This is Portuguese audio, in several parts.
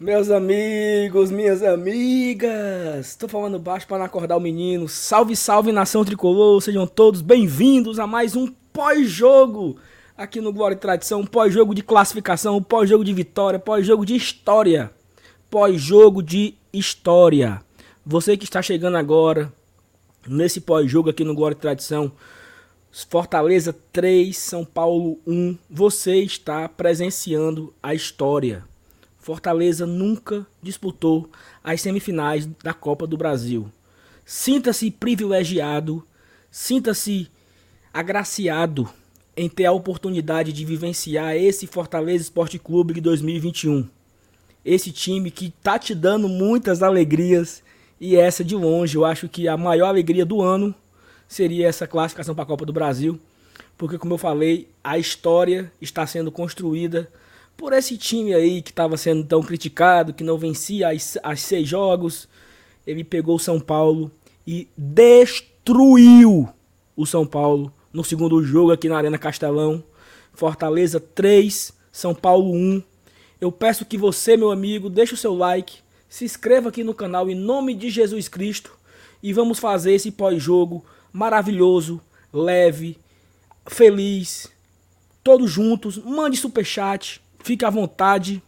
Meus amigos, minhas amigas, tô falando baixo para não acordar o menino. Salve, salve nação tricolor, sejam todos bem-vindos a mais um pós-jogo aqui no Glória e Tradição, pós-jogo de classificação, pós-jogo de vitória, pós-jogo de história. Pós-jogo de história. Você que está chegando agora nesse pós-jogo aqui no Glória e Tradição, Fortaleza 3, São Paulo 1, você está presenciando a história. Fortaleza nunca disputou as semifinais da Copa do Brasil. Sinta-se privilegiado, sinta-se agraciado em ter a oportunidade de vivenciar esse Fortaleza Esporte Clube de 2021. Esse time que tá te dando muitas alegrias e essa de longe, eu acho que a maior alegria do ano seria essa classificação para a Copa do Brasil, porque como eu falei, a história está sendo construída por esse time aí que estava sendo tão criticado, que não vencia as, as seis jogos. Ele pegou o São Paulo e destruiu o São Paulo no segundo jogo aqui na Arena Castelão. Fortaleza 3, São Paulo 1. Eu peço que você, meu amigo, deixe o seu like, se inscreva aqui no canal em nome de Jesus Cristo e vamos fazer esse pós-jogo maravilhoso, leve, feliz, todos juntos. Mande superchat, Fique à vontade.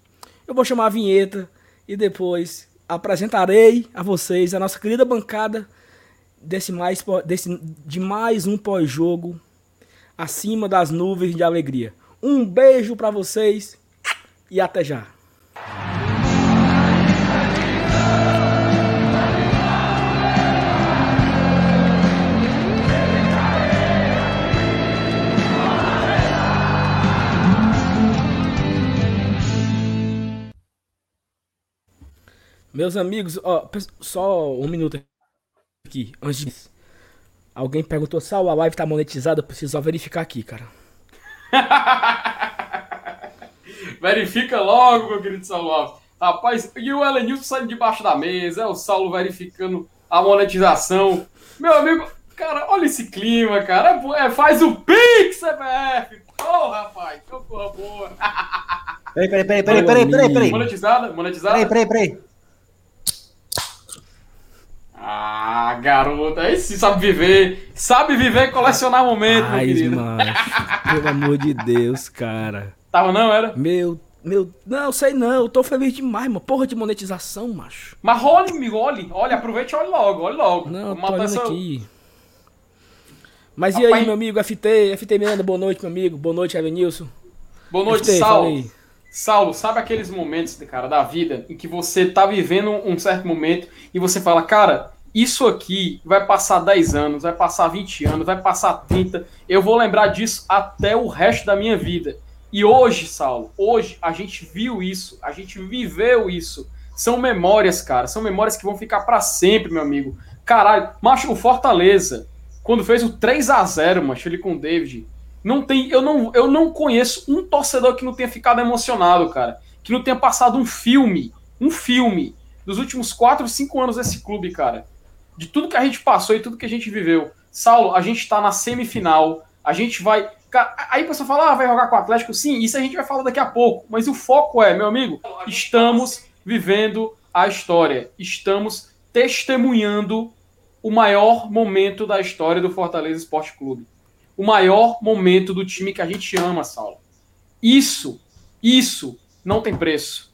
Eu vou chamar a vinheta e depois apresentarei a vocês a nossa querida bancada desse mais, desse, de mais um pós-jogo acima das nuvens de alegria. Um beijo para vocês e até já. Meus amigos, ó, só um minuto aqui, antes de... Alguém perguntou se a live tá monetizada, eu preciso só verificar aqui, cara. Verifica logo, meu querido Saulo Alves. Rapaz, e o Elenilson saindo debaixo da mesa, é o Saulo verificando a monetização. Meu amigo, cara, olha esse clima, cara. É, é faz o Pix, CBF. Porra, rapaz, que porra boa. Peraí, peraí, peraí, peraí, peraí, peraí, peraí. Monetizada? Monetizada? Peraí, peraí, peraí. Ah, garota, aí sim sabe viver. Sabe viver e colecionar momentos, meu querido. pelo amor de Deus, cara. Tava não, era? Meu, meu, não, sei não, eu tô feliz demais, mano. Porra de monetização, macho. Mas olhe, amigo, olhe, olhe, aproveite e olhe logo, olhe logo. Não, tô olhando essa... aqui. Mas e aí, meu amigo, FT, FT Miranda, boa noite, meu amigo. Boa noite, Evanilson. Boa noite, FT, Saulo. Saulo, sabe aqueles momentos, cara, da vida em que você tá vivendo um certo momento e você fala, cara, isso aqui vai passar 10 anos, vai passar 20 anos, vai passar 30. Eu vou lembrar disso até o resto da minha vida. E hoje, Saulo, hoje a gente viu isso, a gente viveu isso. São memórias, cara, são memórias que vão ficar para sempre, meu amigo. Caralho, macho, o Fortaleza, quando fez o 3 a 0 macho, ele com o David, não tem, eu não, eu não conheço um torcedor que não tenha ficado emocionado, cara, que não tenha passado um filme, um filme dos últimos 4, 5 anos desse clube, cara de tudo que a gente passou e tudo que a gente viveu. Saulo, a gente está na semifinal, a gente vai. Aí pessoa fala, ah, vai jogar com o Atlético. Sim, isso a gente vai falar daqui a pouco. Mas o foco é, meu amigo, estamos vivendo a história. Estamos testemunhando o maior momento da história do Fortaleza Esporte Clube. O maior momento do time que a gente ama, Saulo. Isso, isso não tem preço.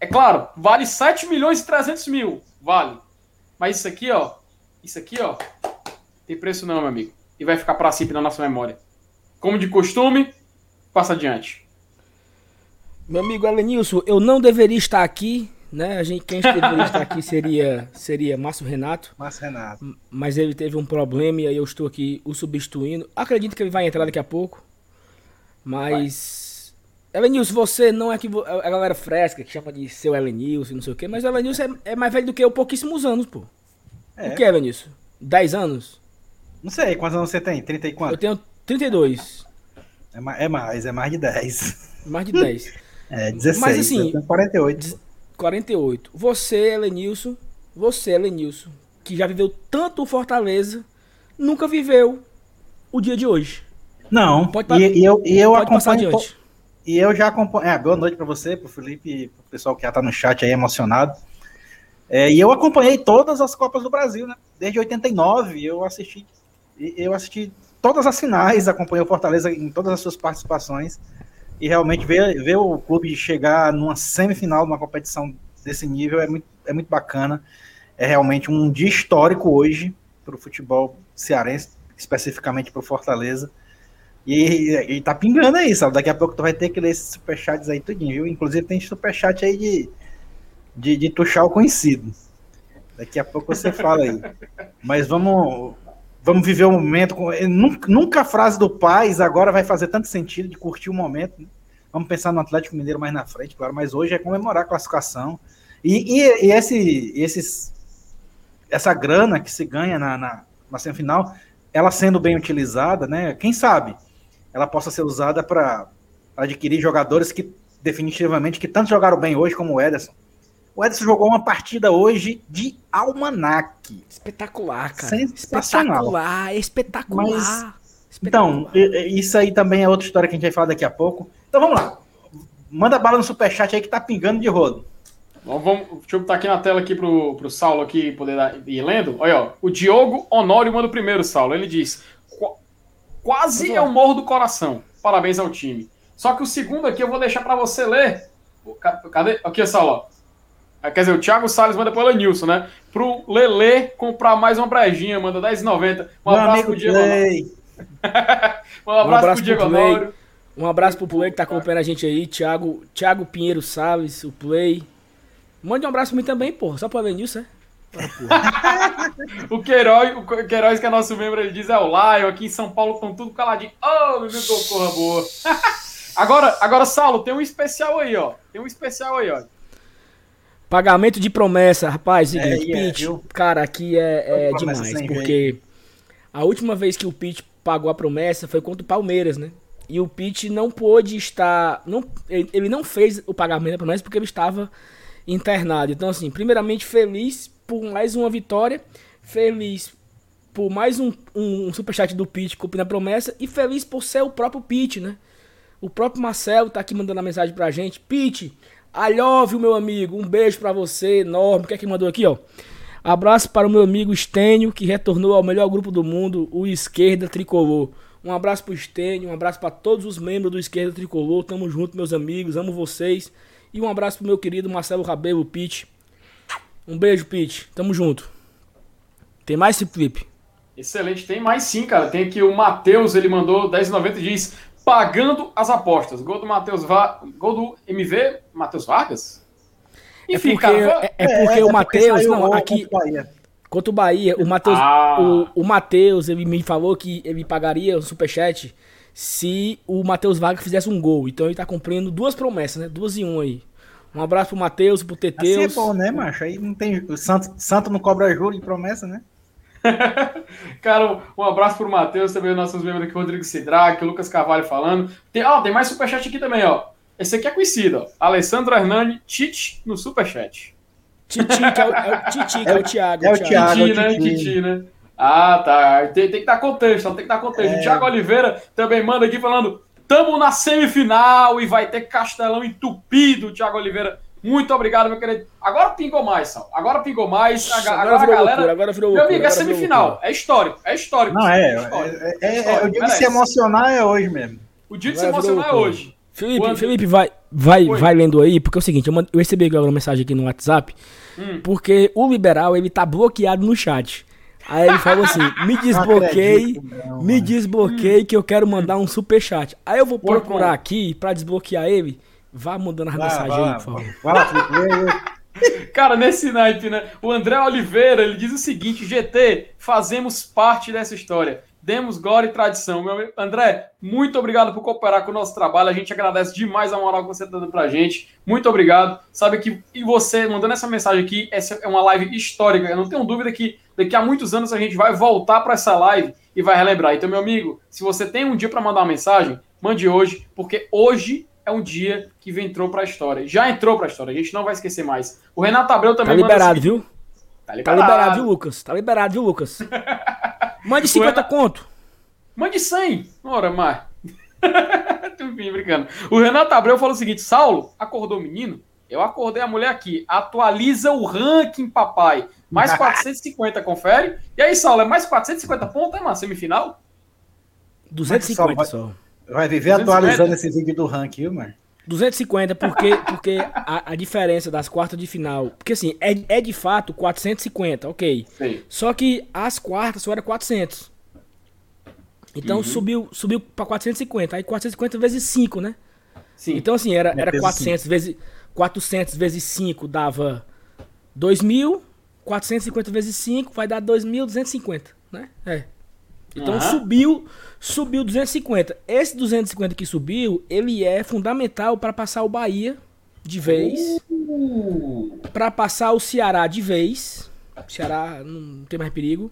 É claro, vale 7 milhões e 300 mil. Vale. Mas isso aqui, ó, isso aqui, ó, tem preço não, meu amigo. E vai ficar para sempre na nossa memória. Como de costume, passa adiante. Meu amigo Alenilson, eu não deveria estar aqui, né? A gente, quem deveria estar aqui seria, seria Márcio Renato. Márcio Renato. Mas ele teve um problema e aí eu estou aqui o substituindo. Acredito que ele vai entrar daqui a pouco. Mas. Elenilson, você não é que a galera fresca que chama de seu Elenilson, não sei o quê, mas o Elenilson é, é mais velho do que eu pouquíssimo anos, pô. É. O que é, Vinícius? 10 anos? Não sei, quantos anos você tem? 30 e quanto? Eu tenho 32. É, mais, é mais, é mais de 10. Mais de 10. é, 16. Mas assim, eu tenho 48. 48. Você, Elenilson, você, Elenilson, que já viveu tanto o Fortaleza, nunca viveu o dia de hoje. Não, pode, e, e eu, e eu acompanho. e eu já acompanho. É, boa noite para você, para o Felipe e para o pessoal que já está no chat aí emocionado. É, e eu acompanhei todas as Copas do Brasil, né? Desde 89 eu assisti, eu assisti todas as finais, acompanhei o Fortaleza em todas as suas participações. E realmente ver, ver o clube chegar numa semifinal de uma competição desse nível é muito, é muito bacana. É realmente um dia histórico hoje para o futebol cearense, especificamente para o Fortaleza. E, e tá pingando aí, sabe? Daqui a pouco tu vai ter que ler esses superchats aí tudinho, viu? Inclusive tem superchat aí de, de, de tuchar o conhecido. Daqui a pouco você fala aí. Mas vamos, vamos viver o momento. Com, nunca, nunca, a frase do Paz agora vai fazer tanto sentido de curtir o momento. Vamos pensar no Atlético Mineiro mais na frente, claro, mas hoje é comemorar a classificação. E, e, e esse, esses, essa grana que se ganha na, na, na semifinal, ela sendo bem utilizada, né? Quem sabe ela possa ser usada para adquirir jogadores que definitivamente que tanto jogaram bem hoje como o Ederson. O Ederson jogou uma partida hoje de almanac. Espetacular, cara. Sensacional. Espetacular, espetacular. Mas, espetacular. Então, isso aí também é outra história que a gente vai falar daqui a pouco. Então vamos lá. Manda bala no superchat aí que tá pingando de rodo. Vamos, vamos, deixa eu botar aqui na tela aqui pro, pro Saulo aqui poder dar, ir lendo. Olha, ó, o Diogo Honório manda o primeiro, Saulo. Ele diz: quase é o morro do coração. Parabéns ao time. Só que o segundo aqui eu vou deixar para você ler. Cadê? Aqui, Saulo. Ah, quer dizer, o Thiago Salles manda pro Nilson, né? Pro Lele comprar mais uma brejinha, manda 10,90. Um abraço pro Diego um abraço, um abraço pro Diego Honório. Um abraço pro Play que tá acompanhando a gente aí. Thiago, Thiago Pinheiro Salles, o Play. Mande um abraço pra mim também, porra. Só pro Nilson, é? o, Queiroz, o Queiroz, que é nosso membro, ele diz: é o Lion, aqui em São Paulo estão tudo caladinho. Oh, meu Deus, porra boa. agora, agora, Saulo, tem um especial aí, ó. Tem um especial aí, ó. Pagamento de promessa, rapaz, é, seguinte, é, Pete, cara, aqui é, é demais, porque a última vez que o Pete pagou a promessa foi contra o Palmeiras, né? E o Pete não pôde estar, não, ele não fez o pagamento da promessa porque ele estava internado. Então, assim, primeiramente feliz por mais uma vitória, feliz por mais um, um, um superchat do Pete cumprindo a promessa e feliz por ser o próprio Pete, né? O próprio Marcelo tá aqui mandando a mensagem pra gente. Pete, You, meu amigo. Um beijo pra você, enorme. O que é que mandou aqui, ó? Abraço para o meu amigo Estênio, que retornou ao melhor grupo do mundo, o Esquerda Tricolor. Um abraço pro Estênio, um abraço para todos os membros do Esquerda Tricolor. Tamo junto, meus amigos. Amo vocês. E um abraço pro meu querido Marcelo Rabelo Pete. Um beijo, Pete. Tamo junto. Tem mais esse clipe? Excelente, tem mais sim, cara. Tem aqui o Matheus, ele mandou 10,90 e diz: pagando as apostas. Gol do Matheus Va... Gol do MV, Matheus Vargas? É Enfim, é porque, cara, é, é porque é, o Matheus, não, aqui. Contra o Bahia, o Matheus, ah. o, o Matheus, ele me falou que ele pagaria o superchat se o Matheus Vargas fizesse um gol. Então ele tá cumprindo duas promessas, né? Duas em um aí. Um abraço pro Matheus, pro Teteus. Assim é bom, né, macho? Aí não tem. O Santo, Santo não cobra juro de promessa, né? Cara, um abraço pro Matheus, também nossos membros aqui, Rodrigo Sidraque, Lucas Carvalho falando. Tem, ó, tem mais superchat aqui também, ó. Esse aqui é conhecido, ó. Alessandro Hernani, Tite no superchat. Titi, que é o, é o Titi, que é, o Thiago. É o Thiago. Titi, né? Titi, né? Ah, tá. Tem, tem que dar contexto, tem que dar contexto. É. O Thiago Oliveira também manda aqui falando: Tamo na semifinal e vai ter Castelão entupido, Thiago Oliveira. Muito obrigado, meu querido. Agora pingou mais, Sal. Agora pingou mais. Agora, agora a galera. Loucura, agora virou meu amigo, é semifinal. É histórico. É histórico. Não, é. É, é, é, é, o dia de se emocionar é hoje mesmo. O dia de se emocionar é hoje. Felipe, Felipe, vai, vai, vai lendo aí, porque é o seguinte, eu, eu recebi agora uma mensagem aqui no WhatsApp, hum. porque o liberal, ele tá bloqueado no chat. Aí ele falou assim: me desbloqueie, me desbloqueie que eu quero mandar um super chat. Aí eu vou procurar aqui pra desbloquear ele. Vá mandando as mensagens aí, por favor. Vai lá, Cara, nesse naipe, né? O André Oliveira, ele diz o seguinte: GT, fazemos parte dessa história. Demos glória e tradição. Meu André, muito obrigado por cooperar com o nosso trabalho. A gente agradece demais a moral que você está dando pra gente. Muito obrigado. Sabe que e você mandando essa mensagem aqui, essa é uma live histórica. Eu não tenho dúvida que daqui a muitos anos a gente vai voltar para essa live e vai relembrar. Então, meu amigo, se você tem um dia para mandar uma mensagem, mande hoje, porque hoje é um dia que entrou para a história. Já entrou para a história, a gente não vai esquecer mais. O Renato Abreu também tá liberado, assim, viu? Tá liberado. Tá liberado, viu, Lucas? Tá liberado, viu, Lucas? Mande 50 conto. Mande 100. Ora, mais. Enfim, brincando. O Renato Abreu falou o seguinte: Saulo, acordou o menino? Eu acordei a mulher aqui. Atualiza o ranking, papai. Mais 450, confere. E aí, Saulo, é mais 450 pontos, é, mano? Semifinal? 250 só. Vai viver 250. atualizando esse vídeo do ranking, viu, mano? 250, porque, porque a, a, diferença das quartas de final. Porque assim, é, é de fato 450, ok. Sim. Só que as quartas só era 400. Então uhum. subiu, subiu pra 450. Aí 450 vezes 5, né? Sim. Então assim, era, era 400 vezes, 400 vezes 5 dava 2.000. 450 vezes 5 vai dar 2.250, né? É. Então uhum. subiu, subiu 250. Esse 250 que subiu, ele é fundamental para passar o Bahia de vez, uh. para passar o Ceará de vez. O Ceará não tem mais perigo.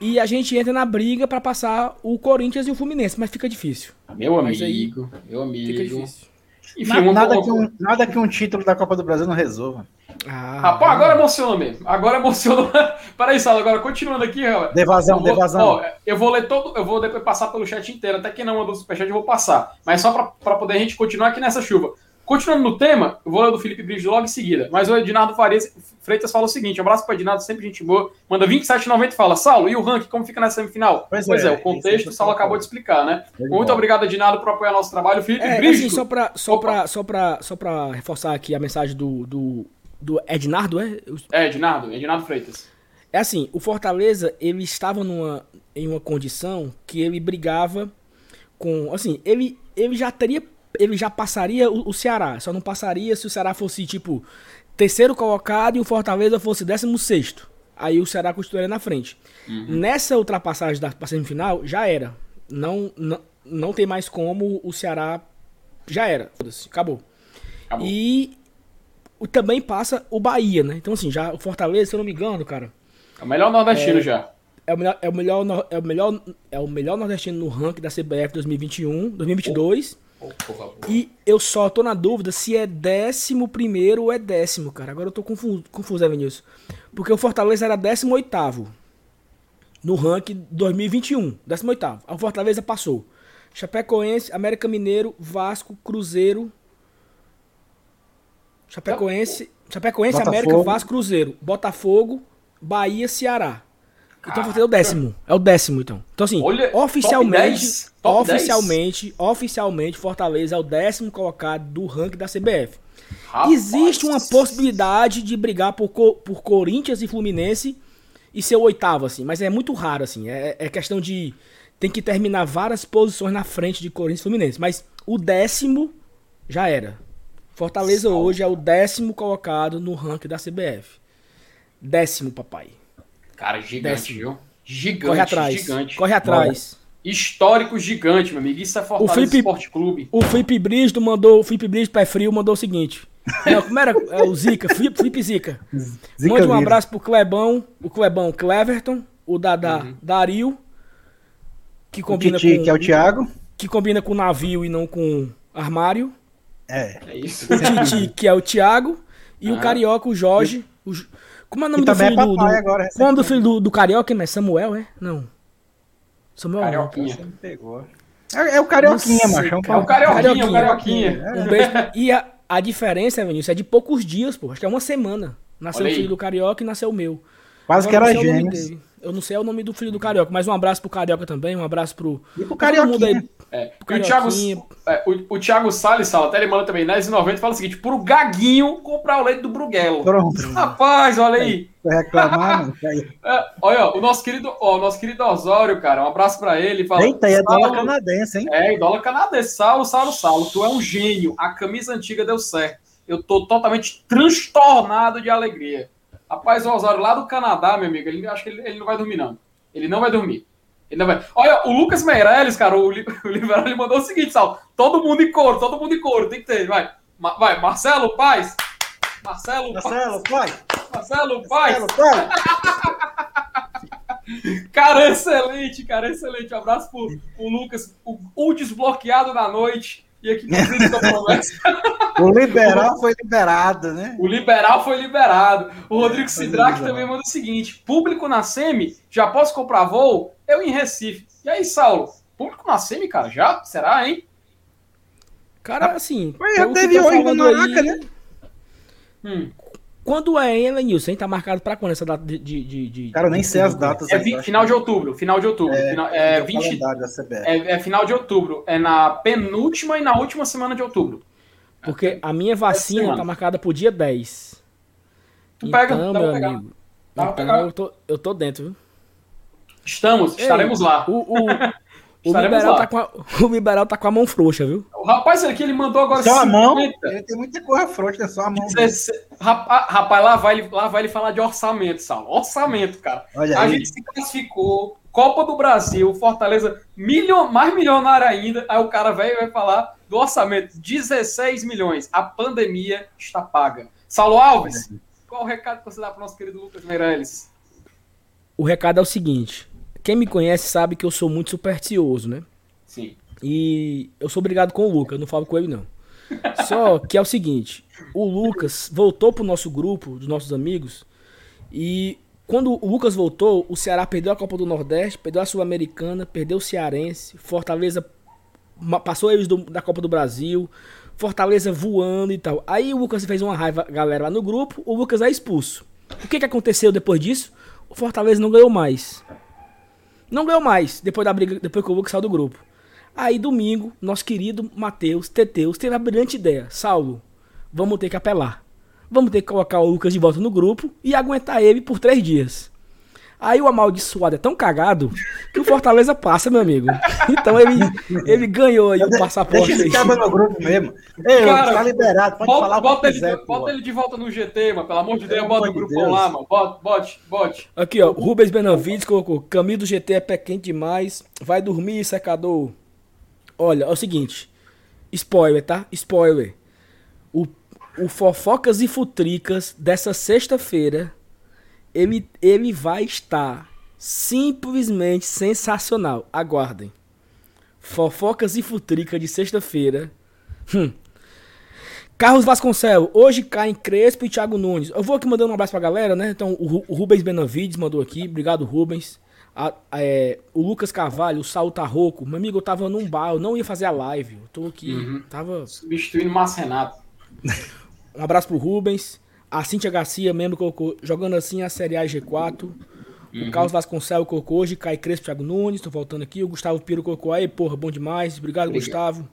E a gente entra na briga para passar o Corinthians e o Fluminense, mas fica difícil. Meu amigo, meu amigo. Fica difícil. Enfim, nada, que um, nada que um título da Copa do Brasil não resolva. Ah, Rapaz, agora emocionou mesmo. Agora emocionou. Peraí, Sala, agora continuando aqui, rapaz. Devasão, vou, devasão. Ó, eu vou ler todo, eu vou depois passar pelo chat inteiro, até quem não mandou superchat eu vou passar. Mas só para poder a gente continuar aqui nessa chuva. Continuando no tema, eu vou ler do Felipe Bridge logo em seguida. Mas o Edinardo Farias, Freitas fala o seguinte: um abraço para Edinardo, sempre gente boa. Manda 27,90 e fala: Saulo, e o ranking, como fica nessa semifinal? Pois, pois é, é, o contexto o Saulo acabou de explicar, né? Muito obrigado, Edinardo, por apoiar nosso trabalho. Felipe é. Assim, só para só pra, só pra, só pra reforçar aqui a mensagem do, do, do Ednardo, é? É, Ednardo, Ednardo Freitas. É assim, o Fortaleza, ele estava numa, em uma condição que ele brigava com. Assim, ele, ele já teria ele já passaria o, o, Ceará. Só não passaria se o Ceará fosse, tipo, terceiro colocado e o Fortaleza fosse décimo sexto. Aí o Ceará continuaria na frente. Uhum. Nessa ultrapassagem da semifinal, já era. Não, não, não tem mais como o Ceará. Já era. Acabou. Acabou. E também passa o Bahia, né? Então, assim, já o Fortaleza, se eu não me engano, cara. É o melhor nordestino é, já. É o melhor, é o melhor, é o melhor, é o melhor nordestino no ranking da CBF 2021, 2022. Oh. E eu só tô na dúvida se é décimo primeiro ou é décimo, cara. Agora eu tô confuso, confuso Evanilson. Porque o Fortaleza era décimo oitavo no ranking 2021, décimo oitavo. A Fortaleza passou. Chapecoense, América Mineiro, Vasco, Cruzeiro. Chapecoense, Chapecoense América, Vasco, Cruzeiro, Botafogo, Bahia, Ceará. Então Caraca. é o décimo. É o décimo, então. Então, assim, Olha, oficialmente, top oficialmente, 10. oficialmente, Fortaleza é o décimo colocado do ranking da CBF. Rapaz. Existe uma possibilidade de brigar por, por Corinthians e Fluminense e ser o oitavo, assim, mas é muito raro, assim. É, é questão de. Tem que terminar várias posições na frente de Corinthians e Fluminense. Mas o décimo já era. Fortaleza Salve. hoje é o décimo colocado no ranking da CBF. Décimo, papai. Cara, gigante, Décimo. viu? Gigante, corre atrás, gigante. Corre atrás. Histórico gigante, meu amigo. Isso é Fortaleza o Felipe, Esporte Clube. O Felipe Bristo mandou, o Felipe Bristo Pé Frio mandou o seguinte. Não, como era? É o Zica, Felipe, Felipe Zica. Zica Mande um abraço pro Clebão, o Clebão Cleverton, o Dada uhum. Dario, que combina o Titi, com... que é o Thiago. Que combina com navio e não com armário. É. É isso. O Titi, que é o Thiago. E o Carioca, o Jorge. O... Como é o nome do filho é do, do... Agora, Qual é o nome do filho do, do Carioca, é Samuel, é? Não. Samuel Carioquinha. Não, pegou. É, é, o Carioquinha, macho. É, um é o Carioquinha, o Carioquinha. Um beijo. E a, a diferença, Vinícius, é de poucos dias, pô. Acho que é uma semana. Nasceu o filho do Carioca e nasceu o meu. Quase que era gêmeos. Eu não sei o nome do filho do Carioca, mas um abraço pro Carioca também, um abraço pro. E pro Carioquinha. É, o, Thiago, é, o, o Thiago Salles, Sala, até ele manda também 10,90 fala o seguinte: pro Gaguinho comprar o leite do Bruguelo. Pronto. Rapaz, olha aí. reclamar, é, olha, o nosso querido, ó, o nosso querido Osório, cara, um abraço pra ele. Fala, Eita, é dólar canadense, hein? É, dólar canadense. Saulo, Saulo, Saulo, tu é um gênio. A camisa antiga deu certo. Eu tô totalmente transtornado de alegria. Rapaz, o Osório lá do Canadá, meu amigo, ele acho que ele, ele não vai dormir, não. Ele não vai dormir. Ele não vai. Olha, o Lucas Meirelles, cara, o, o Liberal, ele mandou o seguinte, Sal. Todo mundo em coro, todo mundo em coro, tem que ter, vai. Ma, vai, Marcelo Paz. Marcelo, Marcelo Paz. Marcelo Paz. Marcelo Paz. cara, excelente, cara, excelente. Um abraço pro, pro Lucas, o, o desbloqueado da noite. E aqui O liberal foi liberado, né? O liberal foi liberado. O Rodrigo Sidraque também manda o seguinte: público na SEMI, já posso comprar voo? Eu em Recife. E aí, Saulo? Público na SEMI, cara? Já? Será, hein? Cara, assim. Mas já teve tá hoje no Maraca, né? Hum. Quando é, hein, Lenilson? Tá marcado pra quando essa data de. de, de Cara, eu nem sei as datas. É vi, final de outubro. Final de outubro. É, final, é, 20, é, é, final de outubro. É na penúltima e na última semana de outubro. Porque a minha vacina tá marcada pro dia 10. Tu então, pega, meu amigo. Então, eu tô, eu tô dentro, viu? Estamos, Ei, estaremos lá. O, o, o, liberal tá com a, o liberal tá com a mão frouxa, viu? O rapaz aqui, ele mandou agora. Só 50. a mão? Ele tem muita coisa frouxa, é só a mão. Rapaz, rapaz, lá, vai, lá vai ele falar de orçamento, Sal. Orçamento, cara. Olha a aí. gente se classificou, Copa do Brasil, Fortaleza, milho, mais milionário ainda. Aí o cara velho vai falar do orçamento: 16 milhões. A pandemia está paga. Saulo Alves, qual o recado que você dá para o nosso querido Lucas Meirelles? O recado é o seguinte: quem me conhece sabe que eu sou muito supersticioso, né? Sim. E eu sou obrigado com o Lucas, não falo com ele não. Só que é o seguinte, o Lucas voltou pro nosso grupo, dos nossos amigos, e quando o Lucas voltou, o Ceará perdeu a Copa do Nordeste, perdeu a Sul-Americana, perdeu o Cearense, Fortaleza passou eles do, da Copa do Brasil, Fortaleza voando e tal. Aí o Lucas fez uma raiva, galera lá no grupo, o Lucas é expulso. O que, que aconteceu depois disso? O Fortaleza não ganhou mais. Não ganhou mais depois da briga, depois que o Lucas saiu do grupo. Aí domingo, nosso querido Matheus Teteus teve a brilhante ideia. Saulo, vamos ter que apelar. Vamos ter que colocar o Lucas de volta no grupo e aguentar ele por três dias. Aí o amaldiçoado é tão cagado que o Fortaleza passa, meu amigo. Então ele, ele ganhou aí o passaporte. Deixa ele aí. no grupo mesmo. Ei, Cara, tá liberado, pode bota, falar bota, ele, quiser, bota ele de volta no GT, mano. Pelo amor de Deus, bota o grupo lá, mano. Bote, bote, bote. Aqui, ó. Rubens Benavides colocou: caminho do GT é pé quente demais. Vai dormir, secador. Olha, é o seguinte. Spoiler, tá? Spoiler. O, o Fofocas e Futricas dessa sexta-feira ele, ele vai estar simplesmente sensacional. Aguardem. Fofocas e futrica de sexta-feira. Hum. Carlos Vasconcelos, hoje caem Crespo e Thiago Nunes. Eu vou aqui mandando um abraço pra galera, né? Então, o, o Rubens Benavides mandou aqui. Obrigado, Rubens. A, a, é, o Lucas Carvalho, o Saul Tarroco. Meu amigo, eu tava num bar, eu não ia fazer a live. Eu tô aqui, uhum. tava... Substituindo o Márcio Renato. um abraço pro Rubens. A Cintia Garcia, membro, colocou jogando assim a Série A G4. Uhum. O Carlos Vasconcelos colocou hoje, Caio Crespo, Thiago Nunes, tô voltando aqui. O Gustavo Piro colocou aí, porra, bom demais. Obrigado, Obrigado. Gustavo.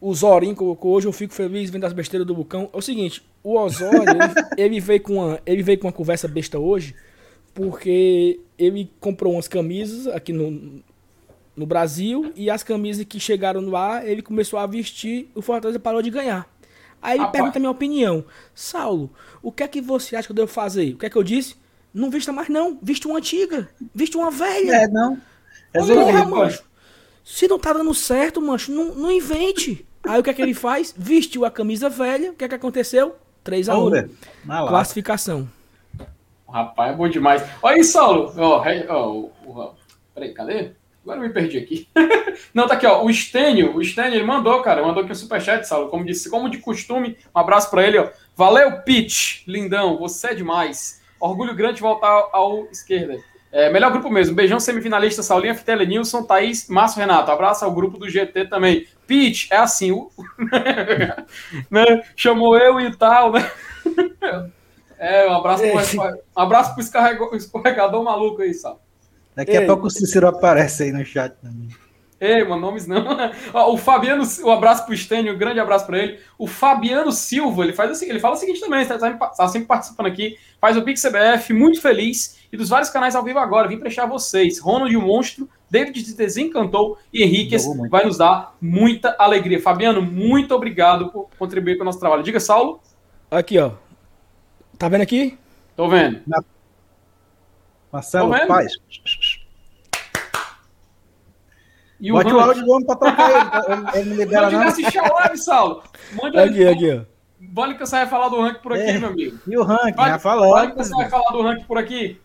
O Zorin colocou hoje, eu fico feliz vendo as besteiras do Bucão. É o seguinte, o Osório, ele, ele, veio com uma, ele veio com uma conversa besta hoje, porque ele comprou umas camisas aqui no, no Brasil e as camisas que chegaram lá, ele começou a vestir, o Fortaleza parou de ganhar. Aí ele pergunta a minha opinião. Saulo, o que é que você acha que eu devo fazer? O que é que eu disse? Não vista mais não, viste uma antiga, viste uma velha. É, não. Porra, mancho. Se não tá dando certo, mancho, não, não invente. Aí o que é que ele faz? Vestiu a camisa velha, o que é que aconteceu? 3x1. Classificação. O rapaz é bom demais. Olha aí, Saulo. Ó, oh, oh, peraí, cadê? Agora eu me perdi aqui. Não, tá aqui, ó. O Stênio, o Stênio, ele mandou, cara. Mandou aqui o um superchat, Saulo. Como disse, como de costume, um abraço para ele, ó. Valeu, Pitch, lindão. Você é demais. Orgulho grande voltar ao esquerda. É, melhor grupo mesmo. Beijão semifinalista, Saulinha, Fitela, Nilson, Thaís, Márcio Renato. Abraço ao grupo do GT também. Pitch, é assim. Né? Chamou eu e tal, né? É, um abraço, pro, um abraço pro escorregador maluco aí, Saulo. Daqui Ei. a pouco o Cícero aparece aí no chat também. Ei, mano, nomes não. o Fabiano, um abraço pro Stênio, um grande abraço para ele. O Fabiano Silva, ele faz assim, ele fala o seguinte também, está tá sempre participando aqui, faz o Pix CBF, muito feliz, e dos vários canais ao vivo agora, vim prestar vocês. Ronald o Monstro, David te desencantou e Henriquez vai nos dar muita alegria. Fabiano, muito obrigado por contribuir com o nosso trabalho. Diga, Saulo. Aqui, ó. Tá vendo aqui? Tô vendo. Na... Marcelo Paz. E o Bote o áudio do homem pra trocar ele. Tá? Ele, ele me libera, não. assistir a live, Saulo. Mande aqui, aqui, ó. Vale que você vai falar do ranking por aqui, é. meu amigo. E o ranking, vale, já falou. Vale que você vai falar do ranking por aqui.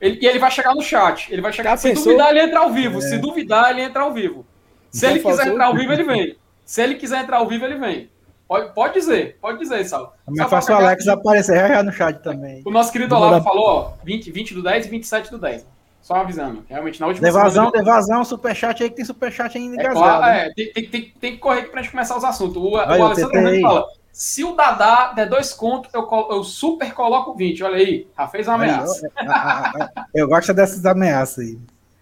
Ele, e ele vai chegar no chat. Ele vai chegar. Já se pensou? duvidar, ele entra ao vivo. É. Se duvidar, ele entra ao vivo. Se Já ele quiser entrar ao vivo, ele vem. Se ele quiser entrar ao vivo, ele vem. Pode, pode dizer, pode dizer, Saulo. Mas faça o Alex aparecer já, já no chat também. O nosso querido Olavo falou, ó, 20, 20 do 10 e 27 do 10. Só avisando. Realmente, na última Devasão, semana... devasão, superchat aí que tem superchat ainda é, claro, é, tem, tem, tem, tem, que correr aqui pra gente começar os assuntos. O, Vai, o Alessandro Hernandes fala: se o Dadá der dois contos, eu, eu super coloco 20. Olha aí, já fez uma ameaça. Eu, eu, eu gosto dessas ameaças aí.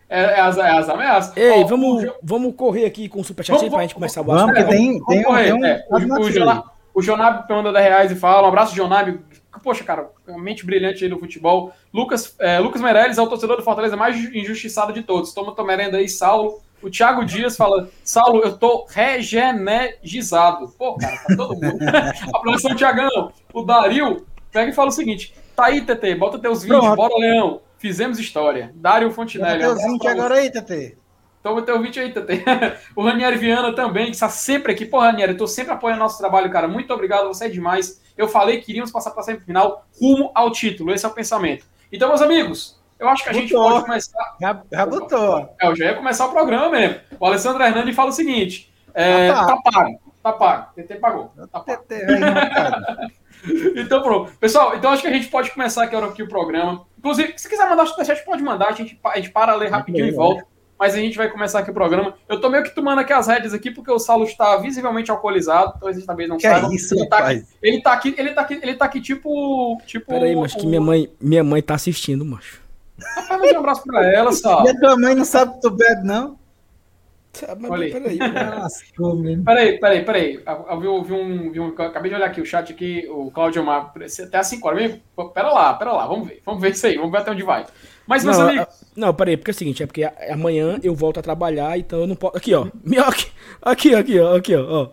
É, é, as, é as ameaças. Ei, Ó, vamos, o... vamos correr aqui com o superchat vamos, aí pra gente começar o Vamos, é, tem, vamos, tem, correr. Um, é, o, o, o Jonab manda 10 reais e fala: um abraço, Jonab. Poxa, cara, uma mente brilhante aí no futebol. Lucas, é, Lucas Meirelles é o torcedor do Fortaleza mais injustiçado de todos. Toma tua merenda aí, Saulo. O Thiago Dias fala: Saulo, eu tô regenergizado. Pô, cara, tá todo mundo. Abração, Thiagão. O Dario pega e fala o seguinte: tá aí, TT, bota teus 20, Pronto. bora, Leão. Fizemos história. Dário Fontinelli. Bota teus 20 agora aí, TT. Toma teu 20 aí, TT. o Ranieri Viana também, que está sempre aqui. Pô, Ranieri, eu tô sempre apoiando nosso trabalho, cara. Muito obrigado, você é demais. Eu falei que iríamos passar para a semifinal rumo ao título. Esse é o pensamento. Então, meus amigos, eu acho que a gente pode começar. Já, já botou. É, eu já ia começar o programa mesmo. O Alessandro Hernandes fala o seguinte: é, tá, tá pago. Tá pago. TT pagou. Tá pago. TT, então, pronto. Pessoal, então acho que a gente pode começar aqui, aqui o programa. Inclusive, se quiser mandar o superchat, pode mandar. A gente, a gente para ler rapidinho e volta. Mas a gente vai começar aqui o programa. Eu tô meio que tomando aqui as rédeas aqui, porque o Saulo está visivelmente alcoolizado, então a gente talvez não que saiba. É isso, ele, tá aqui, ele tá aqui, ele tá aqui, ele tá aqui tipo. tipo Peraí, mas que minha mãe, minha mãe tá assistindo, macho. Rapaz, mande um abraço pra ela, só. E a tua mãe não sabe que tu bebe, não? Olha aí. Peraí, peraí, peraí, peraí. Eu vi, vi, um, vi um. Acabei de olhar aqui o chat aqui, o Claudio Mar. Até às 5 horas. Pera lá, pera lá, vamos ver. Vamos ver isso aí, vamos ver até onde vai. Mas, meus não, amigos. Não, peraí, porque é o seguinte, é porque amanhã eu volto a trabalhar, então eu não posso. Aqui, ó. Aqui, aqui, aqui, ó. Aqui, ó.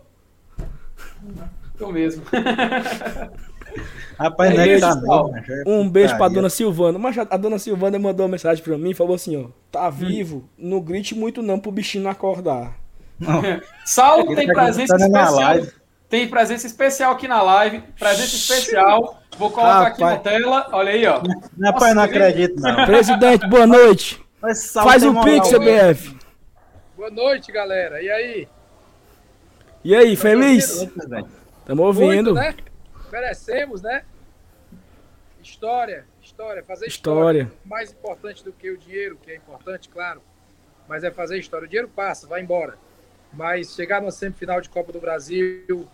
Tô mesmo. Rapaz, é tá não, Um beijo pra dona Silvana. Mas a dona Silvana mandou uma mensagem pra mim e falou assim: ó, tá hum. vivo, não grite muito não pro bichinho acordar. Saulo tem tá presença especial. Tem presença especial aqui na live. Presença especial. Vou colocar aqui na tela. Olha aí, ó. Rapaz, não acredito, não. Presidente, boa noite. Faz o Pix, CBF. Boa noite, galera. E aí? E aí, feliz? Estamos ouvindo. Muito, né? Merecemos, né? História, história, fazer história. história. Mais importante do que o dinheiro, que é importante, claro. Mas é fazer história. O dinheiro passa, vai embora. Mas chegar numa semifinal de Copa do Brasil,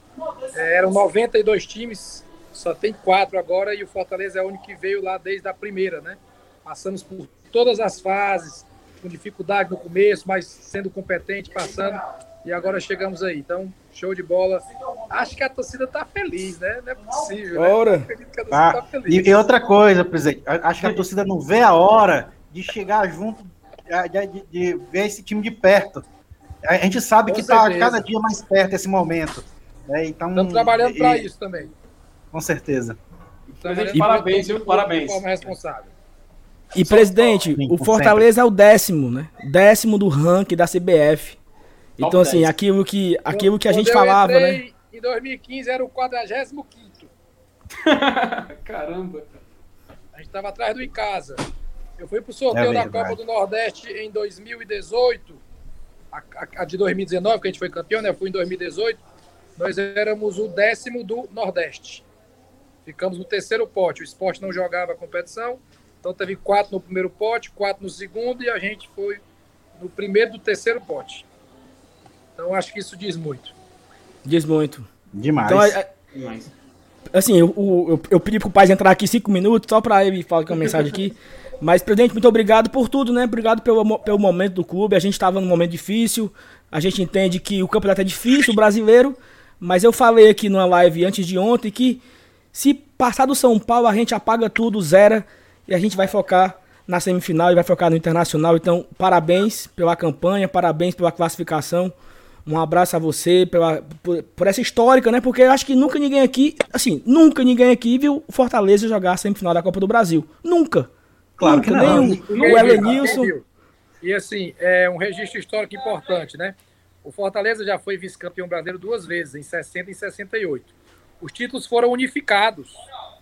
é, eram 92 times, só tem quatro agora e o Fortaleza é o único que veio lá desde a primeira, né? Passamos por todas as fases, com dificuldade no começo, mas sendo competente, passando e agora chegamos aí. Então, show de bola. Acho que a torcida tá feliz, né? Não é possível. Né? Ora. Né? Ah, tá e, e, outra coisa, presidente, acho que a torcida não vê a hora de chegar junto, de, de, de ver esse time de perto. A gente sabe Com que está cada dia mais perto esse momento. Né? Então, Estamos trabalhando para isso também. Com certeza. Então, e, parabéns, viu? Parabéns. De forma responsável. E, presidente, o Fortaleza é o décimo, né? Décimo do ranking da CBF. Então, assim, aquilo que, aquilo que a gente falava, né? Em 2015 era o 45. Caramba. A gente estava atrás do em casa. Eu fui pro sorteio é da Copa do Nordeste em 2018. A, a, a, de 2019, que a gente foi campeão, né? Eu fui em 2018. Nós éramos o décimo do Nordeste. Ficamos no terceiro pote. O esporte não jogava a competição. Então teve quatro no primeiro pote, quatro no segundo e a gente foi no primeiro do terceiro pote. Então acho que isso diz muito. Diz muito. Demais. Então, é, é, assim, eu, eu, eu pedi pro pai entrar aqui cinco minutos, só para ele falar com a mensagem aqui. Mas, presidente, muito obrigado por tudo, né? Obrigado pelo, pelo momento do clube. A gente estava num momento difícil. A gente entende que o campeonato é difícil, o brasileiro. Mas eu falei aqui numa live antes de ontem que se passar do São Paulo, a gente apaga tudo, zera. E a gente vai focar na semifinal e vai focar no internacional. Então, parabéns pela campanha, parabéns pela classificação. Um abraço a você pela, por, por, essa histórica, né? Porque eu acho que nunca ninguém aqui, assim, nunca ninguém aqui viu o Fortaleza jogar a semifinal da Copa do Brasil. Nunca. Claro nunca, que não. Nem o, o Elenilson. E assim, é um registro histórico importante, né? O Fortaleza já foi vice-campeão brasileiro duas vezes, em 60 e 68. Os títulos foram unificados.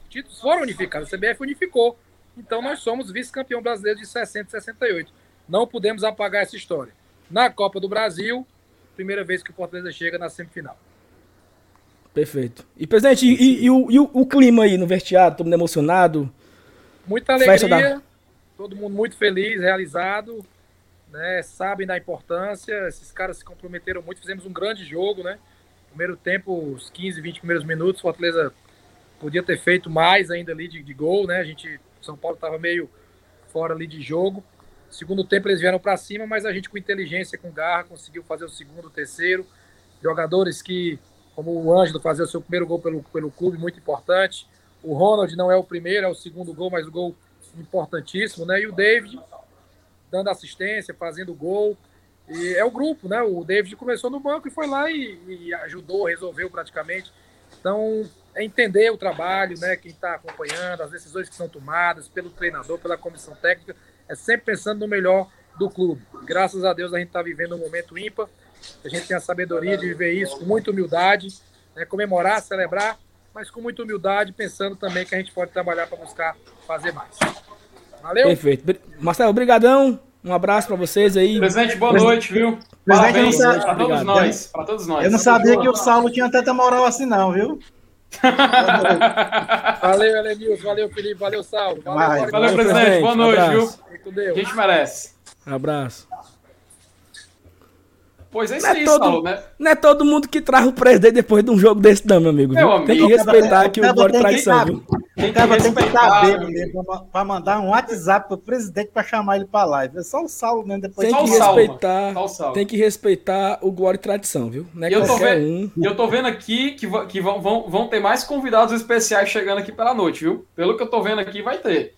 Os títulos foram unificados. A CBF unificou. Então nós somos vice-campeão brasileiro de 60 e 68. Não podemos apagar essa história. Na Copa do Brasil, primeira vez que o Fortaleza chega na semifinal. Perfeito. E, presidente, e, e, e, o, e o, o, clima aí no vestiário? Todo mundo emocionado? Muita alegria. Da... todo mundo muito feliz, realizado, né? Sabem da importância. Esses caras se comprometeram muito. Fizemos um grande jogo, né? Primeiro tempo, os 15, 20 primeiros minutos, Fortaleza podia ter feito mais ainda ali de, de gol, né? A gente, São Paulo estava meio fora ali de jogo. Segundo tempo eles vieram para cima, mas a gente com inteligência, com garra, conseguiu fazer o segundo, o terceiro. Jogadores que, como o Ângelo, fazer o seu primeiro gol pelo, pelo clube, muito importante. O Ronald não é o primeiro, é o segundo gol, mas o gol importantíssimo, né? E o David dando assistência, fazendo gol. E é o grupo, né? O David começou no banco e foi lá e, e ajudou, resolveu praticamente. Então, é entender o trabalho, né? Quem está acompanhando, as decisões que são tomadas pelo treinador, pela comissão técnica, é sempre pensando no melhor do clube. Graças a Deus a gente está vivendo um momento ímpar. A gente tem a sabedoria de viver isso com muita humildade, né? comemorar, celebrar, mas com muita humildade, pensando também que a gente pode trabalhar para buscar fazer mais. Valeu? Perfeito. Marcelo, obrigadão. Um abraço para vocês aí. Presidente, boa noite, viu? Parabéns para todos nós, para todos nós. Eu não sabia que o Saulo tinha tanta moral assim não, viu? valeu, Elenilson. Valeu, Felipe. Valeu, Saulo. Valeu, valeu, presidente. Boa noite, viu? A gente merece. Um abraço. Pois é isso não é todo, Saulo, né? Não é todo mundo que traz o presidente depois de um jogo desse, não, meu amigo. Meu amigo tem que respeitar aqui o Bora Traição, viu? Tem que, tem mesmo pra mandar um WhatsApp pro presidente pra chamar ele pra live. É só o Saulo mesmo depois. Tem que respeitar, tem que respeitar o e Tradição, viu? Não é eu, tô vendo, um. eu tô vendo aqui que, que vão, vão, vão ter mais convidados especiais chegando aqui pela noite, viu? Pelo que eu tô vendo aqui, vai ter.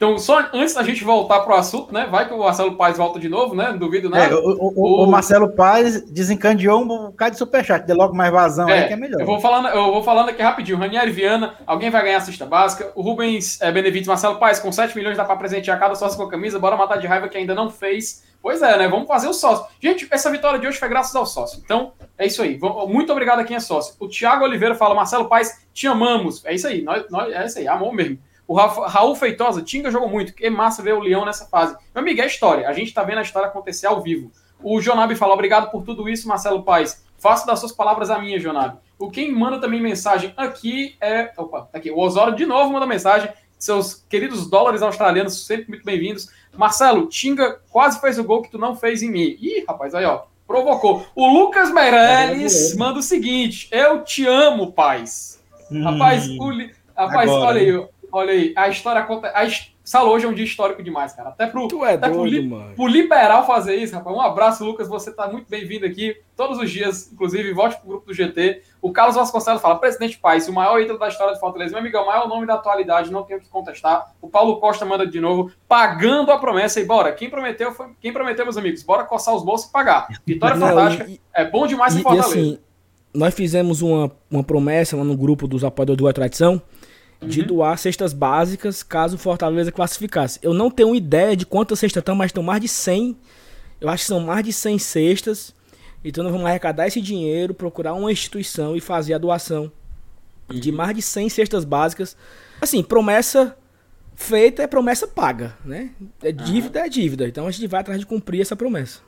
Então, só antes da gente voltar para o assunto, né? Vai que o Marcelo Paz volta de novo, né? Não duvido nada. É, o, o, o, Marcelo Paz desencadeou um bocado de superchat. Dê logo mais vazão é, aí que é melhor. Eu vou, falando, eu vou falando aqui rapidinho. Ranieri Viana, alguém vai ganhar a cesta básica. O Rubens é, Benevides, Marcelo Paz, com 7 milhões dá para presentear cada sócio com a camisa. Bora matar de raiva que ainda não fez. Pois é, né? Vamos fazer o sócio. Gente, essa vitória de hoje foi graças ao sócio. Então, é isso aí. Muito obrigado a quem é sócio. O Thiago Oliveira fala, Marcelo Paz, te amamos. É isso aí. Nós, nós, é isso aí, amor mesmo. O Rafa, Raul Feitosa, Tinga jogou muito. Que massa ver o Leão nessa fase. Meu amigo, é história. A gente tá vendo a história acontecer ao vivo. O Jonabi fala: obrigado por tudo isso, Marcelo Paes. Faço das suas palavras a minha, Jonabi. O quem manda também mensagem aqui é. Opa, tá aqui. O Osório de novo manda mensagem. Seus queridos dólares australianos, sempre muito bem-vindos. Marcelo, Tinga quase fez o gol que tu não fez em mim. Ih, rapaz, aí, ó. Provocou. O Lucas Meirelles é, manda o seguinte: Eu te amo, paz. Hum, rapaz, o, rapaz olha aí. Olha aí, a história conta. A, Salo, hoje é um dia histórico demais, cara. Até pro, tu é até doido, pro, mano. pro liberal fazer isso, rapaz. Um abraço, Lucas. Você tá muito bem-vindo aqui todos os dias, inclusive, volte pro grupo do GT. O Carlos Vasconcelos fala: Presidente Paz, o maior ídolo da história do Fortaleza. Meu amigão, o maior nome da atualidade, não tenho o que contestar. O Paulo Costa manda de novo, pagando a promessa. E bora, quem prometeu foi. Quem prometeu, meus amigos? Bora coçar os bolsos e pagar. Vitória não, fantástica. E, é bom demais em Fortaleza. E assim, nós fizemos uma, uma promessa lá no grupo dos apoiadores do A Tradição de uhum. doar cestas básicas caso o Fortaleza classificasse. Eu não tenho ideia de quantas cestas estão, mas estão mais de 100. Eu acho que são mais de 100 cestas. Então nós vamos arrecadar esse dinheiro, procurar uma instituição e fazer a doação uhum. de mais de 100 cestas básicas. Assim, promessa feita é promessa paga, né? É dívida uhum. é dívida. Então a gente vai atrás de cumprir essa promessa.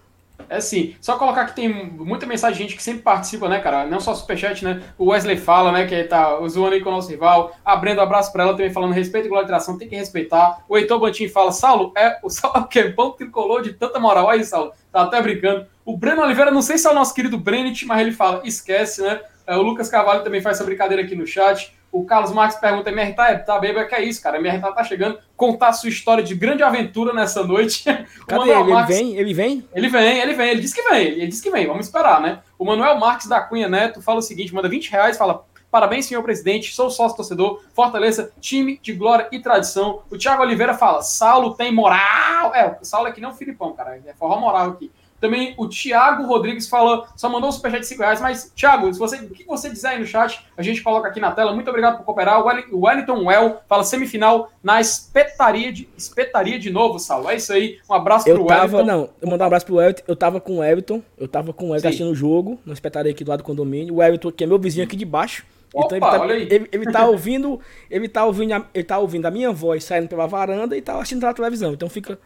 É assim, só colocar que tem muita mensagem de gente que sempre participa, né, cara? Não só superchat, né? O Wesley fala, né, que tá zoando aí com o nosso rival. A Brenda, um abraço pra ela também falando respeito e glorificação, tem que respeitar. O Heitor Bantin fala, Saulo, é o Saulo é que é pão tricolor de tanta moral. Aí, Saulo, tá até brincando. O Breno Oliveira, não sei se é o nosso querido Brenit, mas ele fala, esquece, né? É, o Lucas Cavalho também faz essa brincadeira aqui no chat. O Carlos Marques pergunta: MR tá, tá bêbado? Que é isso, cara? MR tá, tá chegando. Contar a sua história de grande aventura nessa noite. Cadê ele? Marques, ele vem? Ele vem? Ele vem, ele vem. Ele disse que vem. Ele disse que vem. Vamos esperar, né? O Manuel Marques da Cunha Neto fala o seguinte: manda 20 reais, fala. Parabéns, senhor presidente. Sou sócio torcedor. Fortaleza, time de glória e tradição. O Thiago Oliveira fala: Saulo tem moral. É, o Saulo é que não o Filipão, cara. É forró moral aqui. Também o Thiago Rodrigues falou, só mandou um superchat de 5 reais, mas, Thiago, se você, o que você dizer aí no chat, a gente coloca aqui na tela. Muito obrigado por cooperar. O Wellington Well fala semifinal na espetaria de, espetaria de novo, Saulo. É isso aí. Um abraço eu pro tava, Wellington. Não, eu mandar um abraço pro Wellington. Eu tava com o Everton, eu tava com o Everton assistindo o jogo, na espetaria aqui do lado do condomínio. O Everton, que é meu vizinho aqui de baixo. Opa, então ele tá, ele, ele tá, ouvindo, ele tá ouvindo, ele tá ouvindo a minha voz saindo pela varanda e tá assistindo pela televisão. Então fica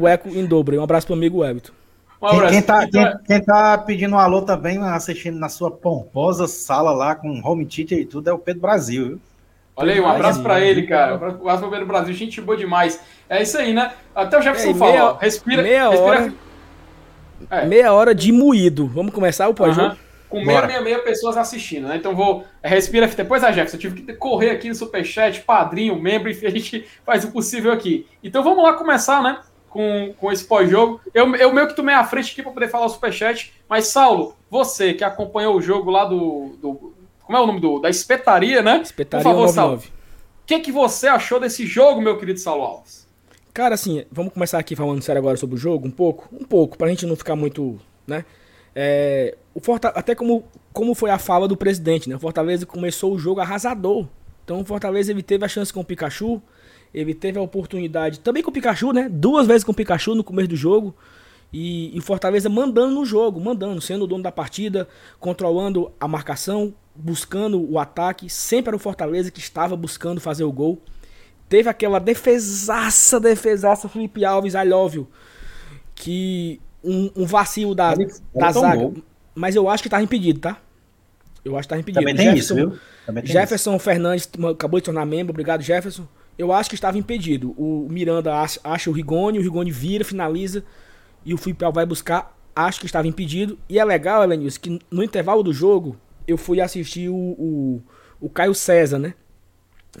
o eco em dobro. Um abraço pro amigo Everton. Um quem, quem, tá, quem, quem, tá pedindo um alô também, assistindo na sua pomposa sala lá com home theater e tudo, é o Pedro Brasil, viu? Olha aí, um abraço para ele, cara. Um abraço para o Brasil, gente boa demais. É isso aí, né? Até o Jefferson é, falou, respira, meia respira. Hora, é. Meia hora de moído. Vamos começar o pós-jogo? Com meia, meia, meia pessoas assistindo, né? Então vou. Respira. Depois a Jefferson, eu tive que correr aqui no Superchat, padrinho, membro, enfim, a gente faz o possível aqui. Então vamos lá começar, né? Com, com esse pós-jogo. Eu, eu meio que tomei a frente aqui para poder falar o Superchat. Mas, Saulo, você que acompanhou o jogo lá do. do como é o nome do. Da espetaria, né? Espetaria Por favor, 99. Saulo. O que, que você achou desse jogo, meu querido Saulo Alves? Cara, assim, vamos começar aqui falando sério agora sobre o jogo, um pouco, um pouco, pra gente não ficar muito, né? É, o Fortaleza, até como, como foi a fala do presidente, né? O Fortaleza começou o jogo arrasador. Então o Fortaleza ele teve a chance com o Pikachu, ele teve a oportunidade também com o Pikachu, né? Duas vezes com o Pikachu no começo do jogo. E, o Fortaleza mandando no jogo, mandando, sendo o dono da partida, controlando a marcação, buscando o ataque. Sempre era o Fortaleza que estava buscando fazer o gol. Teve aquela defesaça, defesaça Felipe Alves, I love you, que um, um vacilo da, ele, da zaga. Bom. Mas eu acho que tava impedido, tá? Eu acho que tava impedido. Também tem Jefferson, isso, viu? Tem Jefferson isso. Fernandes acabou de tornar membro, obrigado Jefferson. Eu acho que estava impedido. O Miranda acha, o Rigoni, o Rigoni vira, finaliza e o Felipe Alves vai buscar. Acho que estava impedido. E é legal, Elenilson, que no intervalo do jogo eu fui assistir o, o, o Caio César, né?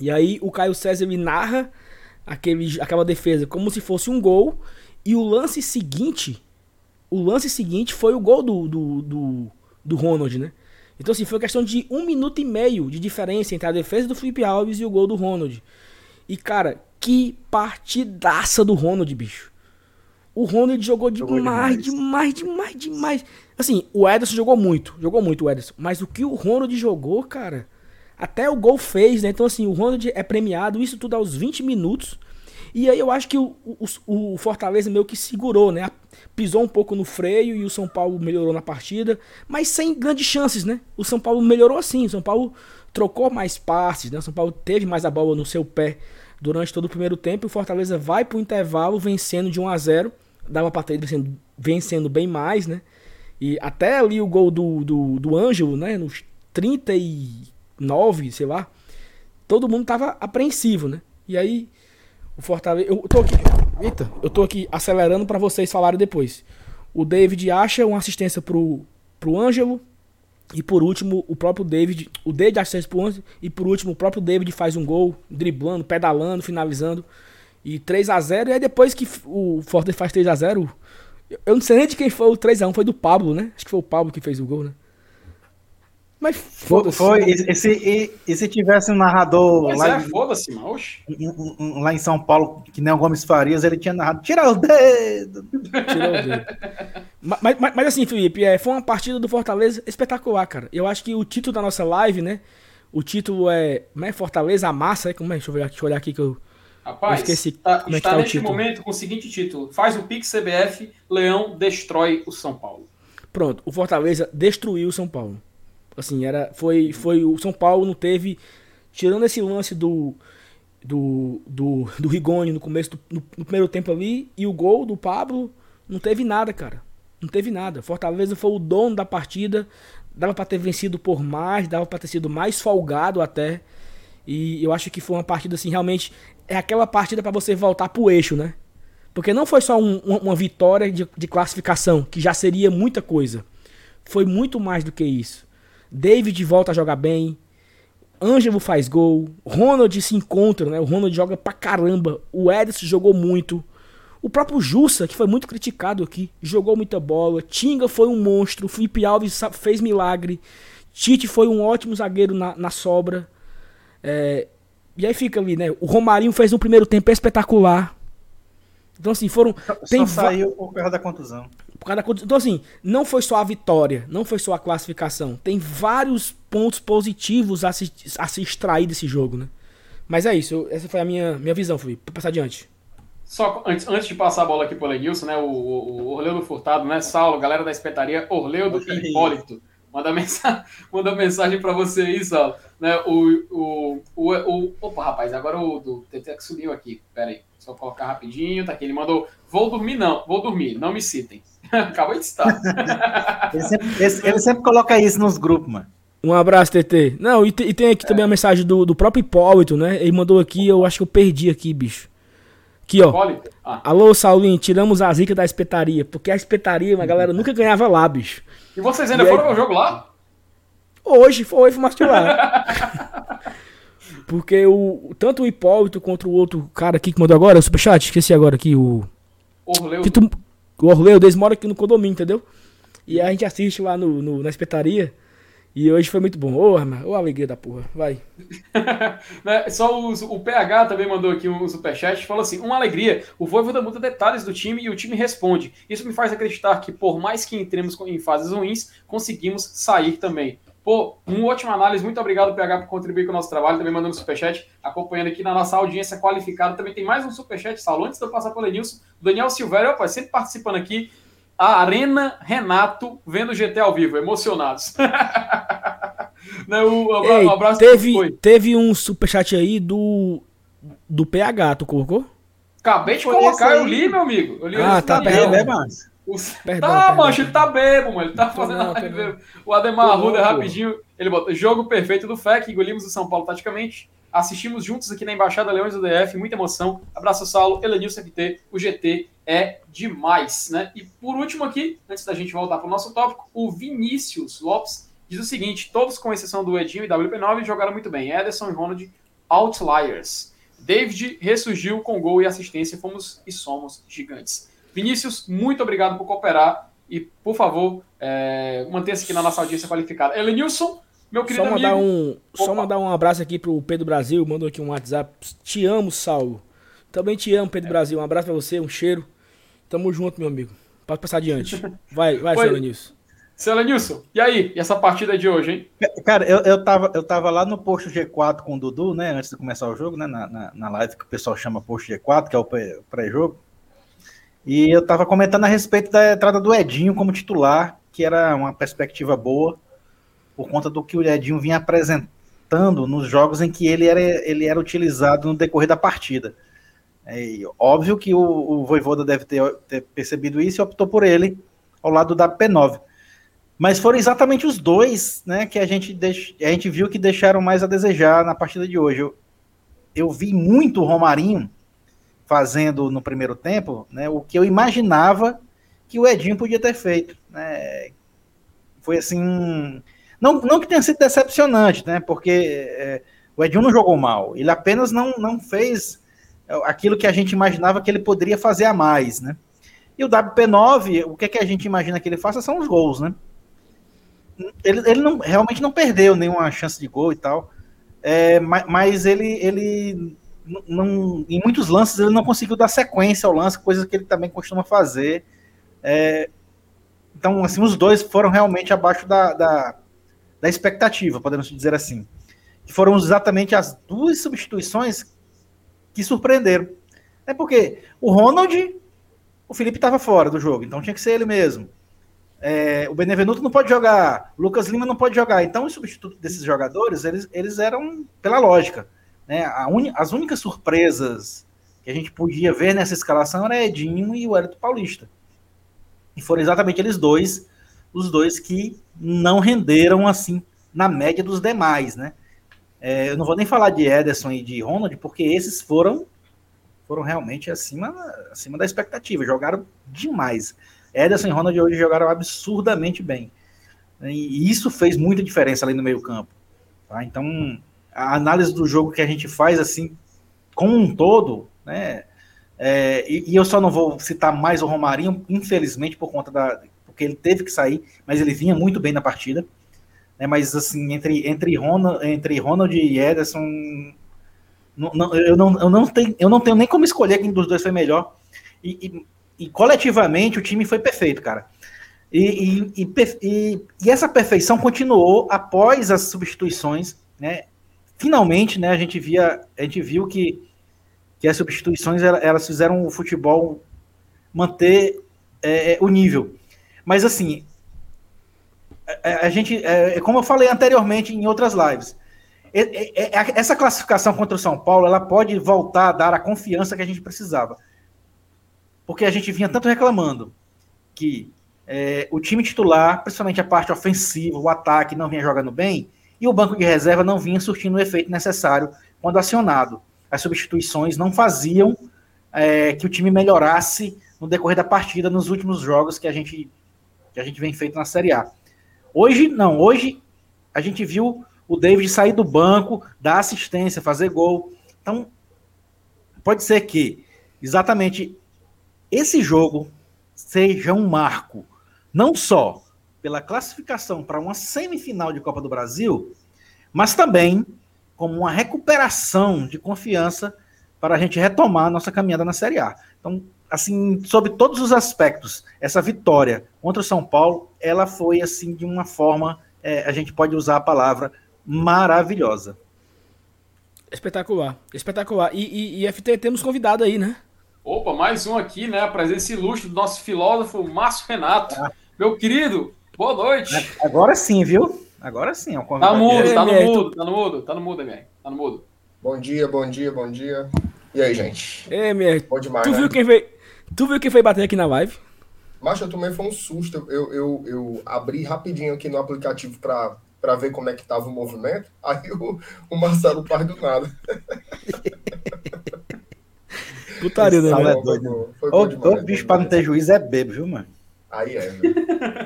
E aí o Caio César ele narra aquele, aquela defesa como se fosse um gol. E o lance seguinte, o lance seguinte foi o gol do, do, do, do Ronald, né? Então assim, foi questão de um minuto e meio de diferença entre a defesa do Felipe Alves e o gol do Ronald. E cara, que partidaça do Ronald, bicho. O Ronald jogou, jogou demais, demais, demais, demais, demais. Assim, o Ederson jogou muito, jogou muito o Ederson. Mas o que o Ronald jogou, cara... Até o gol fez, né? Então, assim, o Ronald é premiado, isso tudo aos 20 minutos. E aí eu acho que o, o, o, Fortaleza meio que segurou, né? Pisou um pouco no freio e o São Paulo melhorou na partida, mas sem grandes chances, né? O São Paulo melhorou assim, o São Paulo trocou mais passes, né? O São Paulo teve mais a bola no seu pé durante todo o primeiro tempo. O Fortaleza vai pro intervalo vencendo de 1 a 0 Dava pra ter vencendo, vencendo bem mais, né? E até ali o gol do, do, do Ângelo, né? Nos 30 e 9, sei lá, todo mundo tava apreensivo, né? E aí, o Fortaleza. Eu tô aqui. Eita, eu tô aqui acelerando para vocês falarem depois. O David acha uma assistência pro, pro Ângelo. E por último, o próprio David. O David acha pro Ângelo. E por último, o próprio David faz um gol, driblando, pedalando, finalizando. E 3 a 0 E aí depois que o Fortaleza faz 3 a 0 Eu não sei nem de quem foi o 3 a 1 Foi do Pablo, né? Acho que foi o Pablo que fez o gol, né? Mas foda-se. Foi, e, se, e, e, se tivesse um narrador Mas lá, é, foda-se, lá em São Paulo, que nem o Gomes Farias, ele tinha narrado, tira o dedo! Tira o dedo. mas, mas, mas, assim, Felipe, é, foi uma partida do Fortaleza espetacular, cara. Eu acho que o título da nossa live, né? O título é, como é Fortaleza a massa, é? como é? Deixa eu, ver, deixa eu olhar aqui que eu... Rapaz, eu esqueci tá, como é que tá neste momento com o seguinte título: faz o Pix CBF, Leão destrói o São Paulo. Pronto, o Fortaleza destruiu o São Paulo. Assim, era, foi, foi o São Paulo não teve, tirando esse lance do do, do, do Rigoni no começo, do, no, no, primeiro tempo ali, e o gol do Pablo, não teve nada, cara. Não teve nada. Fortaleza foi o dono da partida, dava para ter vencido por mais, dava para ter sido mais folgado até. E eu acho que foi uma partida assim, realmente é aquela partida para você voltar pro eixo, né? Porque não foi só um, uma, vitória de, de classificação, que já seria muita coisa. Foi muito mais do que isso. David volta a jogar bem. Ângelo faz gol. Ronald se encontra, né? O Ronald joga pra caramba. O Edson jogou muito. O próprio Jussa, que foi muito criticado aqui, jogou muita bola. Tinga foi um monstro. Felipe Alves fez milagre. Tite foi um ótimo zagueiro na, na sobra. É, e aí fica ali, né? O Romarinho fez um primeiro tempo espetacular. Então, assim, foram. Só, tem só saiu por causa da contusão. Por causa da Então, assim, não foi só a vitória, não foi só a classificação. Tem vários pontos positivos a se, a se extrair desse jogo, né? Mas é isso, eu, essa foi a minha, minha visão, fui Pra passar adiante. Só antes, antes de passar a bola aqui pro Lenilson, né? O, o, o Orleudo Furtado, né? Saulo, galera da espetaria, Orleudo e Hipólito. Manda mensagem, manda mensagem pra você aí, Saulo. Né, o, o, o, o, opa, rapaz, agora o do TT subiu aqui. Pera aí, só colocar rapidinho. Tá aqui, ele mandou: Vou dormir, não, vou dormir, não me citem. Acabou de estar. ele, sempre, ele, ele, sempre coloca isso nos grupos, mano. Um abraço, TT. Não, e, e tem aqui é. também a mensagem do, do próprio Hipólito, né? Ele mandou aqui, eu acho que eu perdi aqui, bicho. Aqui, ó. Ah. Alô, Saulinho, tiramos a zica da espetaria. Porque a espetaria, a galera nunca ganhava lá, bicho. E vocês ainda e foram aí... jogo lá? Hoje foi, fomos lá. porque o, tanto o Hipólito quanto o outro cara aqui que mandou agora, o Superchat, esqueci agora aqui, o. Orleu. Que tu, o Orleu, eles moram aqui no condomínio, entendeu? E a gente assiste lá no, no na espetaria. E hoje foi muito bom. Ô, oh, oh, alegria da porra. Vai. né? Só o, o, PH também mandou aqui um superchat. Falou assim: uma alegria. O Voivoda muda detalhes do time e o time responde. Isso me faz acreditar que, por mais que entremos em fases ruins, conseguimos sair também. Pô, uma ótima análise. Muito obrigado, PH, por contribuir com o nosso trabalho. Também mandando superchat, acompanhando aqui na nossa audiência qualificada. Também tem mais um superchat, Saulo. Antes de eu passar para o Lenilson, Daniel Silvério, opa, sempre participando aqui a Arena Renato vendo o GT ao vivo, emocionados. Não, um Ei, um abraço teve, teve um superchat aí do, do PH, tu colocou? Acabei de colocar, eu li, meu amigo. Eu li ah, tá bem, né, mas... Perdão, tá, perdão, mancho, ele tá bebo, mano. Ele tá fazendo não, live O Ademar Arruda, rapidinho, ele bota jogo perfeito do FEC, engolimos o São Paulo taticamente. Assistimos juntos aqui na Embaixada Leões do DF, muita emoção. Abraço, Saulo, Elenilson FT, o GT é demais, né? E por último aqui, antes da gente voltar para o nosso tópico, o Vinícius Lopes diz o seguinte: todos, com exceção do Edinho e WP9, jogaram muito bem. Ederson e Ronald, outliers. David ressurgiu com gol e assistência, fomos e somos gigantes. Vinícius, muito obrigado por cooperar e, por favor, é, mantenha-se aqui na nossa audiência qualificada. Elenilson, meu querido só mandar amigo. Um, só mandar um abraço aqui pro Pedro Brasil, mandou aqui um WhatsApp. Te amo, Saulo. Também te amo, Pedro é. Brasil. Um abraço pra você, um cheiro. Tamo junto, meu amigo. Pode passar adiante. Vai, vai, seu Lenilson. Seu Lenilson, e aí? E essa partida de hoje, hein? Cara, eu, eu, tava, eu tava lá no posto G4 com o Dudu, né? Antes de começar o jogo, né? Na, na, na live que o pessoal chama posto G4, que é o pré-jogo. E eu tava comentando a respeito da entrada do Edinho como titular, que era uma perspectiva boa por conta do que o Edinho vinha apresentando nos jogos em que ele era, ele era utilizado no decorrer da partida. É óbvio que o, o Voivoda deve ter, ter, percebido isso e optou por ele ao lado da P9. Mas foram exatamente os dois né, que a gente, deix, a gente viu que deixaram mais a desejar na partida de hoje. Eu, eu vi muito o Romarinho fazendo no primeiro tempo né, o que eu imaginava que o Edinho podia ter feito. Né? Foi assim não, não que tenha sido decepcionante, né? Porque é, o Edinho não jogou mal. Ele apenas não, não fez aquilo que a gente imaginava que ele poderia fazer a mais, né? E o WP9, o que, é que a gente imagina que ele faça são os gols, né? Ele, ele não, realmente não perdeu nenhuma chance de gol e tal, é, mas, mas, ele, ele não, em muitos lances ele não conseguiu dar sequência ao lance, coisa que ele também costuma fazer. É, então, assim, os dois foram realmente abaixo da, da, da expectativa, podemos dizer assim. Que foram exatamente as duas substituições que surpreenderam. É porque o Ronald, o Felipe estava fora do jogo, então tinha que ser ele mesmo. É, o Benevenuto não pode jogar, Lucas Lima não pode jogar. Então, os substitutos desses jogadores, eles, eles eram pela lógica. Né? Un, as únicas surpresas que a gente podia ver nessa escalação era Edinho e o Hélito Paulista. E foram exatamente eles dois os dois que não renderam assim na média dos demais, né? É, eu não vou nem falar de Ederson e de Ronald, porque esses foram foram realmente acima, acima da expectativa, jogaram demais. Ederson e Ronald hoje jogaram absurdamente bem. E isso fez muita diferença ali no meio-campo. Tá? Então, a análise do jogo que a gente faz assim, como um todo, né? É, e, e, eu só não vou citar mais o Romarinho, infelizmente, por conta da, porque ele teve que sair, mas ele vinha muito bem na partida. Né, mas assim, entre, entre, Ronald, entre Ronald e Ederson, não, não, eu, não, eu, não tenho, eu não tenho nem como escolher quem dos dois foi melhor. E, e, e coletivamente o time foi perfeito, cara. E, e, e, essa perfeição continuou após as substituições, né? Finalmente, né, a gente via, a gente viu que, que as substituições elas fizeram o futebol manter é, o nível. Mas assim, a, é, é, a gente, é, é, como eu falei anteriormente em outras lives, é, é, essa classificação contra o São Paulo, ela pode voltar a dar a confiança que a gente precisava. Porque a gente vinha tanto reclamando que é, o time titular, principalmente a parte ofensiva, o ataque, não vinha jogando bem, e o banco de reserva não vinha surtindo o efeito necessário quando acionado. As substituições não faziam é, que o time melhorasse no decorrer da partida nos últimos jogos que a gente que a gente vem feito na Série A. Hoje não, hoje a gente viu o David sair do banco, dar assistência, fazer gol. Então pode ser que exatamente esse jogo seja um marco, não só pela classificação para uma semifinal de Copa do Brasil, mas também como uma recuperação de confiança para a gente retomar a nossa caminhada na Série A. Então, assim, sobre todos os aspectos, essa vitória contra o São Paulo, ela foi assim de uma forma, é, a gente pode usar a palavra maravilhosa. Espetacular, espetacular. E, e, e FT, temos convidado aí, né? Opa, mais um aqui, né? A presença ilustre do nosso filósofo Márcio Renato. Ah. Meu querido, boa noite. Agora sim, viu? Agora sim, é um convidado. Tá mudo, tá no mudo, tá no mudo, tá no mudo, MR. Tá no mudo. Bom dia, bom dia, bom dia. E aí, gente? Ei, MR, bom demais, tu, né? viu quem veio, tu viu quem foi bater aqui na live? Macho, eu também foi um susto. Eu, eu, eu abri rapidinho aqui no aplicativo pra, pra ver como é que tava o movimento. Aí o, o Marcelo Paz do nada. Putaria, né? É doido. Foi, foi, foi o bicho pra não ter juízo é bebo, viu, mano? Aí é,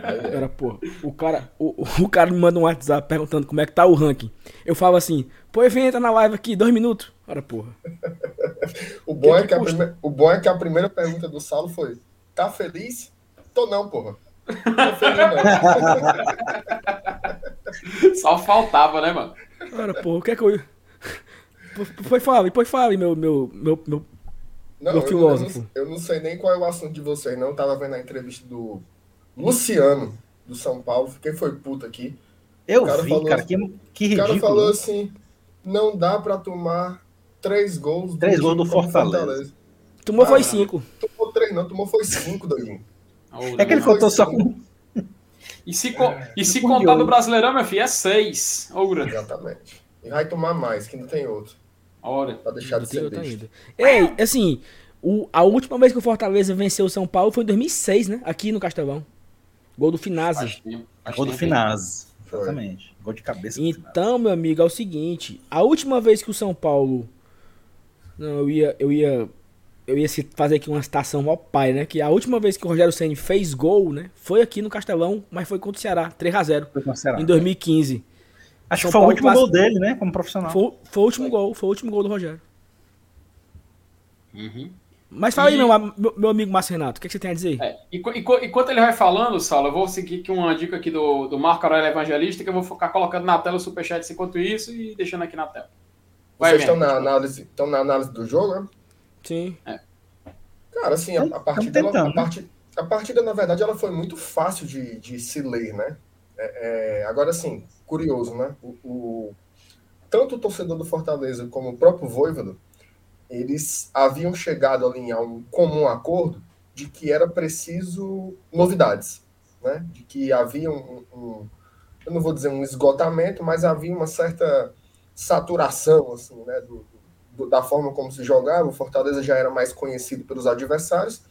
Aí é. Era, pô, o cara, o, o cara me manda um WhatsApp perguntando como é que tá o ranking. Eu falo assim, pô, vem entrar na live aqui, dois minutos. Ora, porra. o, bom que é que a prime... o bom é que a primeira pergunta do Saulo foi: tá feliz? Tô não, porra. Tô feliz, não. Só faltava, né, mano? Ora, porra, o que é que eu. Foi fala, depois fala, meu, meu, meu, meu não, meu filósofo. Eu não, eu não, sei nem qual é o assunto de vocês, não. Eu tava vendo a entrevista do Luciano, do São Paulo. Fiquei foi puto aqui. Eu cara vi, falou, cara, que, que ridículo. O cara falou assim, não dá pra tomar três gols. Três gols do Fortaleza. Fortaleza. Tomou ah, foi cinco. Tomou três, não. Tomou foi cinco, Doguinho. É que ele faltou só com... E se, é, e se contar do Brasileirão, meu filho, é seis. Oura. Exatamente. E vai tomar mais, que não tem outro. Hora. Pra deixar de ser ainda. Ei, assim, o, a última vez que o Fortaleza venceu o São Paulo foi em 2006, né? Aqui no Castelão. Gol do Finazzi. Gol do Finazzi. Exatamente. Gol de cabeça. Então, meu amigo, é o seguinte. A última vez que o São Paulo... Não, eu ia... Eu ia eu ia fazer aqui uma citação ao pai, né? Que a última vez que o Rogério Senni fez gol, né? Foi aqui no Castelão, mas foi contra o Ceará, 3x0. Em 2015. Acho São que foi Paulo o último gol dele, né? Como profissional. Foi, foi, o último gol, foi o último gol do Rogério. Uhum. Mas fala e... aí, meu, meu, amigo Márcio Renato, o que, que, você tem a dizer? É, enquanto ele vai falando, Saulo, eu vou seguir aqui uma dica aqui do, do Marco Aurélio Evangelista, que eu vou ficar colocando na tela o superchat enquanto isso e deixando aqui na tela. Vai Vocês estão na, análise, estão na análise do jogo, né? Sim. É. Cara, assim, a, a partida, ela, a, part, a partida, na verdade, ela foi muito fácil de, de se ler, né? É, é, agora, assim, curioso, né? O, o, tanto o torcedor do Fortaleza como o próprio Voivodo, eles haviam chegado ali a um comum acordo de que era preciso novidades, né? De que havia um, um eu não vou dizer um esgotamento, mas havia uma certa saturação, assim, né? Do, do, da forma como se jogava. O Fortaleza já era mais conhecido pelos adversários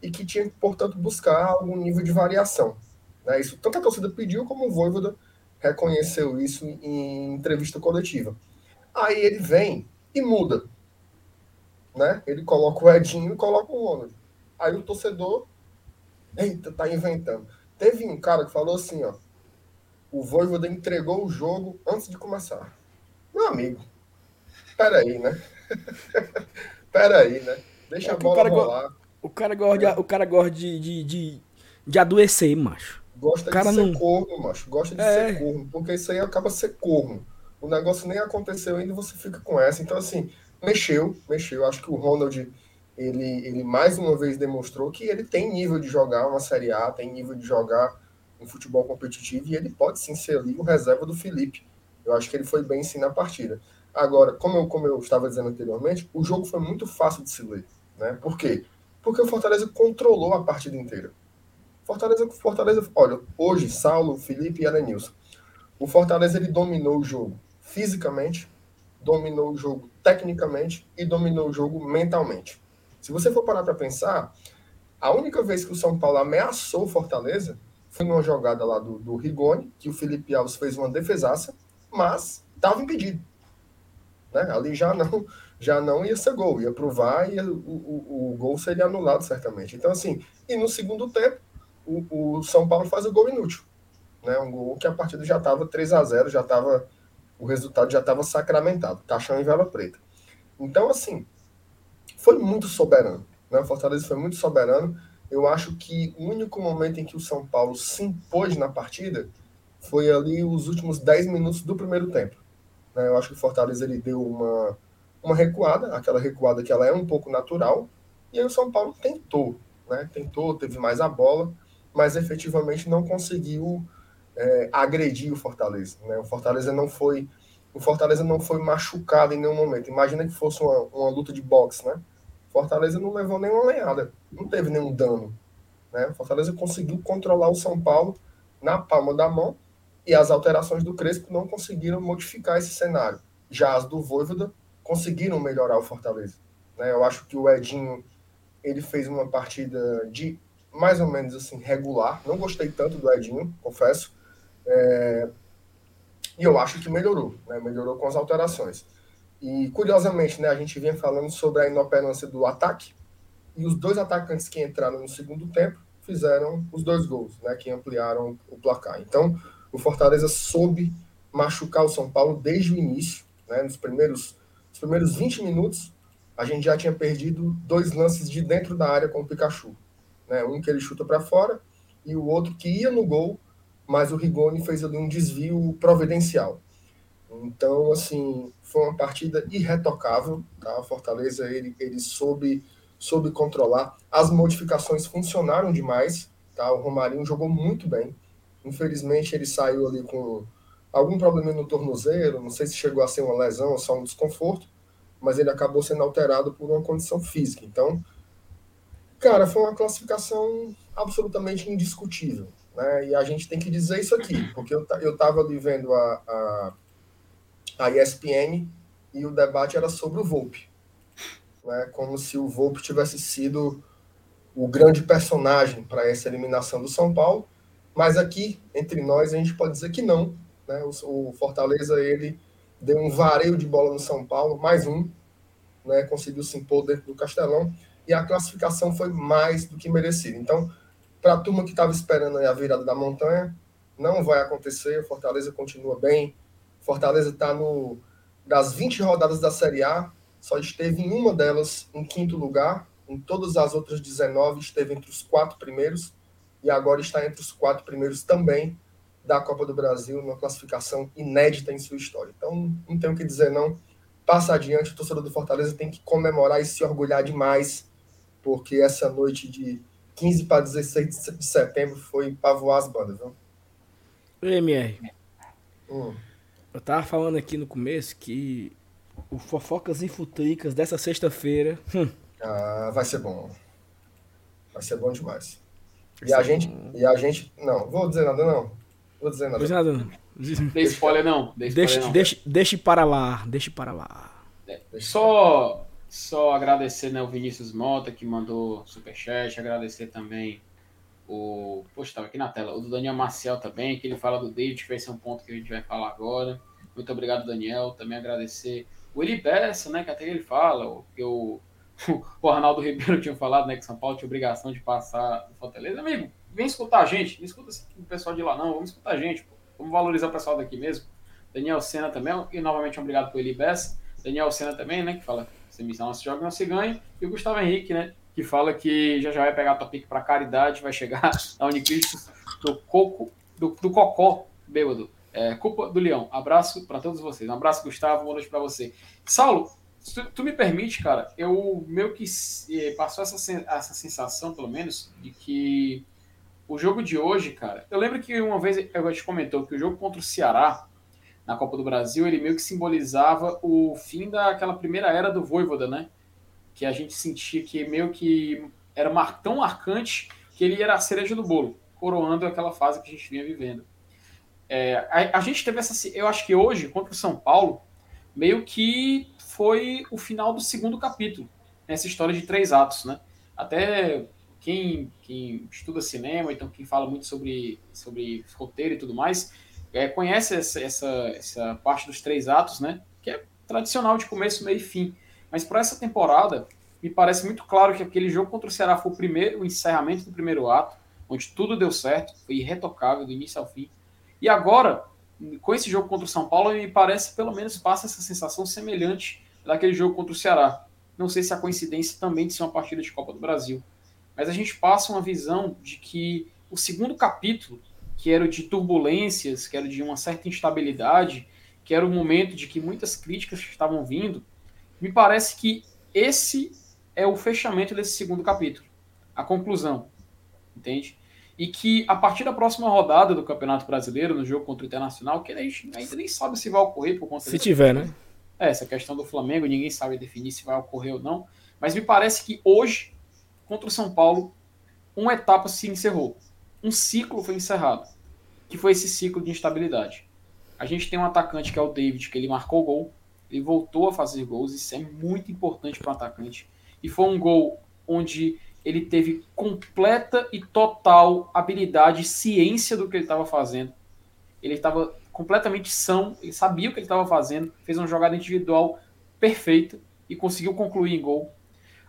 e que tinha, portanto, buscar algum nível de variação. Né? Isso tanto a torcida pediu como o Voivoda reconheceu isso em entrevista coletiva. Aí ele vem e muda. Né? Ele coloca o Edinho e coloca o Ronald. Aí o torcedor, eita, tá inventando. Teve um cara que falou assim, ó, o Voivoda entregou o jogo antes de começar. Meu amigo, peraí, né? peraí, né? Deixa é a bola o rolar. O cara gosta, de, o cara gosta de, de, de, de adoecer, macho. Gosta de ser não... corno, macho. Gosta de é. ser corno, porque isso aí acaba ser corno. O negócio nem aconteceu ainda você fica com essa. Então, assim, mexeu, mexeu. Acho que o Ronald, ele, ele mais uma vez demonstrou que ele tem nível de jogar uma Série A, tem nível de jogar um futebol competitivo e ele pode sim ser ali o reserva do Felipe. Eu acho que ele foi bem sim na partida. Agora, como eu, como eu estava dizendo anteriormente, o jogo foi muito fácil de se ler. Né? Por quê? Porque o Fortaleza controlou a partida inteira. Fortaleza, Fortaleza, olha, hoje, Saulo, Felipe e Elenilson. O Fortaleza ele dominou o jogo fisicamente, dominou o jogo tecnicamente e dominou o jogo mentalmente. Se você for parar para pensar, A única vez que o São Paulo ameaçou o Fortaleza foi numa jogada lá do, do Rigoni, que o Felipe Alves fez uma defesaça, mas estava impedido. Né? Ali já não, já não ia ser gol, ia provar e o, o, o, gol seria anulado certamente. Então, assim, e no segundo tempo, o, o São Paulo faz o gol inútil. Né? Um gol que a partida já estava 3 a 0 já estava. O resultado já estava sacramentado, caixão em vela preta. Então, assim, foi muito soberano. Né? O Fortaleza foi muito soberano. Eu acho que o único momento em que o São Paulo se impôs na partida foi ali os últimos 10 minutos do primeiro tempo. Né? Eu acho que o Fortaleza ele deu uma, uma recuada, aquela recuada que ela é um pouco natural, e aí o São Paulo tentou, né? tentou, teve mais a bola, mas efetivamente não conseguiu é, agredir o Fortaleza. Né? O Fortaleza não foi o Fortaleza não foi machucado em nenhum momento. Imagina que fosse uma, uma luta de boxe, né? Fortaleza não levou nenhuma lenhada, não teve nenhum dano. Né? Fortaleza conseguiu controlar o São Paulo na palma da mão e as alterações do Crespo não conseguiram modificar esse cenário. Já as do Voivoda conseguiram melhorar o Fortaleza. Né? Eu acho que o Edinho ele fez uma partida de mais ou menos assim regular. Não gostei tanto do Edinho, confesso. É... E eu acho que melhorou, né? melhorou com as alterações. E curiosamente, né, a gente vinha falando sobre a inoperância do ataque. E os dois atacantes que entraram no segundo tempo fizeram os dois gols, né, que ampliaram o placar. Então, o Fortaleza soube machucar o São Paulo desde o início, né, nos primeiros, nos primeiros 20 minutos, a gente já tinha perdido dois lances de dentro da área com o Pikachu. Né, um que ele chuta para fora e o outro que ia no gol, mas o Rigoni fez ali um desvio providencial. Então, assim, foi uma partida irretocável, tá? Fortaleza, ele, ele soube, soube controlar. As modificações funcionaram demais, tá? O Romarinho jogou muito bem, Infelizmente, ele saiu ali com algum problema no tornozelo, não sei se chegou a ser uma lesão ou só um desconforto, mas ele acabou sendo alterado por uma condição física. Então, cara, foi uma classificação absolutamente indiscutível. Né? E a gente tem que dizer isso aqui, porque eu, eu tava ali vendo a, a, a ESPN e o debate era sobre o Volpe. Né? Como se o Volpe tivesse sido o grande personagem para essa eliminação do São Paulo mas aqui, entre nós, a gente pode dizer que não. Né? O, o Fortaleza, ele deu um vareio de bola no São Paulo, mais um, né? conseguiu se impor dentro do Castelão, e a classificação foi mais do que merecida. Então, para a turma que estava esperando a virada da montanha, não vai acontecer, o Fortaleza continua bem, Fortaleza está no... Das 20 rodadas da Série A, só esteve em uma delas em quinto lugar, em todas as outras 19 esteve entre os quatro primeiros, e agora está entre os quatro primeiros também da Copa do Brasil, numa classificação inédita em sua história. Então, não tenho o que dizer, não. Passa adiante, o torcedor do Fortaleza tem que comemorar e se orgulhar demais, porque essa noite de 15 para 16 de setembro foi para voar as bandas, viu? MR. Hum. Eu tava falando aqui no começo que o Fofocas e Futricas dessa sexta-feira. Hum. Ah, vai ser bom. Vai ser bom demais. E a gente, e a gente, não, vou dizer nada não. Vou dizer nada. Vou dizer nada não. Dê spoiler não. Dê deixe, não. Deixe, deixe para lá, deixe para lá. É, só, só agradecer né, o Vinícius Mota que mandou superchat, agradecer também o, poxa, estava aqui na tela, o do Daniel Marcial também, que ele fala do David, que vai ser um ponto que a gente vai falar agora. Muito obrigado, Daniel. Também agradecer o Eli Bessa, né, que até ele fala, que o o Arnaldo Ribeiro tinha falado, né, que São Paulo tinha obrigação de passar no Fortaleza. Amigo, vem escutar a gente, não escuta o pessoal de lá não, vamos escutar a gente, pô. vamos valorizar o pessoal daqui mesmo. Daniel Senna também, e novamente obrigado por Eli Bess. Daniel Senna também, né, que fala não se joga, não se ganha. E o Gustavo Henrique, né, que fala que já já vai pegar a topic para caridade, vai chegar na Unicristo do Coco, do, do Cocó, bêbado. É, culpa do Leão. Abraço para todos vocês. Um abraço, Gustavo. Boa noite para você. Saulo, Tu, tu, me permite, cara, eu meio que eh, passou essa, essa sensação, pelo menos, de que o jogo de hoje, cara. Eu lembro que uma vez a gente comentou que o jogo contra o Ceará, na Copa do Brasil, ele meio que simbolizava o fim daquela primeira era do Voivoda, né? Que a gente sentia que meio que era tão marcante que ele era a cereja do bolo, coroando aquela fase que a gente vinha vivendo. É, a, a gente teve essa. Eu acho que hoje, contra o São Paulo, meio que foi o final do segundo capítulo, nessa história de três atos, né? Até quem, quem estuda cinema, então quem fala muito sobre, sobre roteiro e tudo mais, é, conhece essa, essa, essa parte dos três atos, né? Que é tradicional de começo, meio e fim. Mas para essa temporada, me parece muito claro que aquele jogo contra o Ceará foi o primeiro, o encerramento do primeiro ato, onde tudo deu certo, foi irretocável do início ao fim. E agora, com esse jogo contra o São Paulo, me parece pelo menos passa essa sensação semelhante daquele jogo contra o Ceará. Não sei se a coincidência também de ser uma partida de Copa do Brasil. Mas a gente passa uma visão de que o segundo capítulo, que era o de turbulências, que era de uma certa instabilidade, que era o momento de que muitas críticas estavam vindo, me parece que esse é o fechamento desse segundo capítulo, a conclusão, entende? E que a partir da próxima rodada do Campeonato Brasileiro, no jogo contra o Internacional, que a gente ainda nem sabe se vai ocorrer por conta Se tiver, né? É, essa questão do Flamengo, ninguém sabe definir se vai ocorrer ou não. Mas me parece que hoje, contra o São Paulo, uma etapa se encerrou. Um ciclo foi encerrado. Que foi esse ciclo de instabilidade. A gente tem um atacante que é o David, que ele marcou gol, ele voltou a fazer gols, isso é muito importante para o atacante. E foi um gol onde ele teve completa e total habilidade, ciência do que ele estava fazendo. Ele estava completamente são, ele sabia o que ele estava fazendo, fez uma jogada individual perfeita e conseguiu concluir em gol.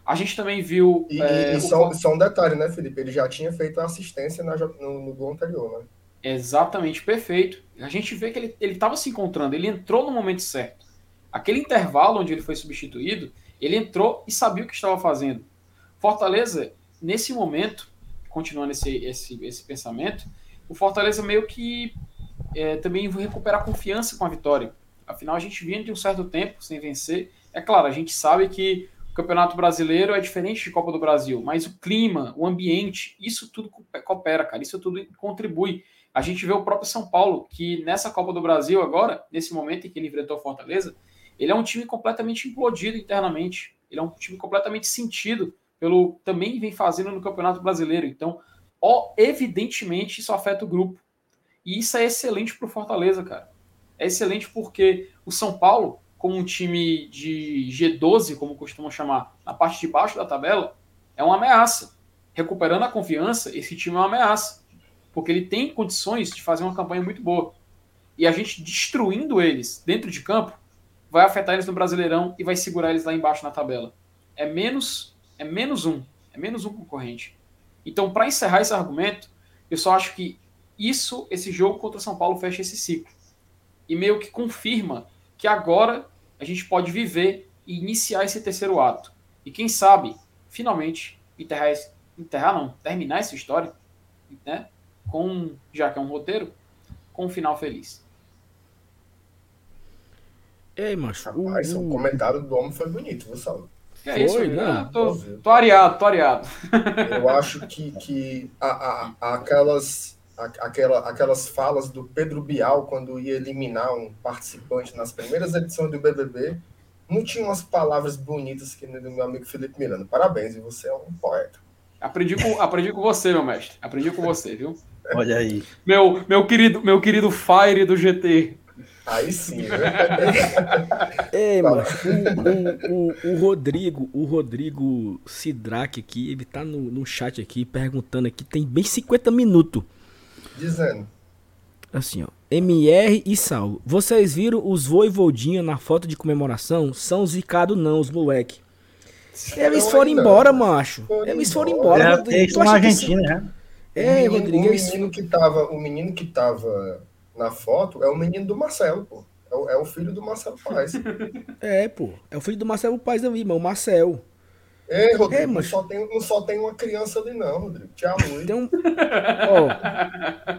A gente também viu. E, é, e só, o... só, um detalhe, né, Felipe? Ele já tinha feito a assistência na, no, no, gol anterior, né? Exatamente, perfeito. A gente vê que ele estava se encontrando, ele entrou no momento certo. Aquele intervalo onde ele foi substituído, ele entrou e sabia o que estava fazendo. Fortaleza, nesse momento, continuando esse, esse, esse pensamento, o Fortaleza meio que é, também recuperar confiança com a vitória. Afinal, a gente vinha de um certo tempo sem vencer. É claro, a gente sabe que Campeonato Brasileiro é diferente de Copa do Brasil, mas o clima, o ambiente, isso tudo coopera, cara, isso tudo contribui. A gente vê o próprio São Paulo, que nessa Copa do Brasil agora, nesse momento em que ele enfrentou a Fortaleza, ele é um time completamente implodido internamente. Ele é um time completamente sentido pelo também vem fazendo no Campeonato Brasileiro. Então, ó, evidentemente isso afeta o grupo. E isso é excelente para o Fortaleza, cara. É excelente porque o São Paulo, como um time de G12, como costumam chamar, na parte de baixo da tabela, é uma ameaça. Recuperando a confiança, esse time é uma ameaça. Porque ele tem condições de fazer uma campanha muito boa. E a gente destruindo eles dentro de campo vai afetar eles no Brasileirão e vai segurar eles lá embaixo na tabela. É menos é menos um, é menos um concorrente. Então, para encerrar esse argumento, eu só acho que isso, esse jogo contra o São Paulo fecha esse ciclo e meio que confirma que agora a gente pode viver e iniciar esse terceiro ato. E quem sabe, finalmente, enterrar, enterrar não, terminar essa história, né? Com, já que é um roteiro, com um final feliz. Ei, macho. Rapaz, o, o comentário do homem foi bonito, viu, Saulo? É foi, isso, né? Tô, tô areado, tô areado. Eu acho que, que a, a, aquelas, aquela, aquelas falas do Pedro Bial quando ia eliminar um participante nas primeiras edições do BBB não tinha umas palavras bonitas que do meu amigo Felipe Miranda. Parabéns, e você é um poeta. Aprendi com, aprendi com você, meu mestre. Aprendi com você, viu? Olha aí. Meu, meu, querido, meu querido Fire do GT. Aí sim, né? Ei, mano, o, o, o, Rodrigo, o Rodrigo Sidraque aqui, ele tá no, no chat aqui perguntando aqui, tem bem 50 minutos. Dizendo. Assim, ó. MR e Saulo, vocês viram os voivodinha na foto de comemoração? São zicado não, os moleque. Eles foram embora, macho. Eles foram embora, é, Rodrigo. Eles na Argentina, né? É, Rodrigo. O menino, que tava, o menino que tava na foto é o menino do Marcelo, pô. É o, é o filho do Marcelo Paz. é, pô. É o filho do Marcelo Paz ali, irmão. Marcel. É, Rodrigo, é, mas... não, só tem, não só tem uma criança ali, não, Rodrigo. Tchau, Luiz. Tem um...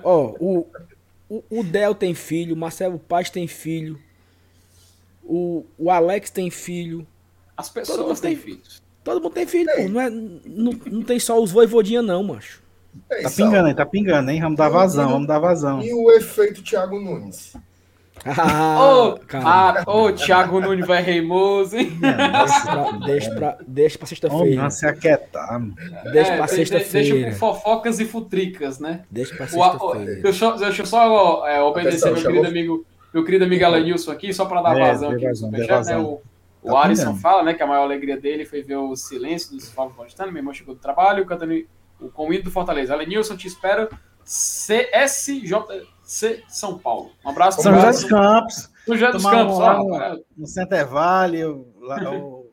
Ó, ó o, o, o Del tem filho, o Marcelo Paz tem filho, o, o Alex tem filho. As pessoas têm filhos. Todo mundo tem filho, pô. Não, é, não, não tem só os voivodinha, não, macho. É tá pingando, hein? Tá pingando, hein? Vamos dar vazão, vamos dar vazão. E o efeito Thiago Nunes? Ah, ah, ô, Thiago Nunes vai reimoso, hein? deixa pra, deixa pra sexta-feira. Não se aquietar. Deixa é, pra sexta-feira. Deixa com fofocas e futricas, né? Deixa pra sexta-feira. Deixa, deixa eu só é, obedecer meu querido amigo, meu querido amigo Alanilson aqui, só pra dar é, vazão aqui. Vazão, né? O, o tá Alisson fala, né, que a maior alegria dele foi ver o silêncio dos Fábio Paulistano. Meu irmão chegou do trabalho, cantando o convite do Fortaleza. Alenilson, te espero. CSJC São Paulo. Um abraço. São José dos Campos. São José dos Campos, lá no, no Center Valley, lá, ou,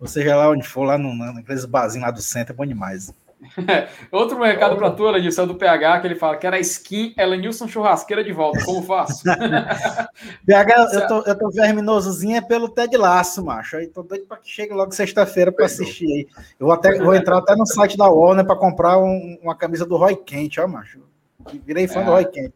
ou seja, lá onde for, lá no, naqueles barzinhos lá do centro, é bom demais. Outro recado para tu, Elenilson, do PH, que ele fala que era skin Elenilson Churrasqueira de volta. Como faço? PH, eu tô, eu tô verminosozinho é pelo Ted Laço, macho. Aí tô doido para que chegue logo sexta-feira para assistir aí. Eu vou, até, vou entrar até no site da Warner para comprar um, uma camisa do Roy Kent, ó, macho. Virei fã é. do Roy Kent.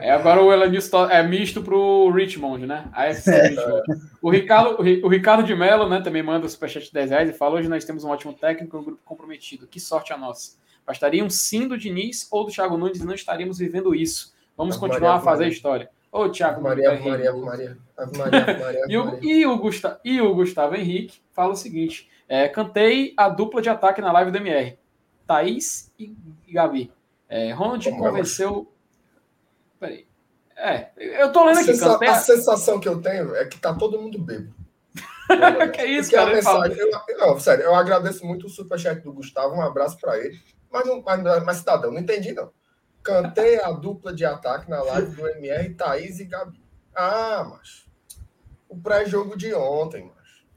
É, agora o Elenilson é misto pro Richmond, né? AFC é. Richmond. O Ricardo, o Ricardo de Mello, né, também manda o superchat de 10 reais e fala: hoje nós temos um ótimo técnico e um grupo comprometido. Que sorte a nossa. Bastaria um sim do Diniz ou do Thiago Nunes e não estaríamos vivendo isso. Vamos continuar a fazer a história. Ô, Thiago Maria, Maria, Maria, Maria, Maria, e, o, e, o Gustavo, e o Gustavo Henrique fala o seguinte: é, cantei a dupla de ataque na live do MR. Thaís e Gabi. É, Ronald convenceu Peraí. É, eu tô lendo a aqui. Sensa a sensação que eu tenho é que tá todo mundo bêbado. que é isso, cara? Mensagem, eu, não, sério, eu agradeço muito o superchat do Gustavo, um abraço para ele. Mas, não, mas, mas, cidadão, não entendi, não. Cantei a dupla de ataque na live do MR, Thaís e Gabi. Ah, mas o pré-jogo de ontem.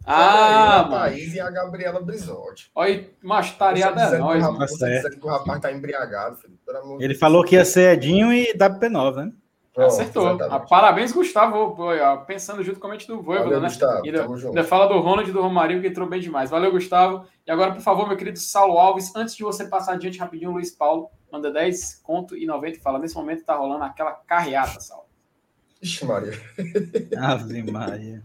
Ah, a Thaís e a Gabriela Brizotti. Olha, mas tareada é nóis. Você dizendo que o rapaz tá embriagado, filho. Ele falou que ia ser Edinho e WP9, né? Acertou. Ah, parabéns, Gustavo. Pensando junto com a mente do Voivoda, né? Gustavo, ainda, ainda fala do Ronald e do Romarinho, que entrou bem demais. Valeu, Gustavo. E agora, por favor, meu querido Saulo Alves, antes de você passar adiante rapidinho, Luiz Paulo, manda 10 conto e 90 e fala: nesse momento tá rolando aquela carreata, Saulo. Ixi, Maria. Ave Maria.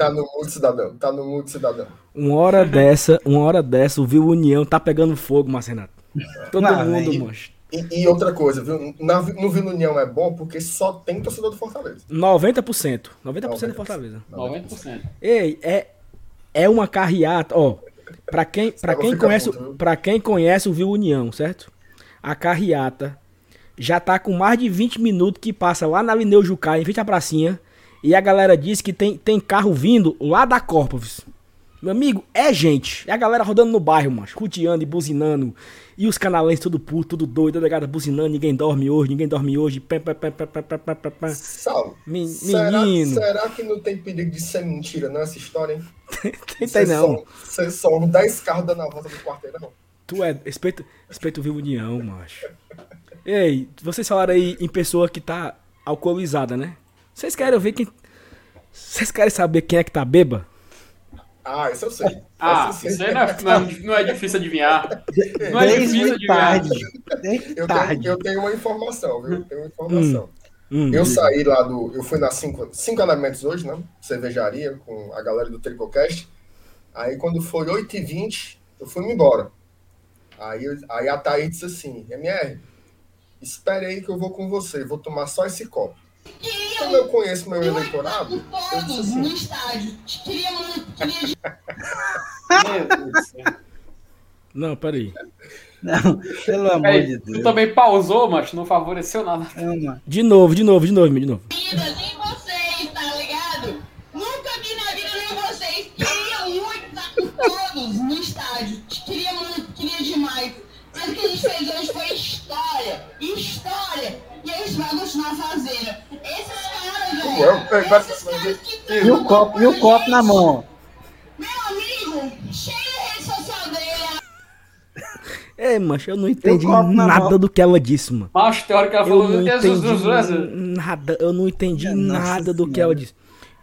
Tá no mundo, cidadão. Tá no mundo, cidadão. Uma hora dessa, uma hora dessa, o Viu União tá pegando fogo, Marcenato. Todo Não, mundo, mancho. E, e, outra coisa, viu? Na, no Vila União é bom porque só tem torcedor do Fortaleza. 90%. 90%, 90% do Fortaleza. 90%. Ei, é, é uma carreata, ó. Pra quem, pra quem, conhece, pra quem conhece o Vila União, certo? A carreata já tá com mais de 20 minutos que passa lá na Lineu Jucá, em frente à pracinha. E a galera diz que tem, tem carro vindo lá da Corpovis. Meu amigo, é gente. É a galera rodando no bairro, mano. Roteando e buzinando. E os canalenses tudo puto, tudo doido. A galera buzinando. Ninguém dorme hoje, ninguém dorme hoje. Pé, pé, pé, pé, pé, pé, pé, pé. Sal, Men menino. Será, será, que não tem perigo de ser mentira nessa história, hein? tem, tem não. Vocês são 10 carros dando a volta do quarteirão. Tu é. Respeito, respeito vivo união, macho. Ei, vocês falaram aí em pessoa que tá alcoolizada, né? Vocês querem ver quem. Vocês querem saber quem é que tá beba? Ah, isso eu sei. Ah, isso aí não é, não, é, não é difícil adivinhar. Não é difícil adivinhar. Eu tenho, eu tenho uma informação, viu? Eu tenho uma informação. Hum, hum, eu saí lá do. Eu fui nas cinco, cinco elementos hoje, né? Cervejaria, com a galera do Tricocast. Aí quando foi 8h20, eu fui me embora. Aí, aí a Thaís disse assim: MR, espere aí que eu vou com você, vou tomar só esse copo. Como eu conheço meu eleitorado, eu disse assim. No estádio. Queria, queria... Não, peraí. Não, pelo amor de Deus. Tu também pausou, mas não favoreceu nada. De novo, de novo, de novo, de novo. Nem vocês, tá ligado? Nunca vi na vida nem vocês. Queria muito estar com todos no estádio. Queria muito, queria demais. Mas o que a gente fez hoje foi história. História. E eles vão continuar fazendo. Esses caras, velho. E o copo, e o copo na mão. Meu amigo, cheio de rede social dele. É, macho, eu não entendi nada do que ela disse, mano. Macho, tem hora que ela falou, eu não entendi nada, eu não entendi nada do que ela disse.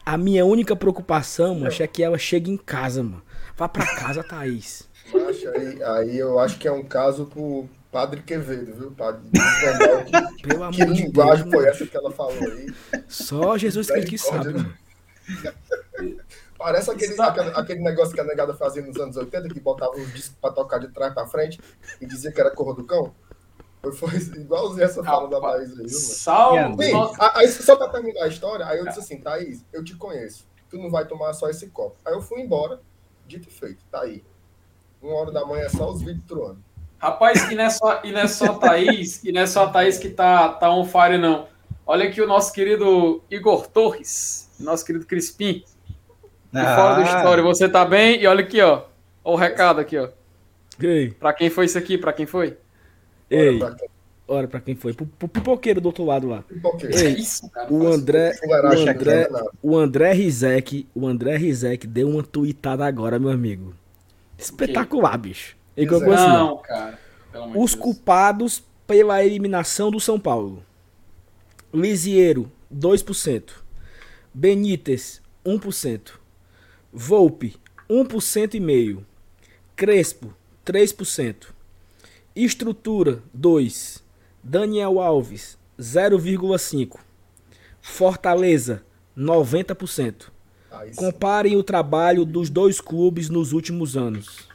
A minha única preocupação, macho, é que ela chegue em casa, mano. Vá pra casa, Thaís. Macho, aí, aí eu acho que é um caso pro, Padre Quevedo, viu? Padre que, Pelo que linguagem Deus, foi essa que ela falou aí? Só Jesus Cristo que sabe. Parece aquele, aquele, aquele, negócio que a negada fazia nos anos 80, que botava os discos pra tocar de trás pra frente e dizia que era corro do cão. Foi, foi igualzinho essa fala da Thaís aí, viu? Salve! Aí, só pra terminar a história, aí eu disse assim, Thaís, eu te conheço. Tu não vai tomar só esse copo. Aí eu fui embora, dito e feito, tá aí. Uma hora da manhã é só os vídeos troando. Rapaz, e não é só, e não é só a Thaís, e não é só a Thaís que tá, tá on fire, não. Olha aqui o nosso querido Igor Torres, nosso querido Crispim. Ah. fora do história. Você tá bem? E olha aqui, ó. Olha o recado aqui, ó. Ei. Pra quem foi isso aqui? Pra quem foi? Ei. Olha pra quem foi. Pro, pro pipoqueiro do outro lado lá. Ei, isso, cara, o André, o André, o André Rizek, o André Rizek deu uma tweetada agora, meu amigo. Espetacular, bicho. Ele colocou assim, Não, cara. Os culpados pela eliminação do São Paulo. Lisiero, 2%. Benítez, 1%. Volpe, 1% e meio. Crespo, 3%. Estrutura, 2%. Daniel Alves, 0,5%. Fortaleza, 90%. Comparem o trabalho dos dois clubes nos últimos anos.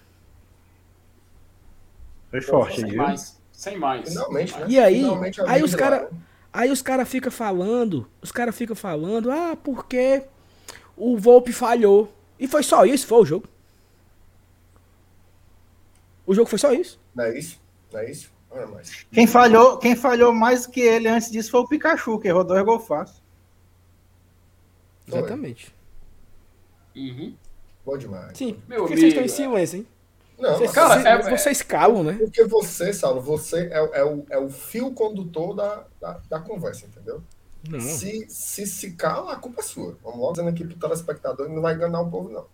Foi forte, sem viu? mais. Sem mais. Finalmente, né? E aí, Finalmente aí os caras Aí os caras ficam falando, os caras ficam falando, ah, porque o Volpe falhou. E foi só isso, foi o jogo. O jogo foi só isso. Não é isso? Não é isso? Não é mais. Quem falhou, quem falhou mais que ele antes disso foi o Pikachu, que rodou e gol fácil. Exatamente. Uhum. Bom demais. Sim, Meu porque amigo, vocês estão em silêncio, hein? Não, vocês, cara, é, vocês calam, né? Porque você, Saulo, você é, é, o, é o fio condutor da, da, da conversa, entendeu? Não. Se, se se cala, a culpa é sua. Vamos logo dizendo aqui pro telespectador, não vai enganar o povo, não.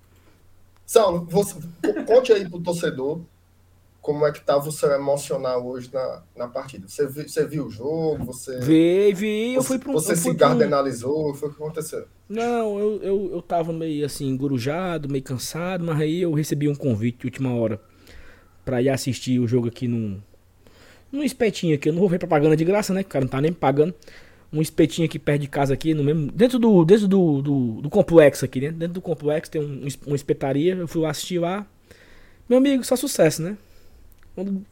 Saulo, você, conte aí pro torcedor como é que estava o seu emocional hoje na, na partida. Você, viu, você viu o jogo? Você, vi, vi. Eu você, fui pro, Você se gardenalizou? Foi o que aconteceu? Não, eu, eu, eu tava meio assim, engurujado, meio cansado, mas aí eu recebi um convite de última hora pra ir assistir o jogo aqui num, num espetinho aqui. Eu não vou ver propaganda de graça, né? O cara não tá nem pagando. Um espetinho aqui perto de casa aqui, no mesmo. Dentro do. Dentro do, do, do complexo aqui, né? Dentro do complexo tem um, uma espetaria. Eu fui lá assistir lá. Meu amigo, só sucesso, né? Quando...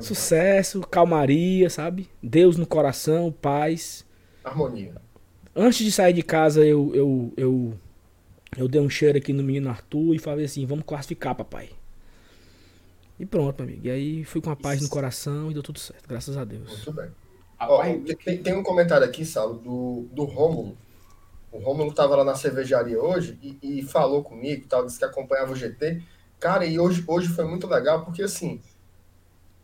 Sucesso, calmaria, sabe? Deus no coração, paz. Harmonia. Antes de sair de casa, eu, eu, eu, eu dei um cheiro aqui no menino Arthur e falei assim: vamos classificar, papai. E pronto, meu amigo. E aí fui com a paz Isso. no coração e deu tudo certo, graças a Deus. Muito bem. Ó, tem, tem, um comentário aqui, Saulo, do, do Rômulo. O Rômulo estava lá na cervejaria hoje e, e falou comigo, tal, disse que acompanhava o GT. Cara, e hoje, hoje foi muito legal, porque assim,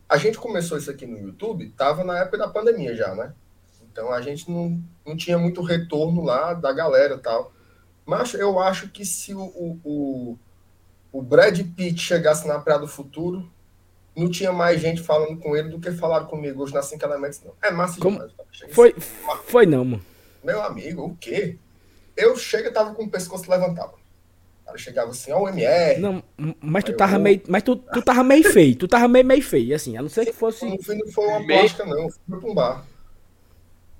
a gente começou isso aqui no YouTube, tava na época da pandemia já, né? Então a gente não, não tinha muito retorno lá da galera e tal. Mas eu acho que se o, o, o Brad Pitt chegasse na Praia do Futuro, não tinha mais gente falando com ele do que falaram comigo hoje na Cinco Elementos, não. É massa Como? demais. Foi, foi não, mano. Meu amigo, o quê? Eu chego e tava com o pescoço levantado cara chegava assim, ó, o MR. Não, mas tu tava eu... meio. Mas tu, tu tava meio feio. Tu tava meio, meio feio, assim. A não ser que fosse. No fim não foi uma meio... plástica, não. Foi pra um bar.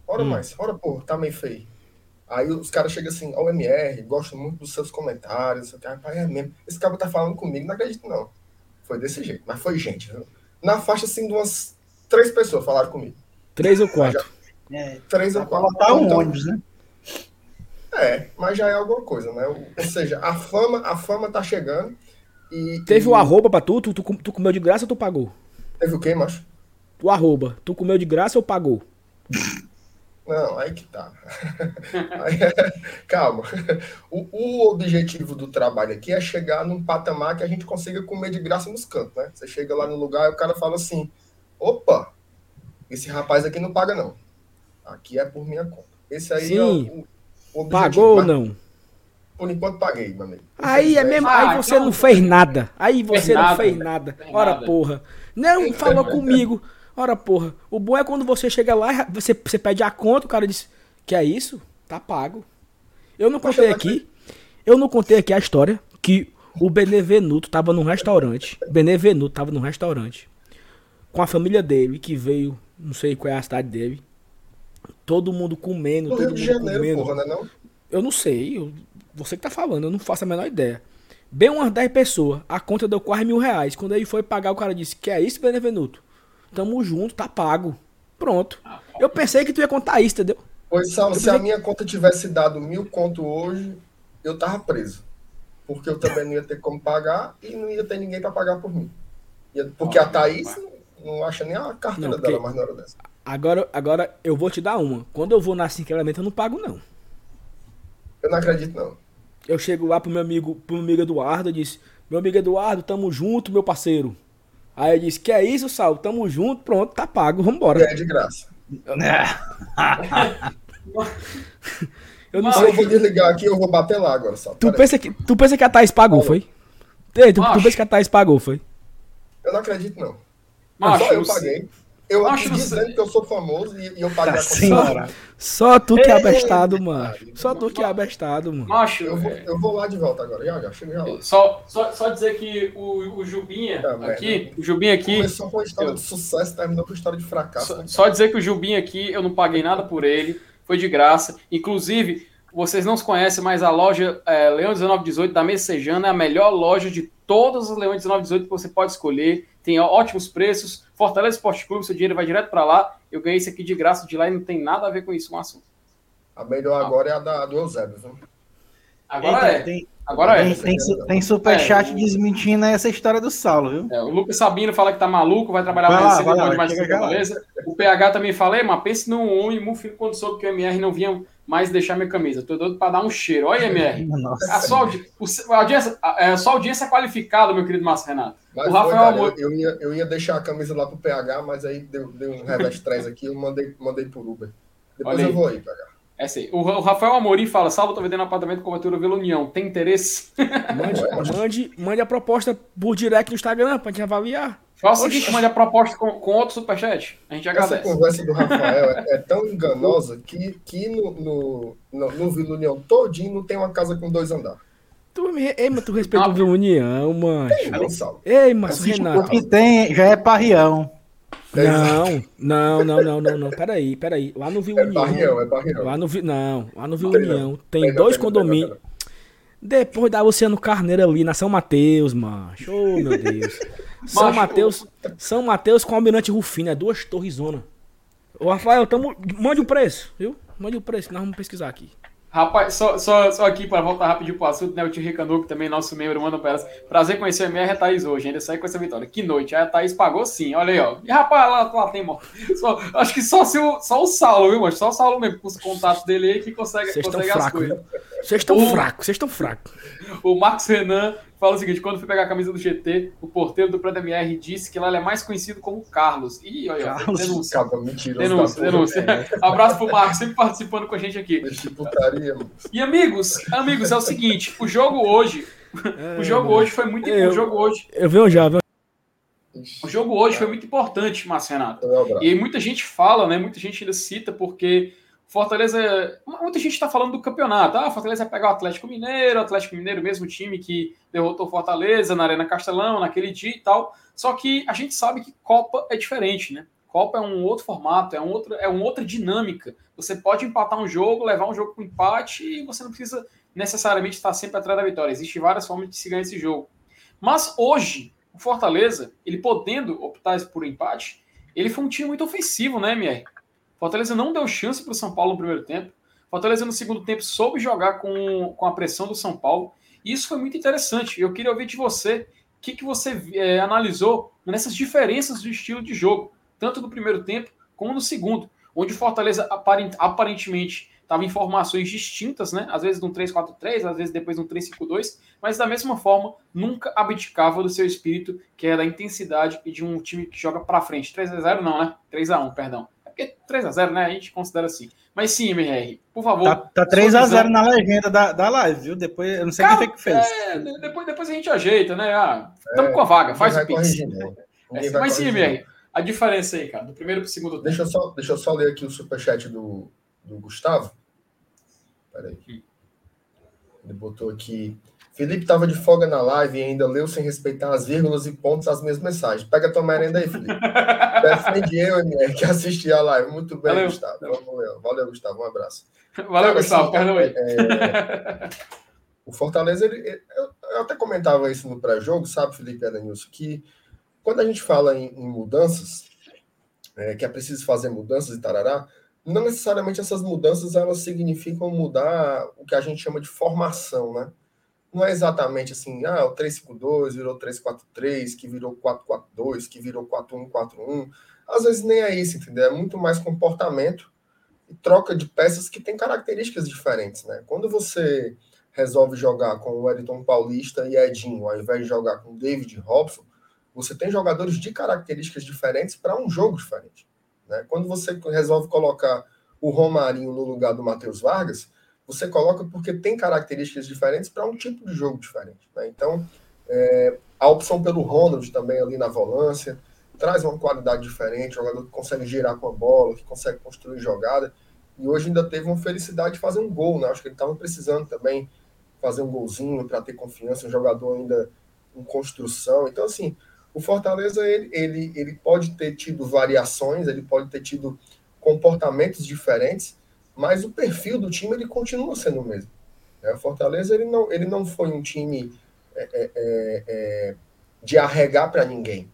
Ora hum. mais, ora, pô, tá meio feio. Aí os caras chegam assim, ó, o MR, gosto muito dos seus comentários. O cara, é mesmo. Esse cara tá falando comigo, não acredito, não. Foi desse jeito, mas foi gente, viu? Na faixa, assim, de umas três pessoas falaram comigo. Três ou quatro? Já... É, três ou quatro. Tá um então, ônibus, né? É, mas já é alguma coisa, né? Ou seja, a fama, a fama tá chegando e. Teve e... o arroba pra tu? Tu, tu? tu comeu de graça ou tu pagou? Teve o quê, macho? O arroba. Tu comeu de graça ou pagou? Não, aí que tá. aí, é, calma. O, o, objetivo do trabalho aqui é chegar num patamar que a gente consiga comer de graça nos cantos, né? Você chega lá no lugar e o cara fala assim: opa, esse rapaz aqui não paga, não. Aqui é por minha conta. Esse aí Sim. é o, Pagou ou não? Por enquanto paguei, meu amigo. Aí é mesmo, ah, aí você então... não fez nada. Aí você não fez nada. Ora, porra. Não falou comigo. Ora, porra. O bom é quando você chega lá, você, você pede a conta, o cara diz: Que é isso? Tá pago. Eu não contei aqui. Eu não contei aqui a história que o Benevenuto tava num restaurante. Benevenuto tava num restaurante. Com a família dele, que veio, não sei qual é a cidade dele. Todo mundo comendo. No todo Rio de Janeiro, comendo. porra, não é não? Eu não sei. Eu, você que tá falando, eu não faço a menor ideia. Bem umas 10 pessoas. A conta deu quase mil reais. Quando ele foi pagar, o cara disse: Que é isso, Benevenuto? Tamo junto, tá pago. Pronto. Eu pensei que tu ia contar isso, entendeu? Pois, Saulo, se a minha conta tivesse dado mil conto hoje, eu tava preso. Porque eu também não ia ter como pagar e não ia ter ninguém para pagar por mim. Porque a Thaís não acha nem a carteira não, dela mais na hora dessa. Agora, agora eu vou te dar uma. Quando eu vou na Cinco Elementos, eu não pago, não. Eu não acredito, não. Eu chego lá pro meu amigo, pro meu amigo Eduardo e disse: Meu amigo Eduardo, tamo junto, meu parceiro. Aí eu disse, que é isso, Sal? Tamo junto, pronto, tá pago, vambora. É de graça. eu não sei. Eu vou desligar aqui, eu vou bater lá agora, Sal. Tu pensa, que, tu pensa que a Thaís pagou, foi? Ei, tu, tu pensa que a Thaís pagou, foi? Eu não acredito, não. Macho, Só eu paguei. Eu acho dizendo que eu sou famoso e, e eu paguei a conta. Só tu que é abestado, mano. Só tu que é abestado, mano. Macho, eu vou, eu vou lá de volta agora. Já, já, chega já lá. Só, só, só dizer que o, o Jubinha é, aqui, o Jubinha aqui... Começou com uma história eu, de sucesso, terminou com uma história de fracasso. Só, só dizer que o Jubinha aqui, eu não paguei nada por ele, foi de graça. Inclusive, vocês não se conhecem, mas a loja é, Leão 1918 da Messejana é a melhor loja de todas as Leões 1918 que você pode escolher. Tem ótimos preços. Fortaleza Esporte Clube, seu dinheiro vai direto para lá. Eu ganhei isso aqui de graça de lá e não tem nada a ver com isso com o assunto. A melhor agora é a da, do Eusébio, viu? Agora é. Tem, agora tem, é. Tem, tem superchat é. desmentindo essa história do Saulo, viu? É, o Lucas Sabino fala que tá maluco, vai trabalhar vai mais cedo, mais beleza. O PH também falei, mas pense num homem muito fino quando soube que o MR não vinha mais deixar minha camisa. Tô doido para dar um cheiro. Olha, MR. Nossa, a, sua audi... a, audiência, a, a sua audiência é qualificada, meu querido Márcio Renato. Mas o Rafael foi, cara, Amor... eu, eu, ia, eu ia deixar a camisa lá pro PH, mas aí deu, deu um revés 3 aqui, eu mandei, mandei por Uber. Depois Olha eu aí. vou aí, PH. É assim, o, o Rafael Amorim fala: Salvo, tô vendendo apartamento com cobertura Vila União. Tem interesse? Mande, mande, mande a proposta por direct no Instagram pra gente avaliar. Faz o seguinte, mande a proposta com, com outro superchat. A gente agradece. Essa conversa do Rafael é, é tão enganosa que, que no, no, no, no Vila União todinho não tem uma casa com dois andares. Tu, ei, mas tu respeita o Vila União, mano. Ei, mas Renato. O que tem já é parrião. Não, não, não, não, não, não. Peraí, peraí. Lá no Vila é União. Barrião, é barrião. Lá no, não, lá no Vila União tem, tem dois condomínios. Depois da Luciano Carneiro ali na São Mateus, macho. Oh, meu Deus. São Mateus, São Mateus com Almirante Rufino, é duas torres zona. Ô, Rafael, tamo, mande o preço, viu? Mande o preço, que nós vamos pesquisar aqui. Rapaz, só, só, só aqui para voltar rapidinho pro assunto, né? O tio Ricanuco, também nosso membro, manda para elas. Prazer conhecer a MR e a Thaís hoje, ainda sai com essa vitória. Que noite, a Thaís pagou sim, olha aí, ó. E rapaz, lá, lá tem, mano. Só, acho que só, se o, só o Saulo, viu, mano? Só o Saulo mesmo, com os contatos dele aí, que consegue, consegue as coisas. Vocês estão fracos, vocês estão fracos. O Marcos Renan fala o seguinte: quando fui pegar a camisa do GT, o porteiro do Preda MR disse que lá ele é mais conhecido como Carlos. Ih, olha, Carlos, denúncia. Calma, mentira, denúncia, denúncia. Abraço pro Marcos, sempre participando com a gente aqui. Putaria, e amigos, amigos, é o seguinte: o jogo hoje. É, o jogo hoje foi muito importante. O jogo hoje. Eu vi já, viu? O jogo hoje foi muito importante, Márcio Renato. E muita gente fala, né? Muita gente ainda cita, porque Fortaleza. Muita gente está falando do campeonato. Ah, Fortaleza vai pegar o Atlético Mineiro, o Atlético Mineiro, mesmo time que derrotou Fortaleza na Arena Castelão naquele dia e tal. Só que a gente sabe que Copa é diferente, né? Copa é um outro formato, é, um outro, é uma outra dinâmica. Você pode empatar um jogo, levar um jogo com empate e você não precisa necessariamente estar sempre atrás da vitória. Existem várias formas de se ganhar esse jogo. Mas hoje, o Fortaleza, ele podendo optar por empate, ele foi um time muito ofensivo, né, MR? Fortaleza não deu chance para o São Paulo no primeiro tempo. Fortaleza no segundo tempo soube jogar com, com a pressão do São Paulo. E isso foi muito interessante. Eu queria ouvir de você o que, que você é, analisou nessas diferenças de estilo de jogo, tanto no primeiro tempo como no segundo, onde Fortaleza aparentemente estava em formações distintas, né? Às vezes no 3-4-3, às vezes depois no 3-5-2, mas da mesma forma nunca abdicava do seu espírito, que é da intensidade e de um time que joga para frente. 3 a 0 não, né? 3 a 1, perdão. Porque 3x0, né? A gente considera assim. Mas sim, MR, por favor. Tá, tá 3x0 na legenda da, da live, viu? Depois, eu não sei Cara, quem foi que fez. É, depois, depois a gente ajeita, né? Ah, estamos é, com a vaga, faz o pix. É, mas sim, MR, a diferença aí, cara, do primeiro pro segundo deixa tempo. Eu só, deixa eu só ler aqui o superchat do, do Gustavo. Peraí. Hum. Ele botou aqui. Felipe estava de folga na live e ainda leu sem respeitar as vírgulas e pontos as mesmas mensagens. Pega tua merenda aí, Felipe. Defende eu, MR, que assisti a live. Muito bem, Valeu. Gustavo. Valeu. Valeu, Gustavo. Um abraço. Valeu, Cara, Gustavo. Assim, Perdão aí. É, o Fortaleza, ele, eu, até comentava isso no pré-jogo, sabe, Felipe Edenilson, que quando a gente fala em, em mudanças, é, que é preciso fazer mudanças e tarará, não necessariamente essas mudanças elas significam mudar o que a gente chama de formação, né? Não é exatamente assim, ah, o 352 virou 343, que virou 442, que virou 4141. Às vezes nem é isso, entendeu? É muito mais comportamento e troca de peças que tem características diferentes, né? Quando você resolve jogar com o Wellington Paulista e Edinho, ao invés de jogar com David Robson, Você tem jogadores de características diferentes para um jogo diferente. Né? Quando você resolve colocar o Romarinho no lugar do Matheus Vargas, você coloca porque tem características diferentes para um tipo de jogo diferente. Né? Então, é, a opção pelo Ronald também ali na volância traz uma qualidade diferente, jogador que consegue girar com a bola, que consegue construir jogada. E hoje ainda teve uma felicidade de fazer um gol, né? Acho que ele estava precisando também fazer um golzinho para ter confiança, um jogador ainda em construção. Então, assim, o Fortaleza ele, ele, ele pode ter tido variações, ele pode ter tido comportamentos diferentes, mas o perfil do time ele continua sendo o mesmo. Né? O Fortaleza ele não, ele não foi um time é, é, é, é de arregar para ninguém.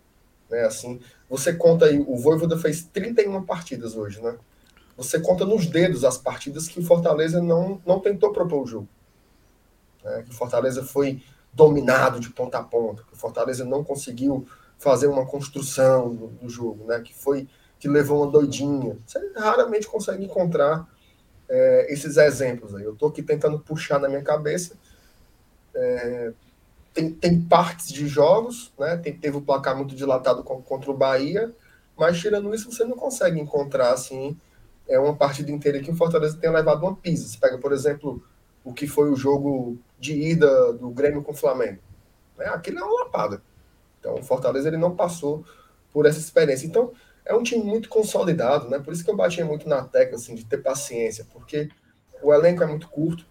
Né? Assim, você conta aí, o Voivoda fez 31 partidas hoje, né? Você conta nos dedos as partidas que o Fortaleza não, não tentou propor o jogo. Né? Que o Fortaleza foi dominado de ponta a ponta, que o Fortaleza não conseguiu fazer uma construção do, do jogo, né? Que foi que levou uma doidinha. Você raramente consegue encontrar é, esses exemplos aí. Eu estou aqui tentando puxar na minha cabeça. É, tem, tem partes de jogos, né? Tem, teve o placar muito dilatado contra o Bahia, mas tirando isso, você não consegue encontrar assim é uma partida inteira que o Fortaleza tenha levado uma pisa. Você pega, por exemplo, o que foi o jogo de ida do Grêmio com o Flamengo. Né? Aquilo é uma lapada. Então, o Fortaleza ele não passou por essa experiência. Então, é um time muito consolidado, né? Por isso que eu batia muito na tecla assim, de ter paciência, porque o elenco é muito curto,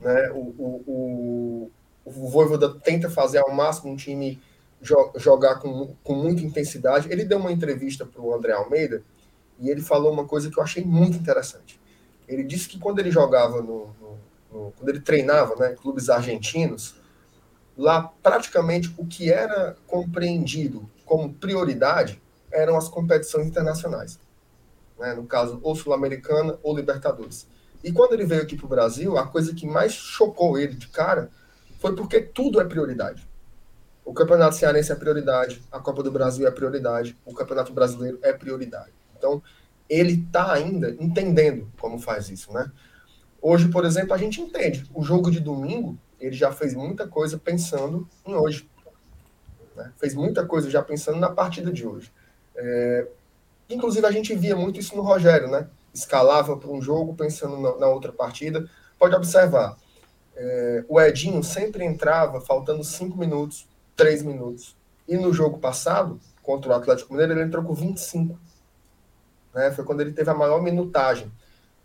né? O, o, o, o Voivoda tenta fazer ao máximo um time jo jogar com, com muita intensidade. Ele deu uma entrevista para o André Almeida e ele falou uma coisa que eu achei muito interessante. Ele disse que quando ele jogava no, no, no quando ele treinava, né, clubes argentinos, lá praticamente o que era compreendido como prioridade eram as competições internacionais. Né, no caso, ou Sul-Americana ou Libertadores. E quando ele veio aqui para o Brasil, a coisa que mais chocou ele de cara foi porque tudo é prioridade. O Campeonato Cearense é prioridade, a Copa do Brasil é prioridade, o Campeonato Brasileiro é prioridade. Então, ele está ainda entendendo como faz isso, né? Hoje, por exemplo, a gente entende. O jogo de domingo, ele já fez muita coisa pensando em hoje. Né? Fez muita coisa já pensando na partida de hoje. É... Inclusive, a gente via muito isso no Rogério, né? Escalava para um jogo pensando na, na outra partida. Pode observar, é, o Edinho sempre entrava faltando 5 minutos, 3 minutos. E no jogo passado, contra o Atlético Mineiro, ele entrou com 25. Né? Foi quando ele teve a maior minutagem.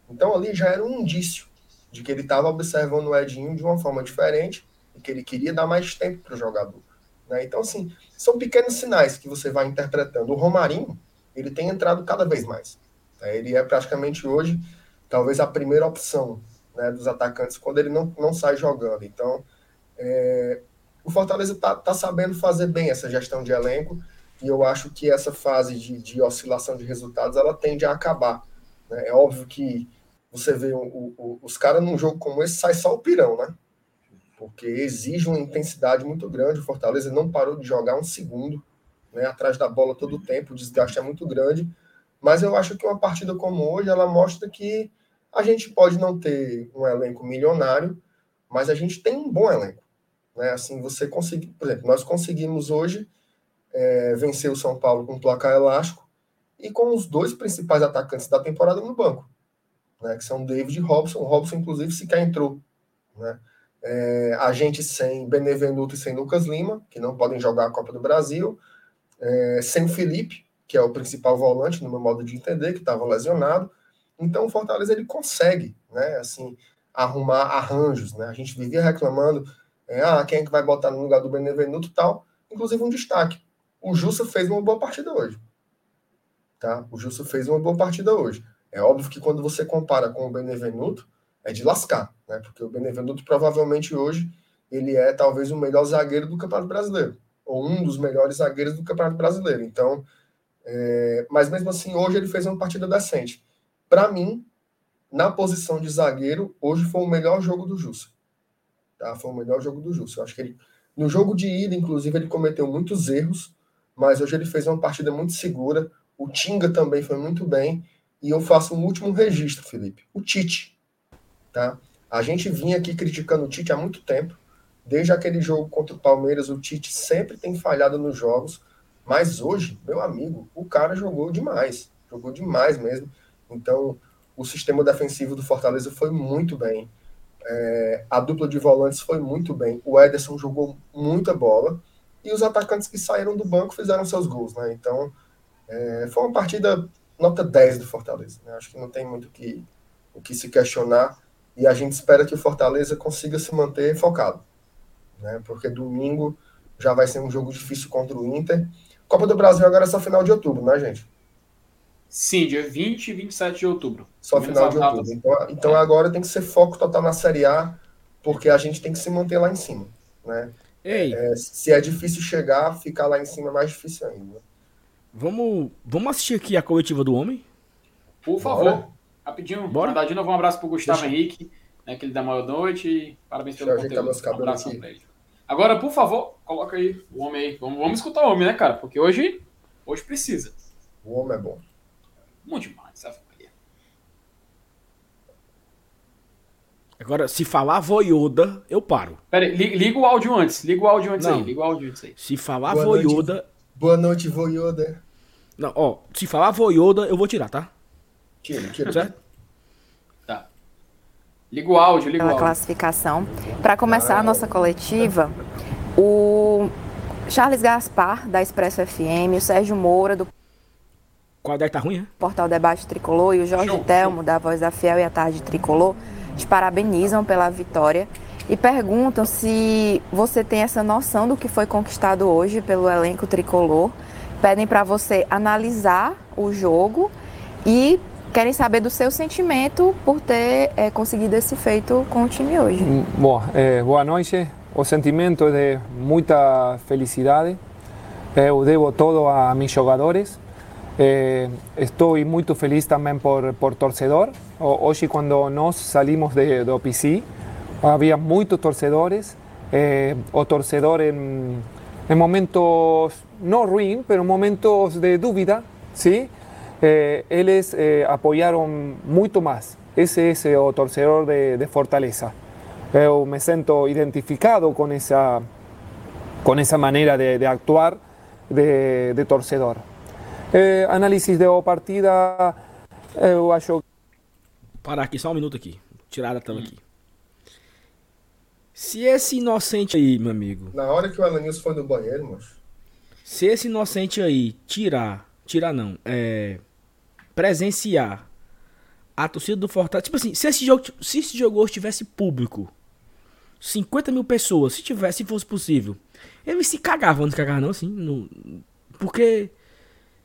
Então ali já era um indício de que ele estava observando o Edinho de uma forma diferente e que ele queria dar mais tempo para o jogador. Né? Então, assim, são pequenos sinais que você vai interpretando. O Romarinho, ele tem entrado cada vez mais. Né? Ele é praticamente hoje, talvez, a primeira opção né, dos atacantes quando ele não, não sai jogando. Então, é, o Fortaleza está tá sabendo fazer bem essa gestão de elenco e eu acho que essa fase de, de oscilação de resultados ela tende a acabar. Né? É óbvio que você vê o, o, os caras num jogo como esse sai só o pirão, né? Porque exige uma intensidade muito grande. O Fortaleza não parou de jogar um segundo, né? Atrás da bola todo o tempo, o desgaste é muito grande. Mas eu acho que uma partida como hoje ela mostra que a gente pode não ter um elenco milionário, mas a gente tem um bom elenco. Né? Assim, você conseguir, por exemplo, nós conseguimos hoje é, vencer o São Paulo com um placar elástico e com os dois principais atacantes da temporada no banco, né? Que são David e Robson. O Robson, inclusive, sequer entrou. Né? É, a gente sem Benevenuto e sem Lucas Lima, que não podem jogar a Copa do Brasil, é, sem o Felipe, que é o principal volante, no meu modo de entender, que estava lesionado, então o Fortaleza ele consegue, né, assim, arrumar arranjos, né? A gente vivia reclamando, é, ah, quem é que vai botar no lugar do Benevenuto e tal, inclusive um destaque. O Jussa fez uma boa partida hoje. Tá? O Jussa fez uma boa partida hoje. É óbvio que quando você compara com o Benevenuto, é de lascar, né? Porque o Benevenuto provavelmente hoje ele é talvez o melhor zagueiro do Campeonato Brasileiro, ou um dos melhores zagueiros do Campeonato Brasileiro. Então, é... mas mesmo assim, hoje ele fez uma partida decente. Para mim, na posição de zagueiro, hoje foi o melhor jogo do Jussa. Tá? Foi o melhor jogo do Jussa. Eu acho que ele, no jogo de ida, inclusive, ele cometeu muitos erros, mas hoje ele fez uma partida muito segura. O Tinga também foi muito bem. E eu faço um último registro, Felipe. O Tite. Tá? A gente vinha aqui criticando o Tite há muito tempo. Desde aquele jogo contra o Palmeiras, o Tite sempre tem falhado nos jogos, mas hoje, meu amigo, o cara jogou demais, jogou demais mesmo. Então, o sistema defensivo do Fortaleza foi muito bem. É, a dupla de volantes foi muito bem. O Ederson jogou muita bola. E os atacantes que saíram do banco fizeram seus gols, né? Então, é, foi uma partida nota 10 do Fortaleza. Né? Acho que não tem muito que, o que se questionar. E a gente espera que o Fortaleza consiga se manter focado. Né? Porque domingo já vai ser um jogo difícil contra o Inter. Copa do Brasil agora é só final de outubro, né, gente? Sim, dia 20 e 27 de outubro. Só final de outubro. Então, então agora tem que ser foco total na Série A, porque a gente tem que se manter lá em cima. Né? Ei. É, se é difícil chegar, ficar lá em cima é mais difícil ainda. Vamos, vamos assistir aqui a coletiva do homem? Por favor. Bora. Rapidinho. Bora. Mandar de novo um abraço pro Gustavo Deixa. Henrique, né, que ele dá maior noite. Parabéns pelo Deixa conteúdo. Meus um abraço aqui. pra ele. Agora, por favor, coloca aí o homem aí. Vamos, vamos escutar o homem, né, cara? Porque hoje, hoje precisa. O homem é bom. Muito demais, sabe? Agora, se falar voioda, eu paro. Pera aí, liga o áudio antes. Liga o áudio antes Não. aí. Liga o áudio antes aí. Se falar Boa voioda. Noite. Boa noite, voioda. Não, ó, se falar voioda, eu vou tirar, tá? Tira, tira. Certo? Tá. Liga o áudio, liga o áudio. classificação. Para começar a nossa coletiva, o Charles Gaspar, da Expresso FM, o Sérgio Moura, do Qual daí tá ruim, né? Portal Debate Tricolor, e o Jorge show, Telmo, show. da Voz da Fiel e a Tarde Tricolor te parabenizam pela vitória e perguntam se você tem essa noção do que foi conquistado hoje pelo elenco tricolor. Pedem para você analisar o jogo e querem saber do seu sentimento por ter é, conseguido esse feito com o time hoje. Mm, bom, é, boa noite. O sentimento é de muita felicidade. Eu devo todo a meus jogadores. Eh, estoy muy feliz también por, por torcedor. Hoy cuando nos salimos de, de OPC, había muchos torcedores, eh, o torcedor en, en, momentos no ruin, pero momentos de duda, ¿sí? Eh, ellos eh, apoyaron mucho más. Ese es el torcedor de, de Fortaleza. Yo me siento identificado con esa, con esa manera de, de actuar de, de torcedor. É, análise de partida, eu acho. Parar aqui só um minuto aqui. Tirar a tela aqui. Se esse inocente aí, meu amigo. Na hora que o Alanis foi no banheiro, moço. Se esse inocente aí tirar. Tirar não. É. Presenciar a torcida do Fortaleza. Tipo assim, se esse jogo, se esse jogo hoje tivesse público, 50 mil pessoas, se tivesse, se fosse possível, eles se cagavam, não se cagavam não, assim, no, porque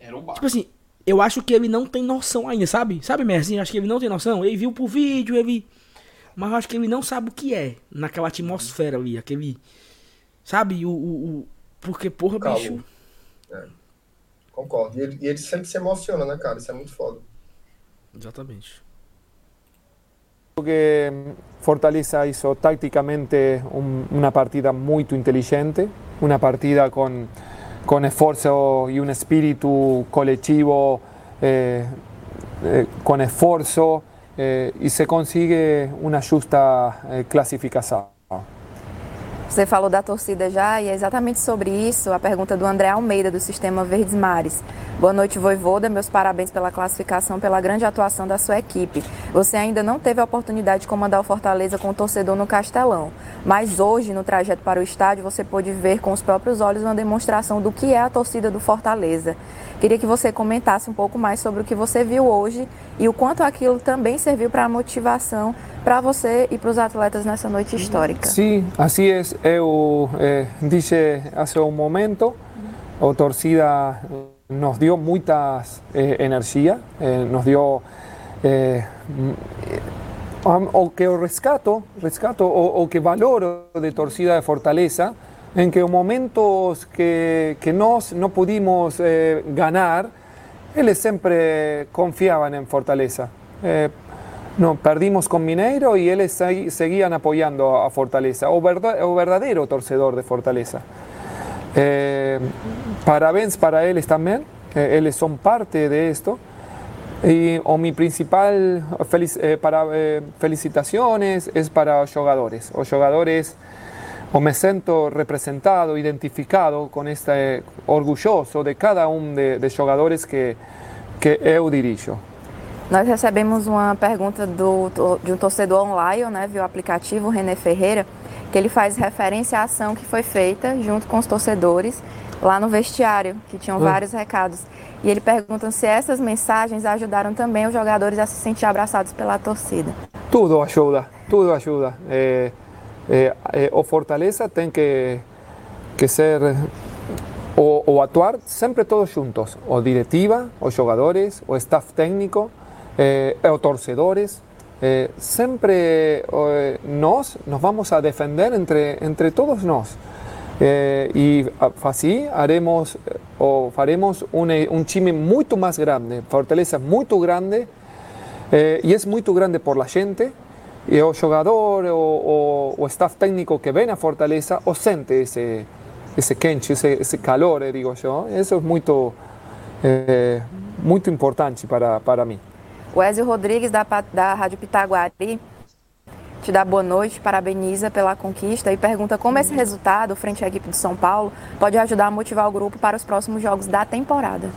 era um bar. Tipo assim, eu acho que ele não tem noção ainda, sabe? Sabe, Merzinho? Acho que ele não tem noção. Ele viu por vídeo, ele. Mas eu acho que ele não sabe o que é naquela atmosfera ali, aquele. Sabe? O. o, o... Porque, porra, Calma. bicho. É. Concordo. E ele, e ele sempre se emociona, né, cara? Isso é muito foda. Exatamente. que Fortaleza hizo tácticamente un, una partida muy inteligente, una partida con, con esfuerzo y un espíritu colectivo eh, eh, con esfuerzo eh, y se consigue una justa eh, classificação. Você falou da torcida já e é exatamente sobre isso a pergunta do André Almeida, do Sistema Verdes Mares. Boa noite, Voivoda. Meus parabéns pela classificação, pela grande atuação da sua equipe. Você ainda não teve a oportunidade de comandar o Fortaleza com o torcedor no Castelão, mas hoje, no trajeto para o estádio, você pôde ver com os próprios olhos uma demonstração do que é a torcida do Fortaleza. Queria que você comentasse um pouco mais sobre o que você viu hoje e o quanto aquilo também serviu para a motivação para você e para os atletas nessa noite histórica. Sim, assim é. Eu eh, disse há um momento, a torcida nos dio mucha eh, energía, eh, nos dio eh, o que rescato, rescato o, que valoro de Torcida de Fortaleza, en que en momentos que, que nos, no pudimos ganar, ellos siempre confiaban en Fortaleza. no, perdimos con Mineiro y ellos seguían apoyando a Fortaleza, o, o verdadero torcedor de Fortaleza. Eh, parabéns para ellos también, eh, ellos son parte de esto. Y o mi principal felic eh, para, eh, felicitaciones es para jugadores. Los jugadores o me siento representado, identificado con este orgulloso de cada um de, de jogadores que, que eu dirijo. Nós recebemos uma pergunta do, de um torcedor online, né, via o aplicativo René Ferreira, que ele faz referência à ação que foi feita junto com os torcedores lá no vestiário, que tinham hum. vários recados. E ele pergunta se essas mensagens ajudaram também os jogadores a se sentir abraçados pela torcida. Tudo ajuda, tudo ajuda. É, é, é, o Fortaleza tem que, que ser ou, ou, atuar sempre todos juntos, o diretiva, os jogadores, o staff técnico, eh, os torcedores. Eh, eh, nos vamos a defender entre, entre todos nós. Eh, y así haremos o faremos un, un time muito más grande. Fortaleza muy grande eh, y es muy grande por la gente. Y o jugador o, o, o, staff técnico que ven a Fortaleza o sente ese, ese quench, ese, ese calor, eh, digo yo. Eso es muy, eh, muy importante para, para mí. Wesley Rodrigues da, da Rádio Pitaguari te dá boa noite, parabeniza pela conquista e pergunta como esse resultado frente à equipe de São Paulo pode ajudar a motivar o grupo para os próximos jogos da temporada.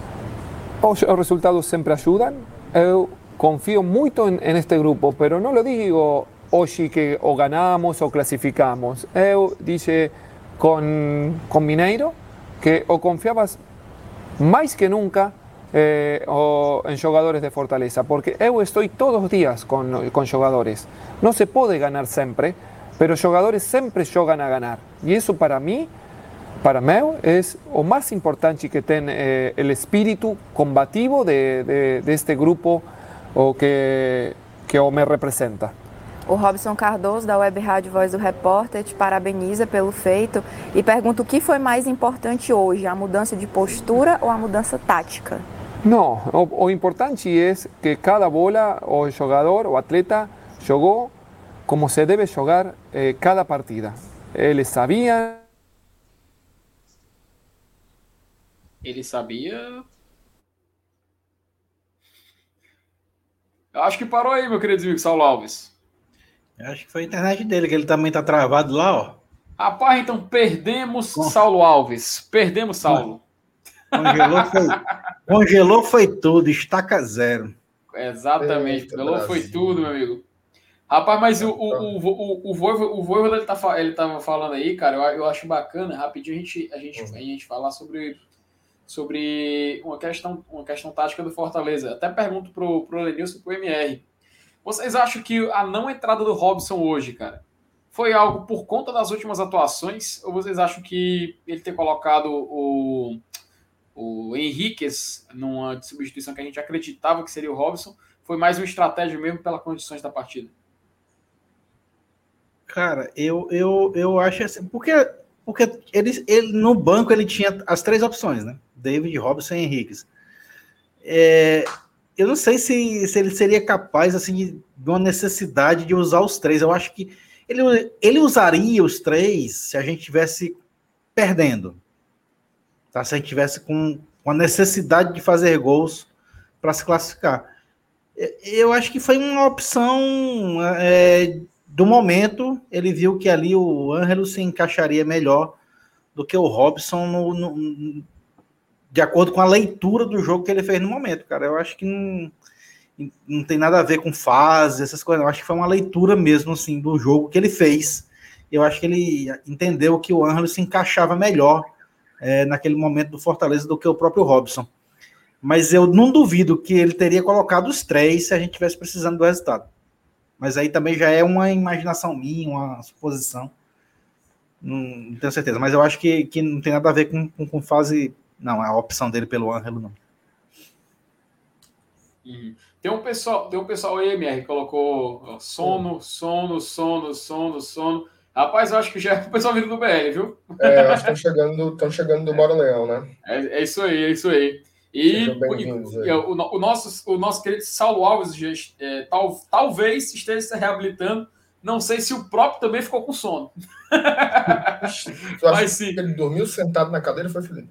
Os, os resultados sempre ajudam. Eu confio muito em, este grupo, mas não lo digo hoje que o ganamos ou classificamos. Eu disse com, com Mineiro que o confiabas mais que nunca eh, o en jugadores de Fortaleza, porque eu estoy todos los días con, con jugadores. No se puede ganar siempre, pero jugadores siempre juegan a ganar. Y eso para mí, para mí, es o más importante que tiene eh, el espíritu combativo de, de, este grupo o que, que o me representa. O Robson Cardoso, da Web Rádio Voz do Repórter, te parabeniza pelo feito e pergunta o que foi mais importante hoje, a mudança de postura ou a mudança tática? No, o, importante es que cada bola o jugador o atleta jugó como se debe jugar eh, cada partida. Él sabía. Ele sabia. Acho que parou aí, meu querido amigo Saulo Alves. Acho que foi a internet dele, que ele também tá travado lá, ó. Rapaz, então perdemos Saulo Alves. Perdemos Saulo. Congelou foi, congelou foi tudo, estaca zero. Exatamente, Eita, congelou Brasil. foi tudo, meu amigo. Rapaz, mas o, o, o, o, Voivo, o Voivo ele, tá, ele tava falando aí, cara, eu, eu acho bacana, rapidinho a gente, a gente, uhum. a gente falar sobre, sobre uma, questão, uma questão tática do Fortaleza. Até pergunto pro, pro Lenilson e pro MR. Vocês acham que a não entrada do Robson hoje, cara, foi algo por conta das últimas atuações? Ou vocês acham que ele ter colocado o, o Henriquez, numa substituição que a gente acreditava que seria o Robson, foi mais uma estratégia mesmo pelas condições da partida? Cara, eu, eu, eu acho assim, porque, porque ele, ele no banco ele tinha as três opções, né? David, Robson e Henriquez. É, eu não sei se, se ele seria capaz assim de uma necessidade de usar os três. Eu acho que ele, ele usaria os três se a gente tivesse perdendo. Tá? Se a gente tivesse com, com a necessidade de fazer gols para se classificar. Eu acho que foi uma opção é, do momento. Ele viu que ali o Ângelo se encaixaria melhor do que o Robson no, no, de acordo com a leitura do jogo que ele fez no momento, cara. Eu acho que não, não tem nada a ver com fase, essas coisas. Eu acho que foi uma leitura mesmo assim do jogo que ele fez. Eu acho que ele entendeu que o Ângelo se encaixava melhor é, naquele momento do Fortaleza do que o próprio Robson. Mas eu não duvido que ele teria colocado os três se a gente tivesse precisando do resultado. Mas aí também já é uma imaginação minha, uma suposição. Não, não tenho certeza. Mas eu acho que, que não tem nada a ver com, com, com fase. Não, a opção dele pelo Ângelo, não. Uhum. Tem um pessoal, tem um pessoal EMR que colocou sono, sono, sono, sono, sono. Rapaz, eu acho que já é o pessoal vindo do BR, viu? É, acho que estão chegando, estão chegando do Bora Leão, né? É, é, isso aí, é isso aí. E, e o, o, nosso, o nosso querido Saulo Alves é, tal, talvez esteja se reabilitando. Não sei se o próprio também ficou com sono. Mas se ele dormiu sentado na cadeira, foi Felipe.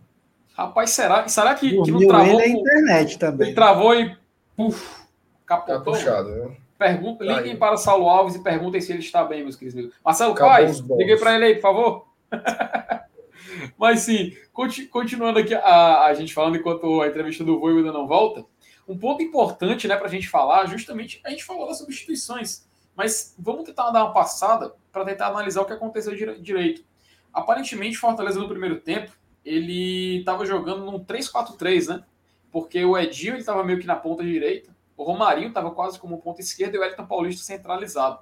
Rapaz, será, será que, que não travou? Ele é internet também. Ele travou e puf, capotou. Tá puxado, viu? Pergunta, tá liguem para Saulo Alves e perguntem se ele está bem, meus queridos. Marcelo Paz, liguei para ele aí, por favor. Mas sim, continuando aqui a, a gente falando enquanto a entrevista do Voivo ainda não volta, um ponto importante né, para a gente falar, justamente, a gente falou das substituições, mas vamos tentar dar uma passada para tentar analisar o que aconteceu direito. Aparentemente, Fortaleza no primeiro tempo, ele estava jogando num 3-4-3, né? Porque o Edinho estava meio que na ponta direita, o Romarinho estava quase como ponta esquerda e o Elton Paulista centralizado.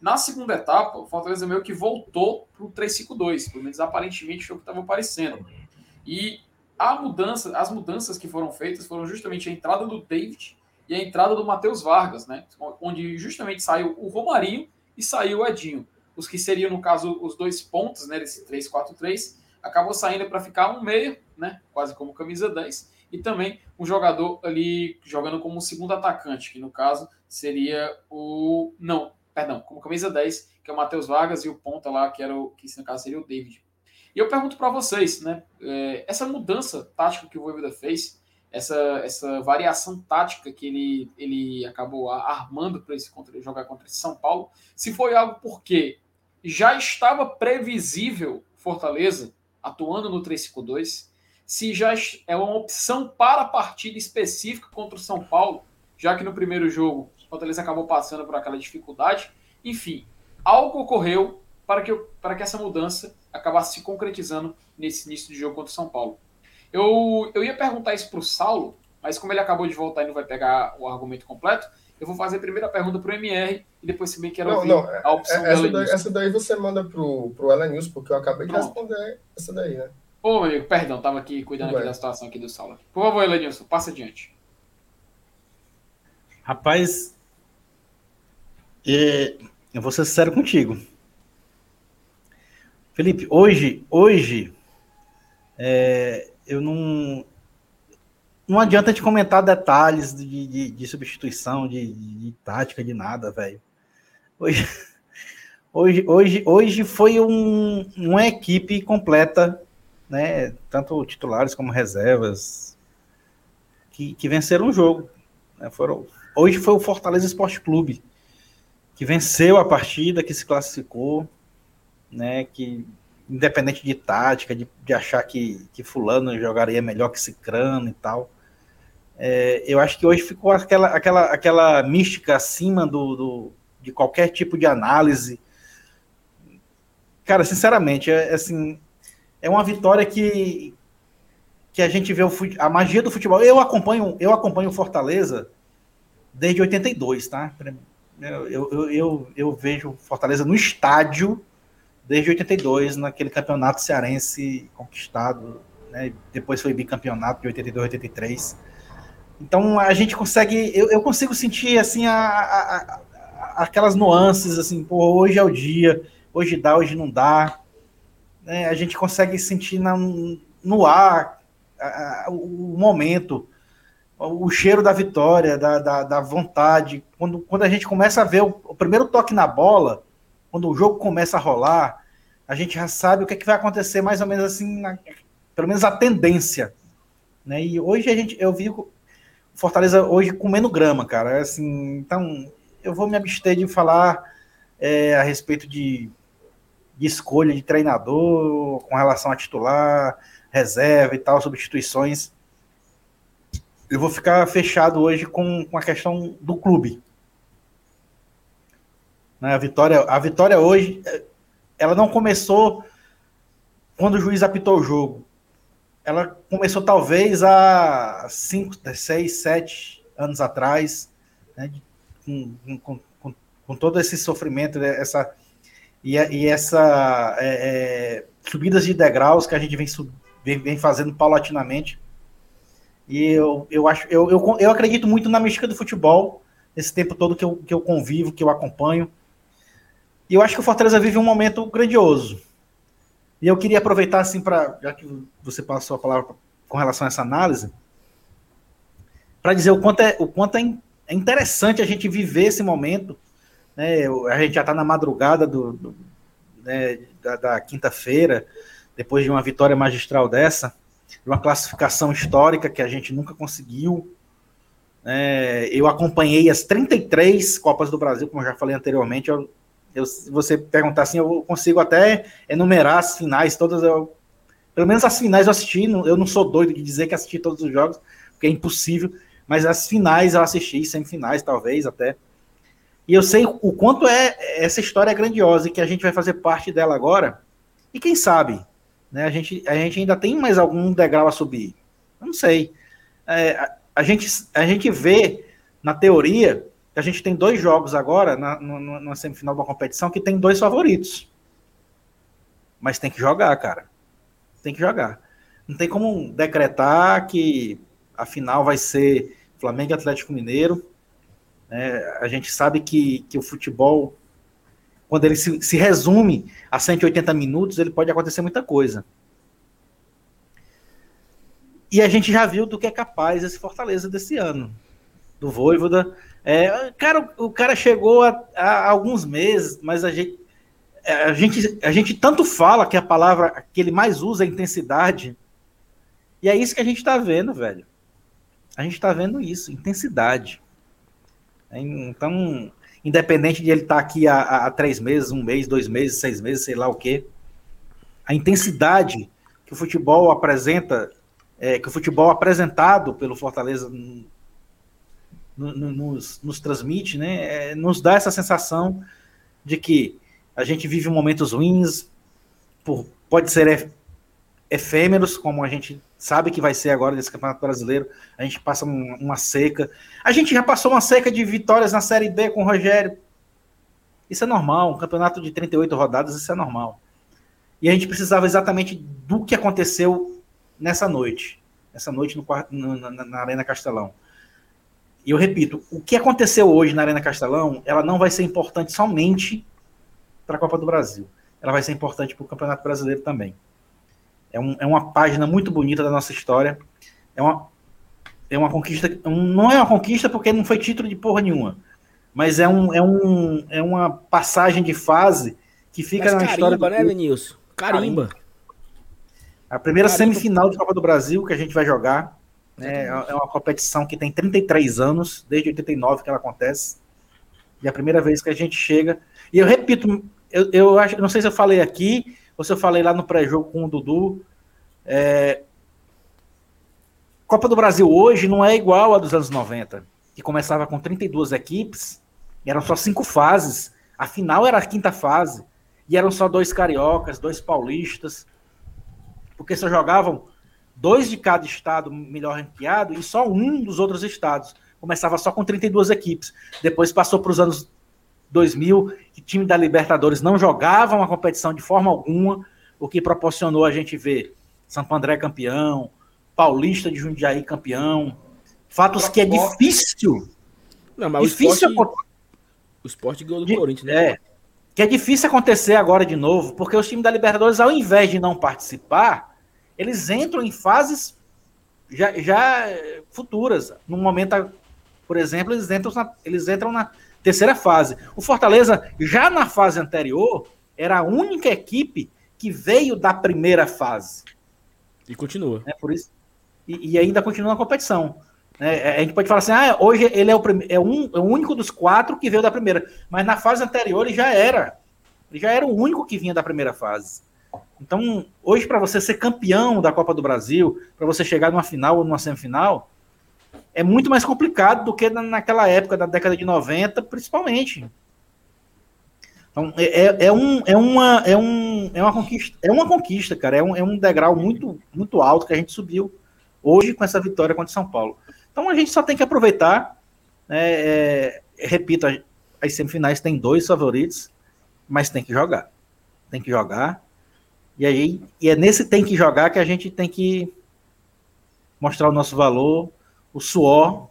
Na segunda etapa, o Fortaleza meio que voltou para o 3-5-2, pelo menos aparentemente foi o que estava aparecendo. E a mudança, as mudanças que foram feitas foram justamente a entrada do David e a entrada do Matheus Vargas, né? Onde justamente saiu o Romarinho e saiu o Edinho. Os que seriam, no caso, os dois pontos né, desse 3-4-3, acabou saindo para ficar um meio, né? Quase como camisa 10, e também um jogador ali jogando como segundo atacante, que no caso seria o. Não, perdão, como camisa 10, que é o Matheus Vargas, e o ponta lá, que era o que no caso seria o David. E eu pergunto para vocês, né? É, essa mudança tática que o Voivoda fez, essa, essa variação tática que ele, ele acabou armando para esse contra, jogar contra esse São Paulo, se foi algo porque já estava previsível Fortaleza atuando no 352, se já é uma opção para a partida específica contra o São Paulo, já que no primeiro jogo Fortaleza acabou passando por aquela dificuldade. Enfim, algo ocorreu para que, para que essa mudança acabasse se concretizando nesse início de jogo contra o São Paulo. Eu, eu ia perguntar isso para o Saulo, mas como ele acabou de voltar e não vai pegar o argumento completo, eu vou fazer a primeira pergunta para o MR e depois também quero não, ouvir não, a opção é, essa, daí, essa daí você manda para o Ela News, porque eu acabei de Pronto. responder essa daí, né? Ô, amigo, perdão, estava aqui cuidando aqui da situação aqui do Saulo. Por favor, Elenilson, passa adiante. Rapaz, eu vou ser sincero contigo. Felipe, hoje, hoje, é, eu não. Não adianta te comentar detalhes de, de, de substituição, de, de, tática, de nada, velho. Hoje, hoje, hoje, hoje foi um, uma equipe completa, né? Tanto titulares como reservas, que, que venceram o jogo. Né? Foram, hoje foi o Fortaleza Esporte Clube que venceu a partida, que se classificou, né, que independente de tática, de, de achar que, que fulano jogaria melhor que Cicrano e tal, é, eu acho que hoje ficou aquela, aquela, aquela mística acima do, do, de qualquer tipo de análise. Cara, sinceramente, é, é assim, é uma vitória que, que a gente vê o, a magia do futebol. Eu acompanho, eu acompanho o Fortaleza desde 82, tá? Eu, eu, eu, eu vejo Fortaleza no estádio desde 82, naquele campeonato cearense conquistado, né? depois foi bicampeonato de 82, 83. Então a gente consegue, eu, eu consigo sentir assim a, a, a, aquelas nuances, assim, pô, hoje é o dia, hoje dá, hoje não dá. Né? A gente consegue sentir na, no ar o momento o cheiro da vitória, da, da, da, vontade. Quando, quando a gente começa a ver o, o, primeiro toque na bola, quando o jogo começa a rolar, a gente já sabe o que, é que vai acontecer mais ou menos assim, na, pelo menos a tendência. Né? E hoje a gente, eu vi Fortaleza hoje comendo grama, cara. Assim, então, eu vou me abster de falar é, a respeito de, de escolha de treinador com relação a titular, reserva e tal, substituições eu vou ficar fechado hoje com, com a questão do clube. Né, a, vitória, a vitória hoje, ela não começou quando o juiz apitou o jogo. Ela começou talvez há 5, 6, 7 anos atrás, né, com, com, com, com, todo esse sofrimento, né, essa, e, e essa é, é, subidas de degraus que a gente vem, vem fazendo paulatinamente e eu, eu acho, eu, eu, eu acredito muito na mística do futebol, esse tempo todo que eu, que eu convivo, que eu acompanho. E eu acho que o Fortaleza vive um momento grandioso. E eu queria aproveitar, assim, para, já que você passou a palavra com relação a essa análise, para dizer o quanto, é, o quanto é, é interessante a gente viver esse momento. Né? A gente já está na madrugada do, do né, da, da quinta-feira, depois de uma vitória magistral dessa de uma classificação histórica que a gente nunca conseguiu. É, eu acompanhei as 33 Copas do Brasil, como eu já falei anteriormente. Eu, eu, se você perguntar assim, eu consigo até enumerar as finais todas. Eu, pelo menos as finais eu assisti. Eu não sou doido de dizer que assisti todos os jogos, porque é impossível. Mas as finais eu assisti, semifinais talvez até. E eu sei o quanto é essa história é grandiosa e que a gente vai fazer parte dela agora. E quem sabe, né? A gente, a gente ainda tem mais algum degrau a subir. Eu não sei. É, a, a, gente, a gente vê na teoria que a gente tem dois jogos agora na, no, na semifinal da competição que tem dois favoritos. Mas tem que jogar, cara. Tem que jogar. Não tem como decretar que a final vai ser Flamengo e Atlético Mineiro. É, a gente sabe que, que o futebol, quando ele se, se resume a 180 minutos, ele pode acontecer muita coisa. E a gente já viu do que é capaz esse Fortaleza desse ano, do Voivoda. É, cara, o cara chegou há alguns meses, mas a gente, é, a gente, a gente tanto fala que a palavra que ele mais usa é intensidade. E é isso que a gente está vendo, velho. A gente está vendo isso, intensidade. Então, independente de ele estar tá aqui há, há, três meses, um mês, dois meses, seis meses, sei lá o quê, a intensidade que o futebol apresenta, é, que o futebol apresentado pelo Fortaleza nos, nos, transmite, né, é, nos dá essa sensação de que a gente vive momentos ruins, por, pode ser efêmeros, como a gente sabe que vai ser agora nesse Campeonato Brasileiro. A gente passa uma seca. A gente já passou uma seca de vitórias na Série B com o Rogério. Isso é normal. Um campeonato de 38 rodadas, isso é normal. E a gente precisava exatamente do que aconteceu nessa noite. Essa noite no, no, na, na Arena Castelão. E eu repito, o que aconteceu hoje na Arena Castelão, ela não vai ser importante somente para a Copa do Brasil. Ela vai ser importante para o Campeonato Brasileiro também. É, um, é uma página muito bonita da nossa história. É uma, é uma conquista. Não é uma conquista porque não foi título de porra nenhuma. Mas é, um, é, um, é uma passagem de fase que fica mas na carimba, história. Carimba, né, Vinícius? Carimba. A primeira carimba. semifinal da Copa do Brasil que a gente vai jogar. Né, é uma competição que tem 33 anos, desde 89 que ela acontece. E é a primeira vez que a gente chega. E eu repito, eu, eu acho, não sei se eu falei aqui, eu falei lá no pré-jogo com o Dudu. É... Copa do Brasil hoje não é igual a dos anos 90, que começava com 32 equipes, eram só cinco fases. A final era a quinta fase. E eram só dois cariocas, dois paulistas. Porque só jogavam dois de cada estado melhor ranqueado e só um dos outros estados. Começava só com 32 equipes. Depois passou para os anos 2000, que time da Libertadores não jogava uma competição de forma alguma, o que proporcionou a gente ver Santo André campeão, Paulista de Jundiaí campeão. Fatos que é difícil. Não, mas difícil o esporte, o esporte ganhou do Corinthians, né? É, que é difícil acontecer agora de novo, porque os times da Libertadores, ao invés de não participar, eles entram em fases já, já futuras. No momento, por exemplo, eles entram na, eles entram na terceira fase. O Fortaleza, já na fase anterior, era a única equipe que veio da primeira fase. E continua. É por isso. E, e ainda continua na competição. É, a gente pode falar assim, ah, hoje ele é o, é, um, é o único dos quatro que veio da primeira. Mas na fase anterior ele já era. Ele já era o único que vinha da primeira fase. Então, hoje, para você ser campeão da Copa do Brasil, para você chegar numa final ou numa semifinal, é muito mais complicado do que naquela época da década de 90, principalmente. Então, é, é, é, um, é, uma, é, um, é uma conquista, é uma conquista, cara. É um, é um degrau muito, muito alto que a gente subiu hoje com essa vitória contra São Paulo. Então a gente só tem que aproveitar. Né, é, repito, as semifinais tem dois favoritos, mas tem que jogar. Tem que jogar. E aí, e é nesse tem que jogar que a gente tem que mostrar o nosso valor, o suor.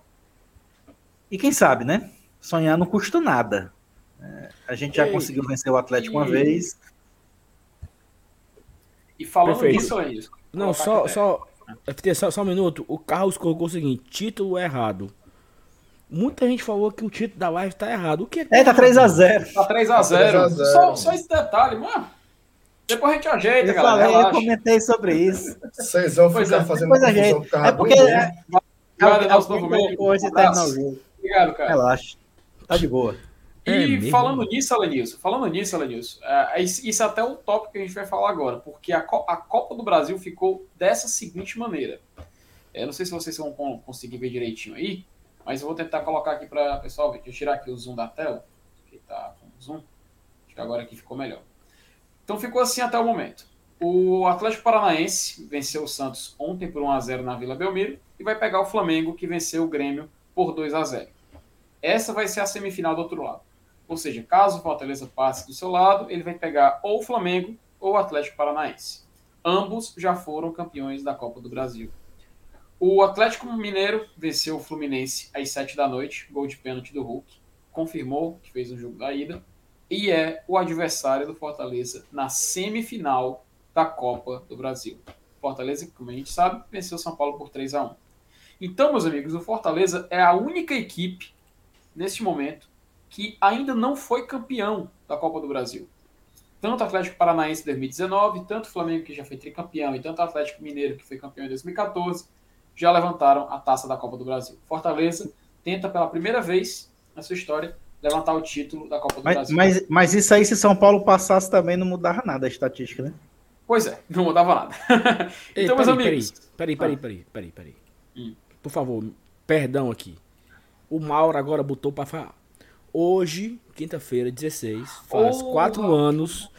E quem sabe, né? Sonhar não custa nada. É, a gente já Ei, conseguiu vencer o Atlético e... uma vez. E falando Perfeito. é isso. Não, só, só, só, só um minuto. O Carlos colocou o seguinte: título errado. Muita gente falou que o título da live tá errado. O que é? É, tá 3x0. Tá 3x0. Só, só esse detalhe, mano. Depois a gente ajeita, eu galera. Falei, eu comentei sobre isso. Vocês vão ficar é. fazendo confusão. É porque. É, Obrigado, Nelson, novamente. Obrigado, cara. Relaxa. Tá de boa. E é falando nisso, Alenilson, falando nisso, Alenilson, é, isso é até o tópico que a gente vai falar agora, porque a, a Copa do Brasil ficou dessa seguinte maneira. Eu não sei se vocês vão conseguir ver direitinho aí, mas eu vou tentar colocar aqui para pessoal ver. Deixa eu tirar aqui o zoom da tela, que tá com zoom. Acho que agora aqui ficou melhor. Então ficou assim até o momento. O Atlético Paranaense venceu o Santos ontem por 1 a 0 na Vila Belmiro e vai pegar o Flamengo que venceu o Grêmio por 2 a 0. Essa vai ser a semifinal do outro lado. Ou seja, caso o Fortaleza passe do seu lado, ele vai pegar ou o Flamengo ou o Atlético Paranaense. Ambos já foram campeões da Copa do Brasil. O Atlético Mineiro venceu o Fluminense às 7 da noite, gol de pênalti do Hulk. Confirmou que fez o jogo da ida. E é o adversário do Fortaleza na semifinal da Copa do Brasil. Fortaleza, como a gente sabe, venceu São Paulo por 3 a 1 Então, meus amigos, o Fortaleza é a única equipe, neste momento, que ainda não foi campeão da Copa do Brasil. Tanto o Atlético Paranaense em 2019, tanto o Flamengo, que já foi tricampeão, e tanto o Atlético Mineiro, que foi campeão em 2014, já levantaram a taça da Copa do Brasil. Fortaleza tenta pela primeira vez na sua história levantar o título da Copa do mas, Brasil. Mas, mas isso aí, se São Paulo passasse também, não mudava nada a estatística, né? Pois é, não mudava nada. Ei, então, meus amigos. Peraí, peraí, ah. peraí, peraí, peraí. Hum. Por favor, perdão aqui. O Mauro agora botou pra falar. Hoje, quinta-feira, 16, faz oh, quatro oh. anos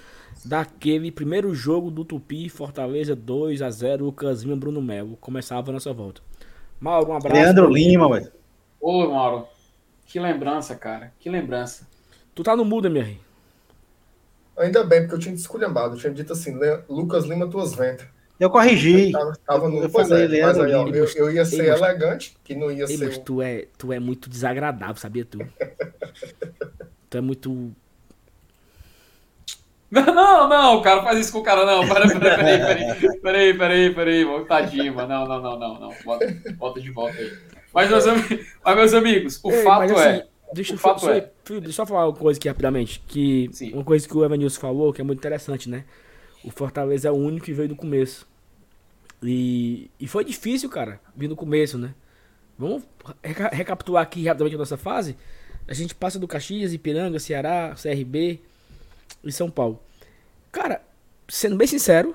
daquele primeiro jogo do Tupi, Fortaleza 2 a 0 Lucas Lima, Bruno Melo. Começava a nossa volta. Mauro, um abraço. Leandro Lima, ué. Ô, Mauro. Que lembrança, cara. Que lembrança. Tu tá no mudo, minha rei. Ainda bem, porque eu tinha desculhambado. Eu tinha dito assim, Lucas Lima, tuas ventas. Eu corrigi. Eu tava, tava no, eu falei, é, mas aí, ó, eu, eu, ia ser elegante, que não ia ei, ser. Mas tu é, tu é muito desagradável, sabia tu? tu é muito. Não, não, cara, faz isso com o cara, não. Peraí, peraí, peraí, peraí, peraí, peraí, tadinho, mano. Não, não, não, não, não. Volta, volta de volta aí. Mas, meus, amigos, mas, meus amigos, o ei, fato assim, é. Deixa, o fato é... deixa eu só falar uma coisa aqui rapidamente. Que Sim. Uma coisa que o Evanilson falou, que é muito interessante, né? O Fortaleza é o único que veio do começo. E, e foi difícil, cara, vir no começo, né? Vamos reca recapitular aqui rapidamente a nossa fase. A gente passa do Caxias, Ipiranga, Ceará, CRB e São Paulo. Cara, sendo bem sincero,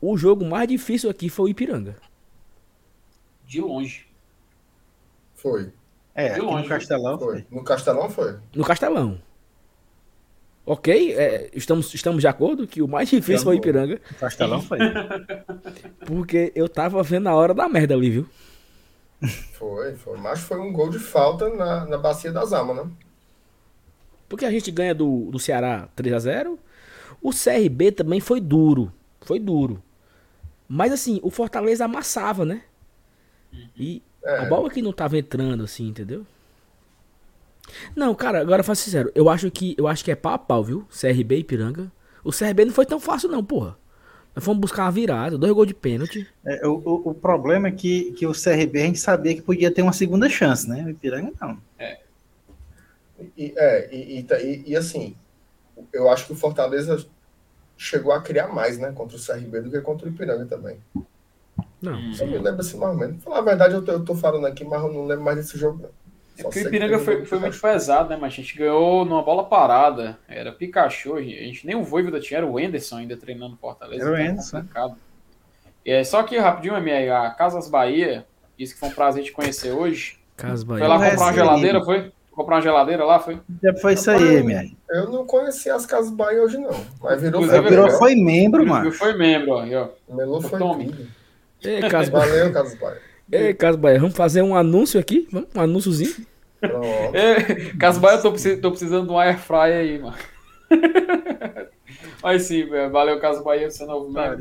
o jogo mais difícil aqui foi o Ipiranga. De longe. Foi. É, longe, no Castelão foi. foi. No Castelão foi. No Castelão. Ok, é, estamos, estamos de acordo que o mais difícil foi o Ipiranga. O Castelão foi. Porque eu tava vendo a hora da merda ali, viu? Foi, foi. Mas foi um gol de falta na, na Bacia das Almas, né? Porque a gente ganha do, do Ceará 3 a 0 O CRB também foi duro. Foi duro. Mas assim, o Fortaleza amassava, né? E é. a bola que não tava entrando, assim, entendeu? Não, cara, agora faço sincero, eu acho que eu acho que é pau a pau, viu? CRB e Piranga. O CRB não foi tão fácil não, porra. Nós fomos buscar uma virada, dois gols de pênalti. É, o, o, o, problema é que, que o CRB a gente sabia que podia ter uma segunda chance, né? O Ipiranga não. É. E, é, e, e, e, assim, eu acho que o Fortaleza chegou a criar mais, né, contra o CRB do que contra o Ipiranga também. Não. Eu me lembro assim mais ou menos. Falar a verdade, eu tô, eu tô falando aqui, mas eu não lembro mais desse jogo, não. É porque o Ipiranga foi, foi muito pesado, né? Mas a gente ganhou numa bola parada. Era Pikachu, a gente nem o Voivoda tinha, era o Enderson ainda treinando Fortaleza. Era o Enderson. É, só que rapidinho, minha, a Casas Bahia, disse que foi um prazer te conhecer hoje. Casas Bahia. Foi lá comprar uma geladeira, foi? Comprar uma geladeira lá, foi? Já foi isso aí, minha. Eu não conheci as Casas Bahia hoje, não. Mas virou, foi, virou foi membro, mano. Foi membro, ó. Melou foi. Ei, Casas Valeu, Casas Bahia. Ei, Casbaia, vamos fazer um anúncio aqui? Vamos, um anúnciozinho? Casbaia, eu tô, tô, precisando de um air fryer aí, mano. Mas sim, valeu, Casbaia, você novo mesmo.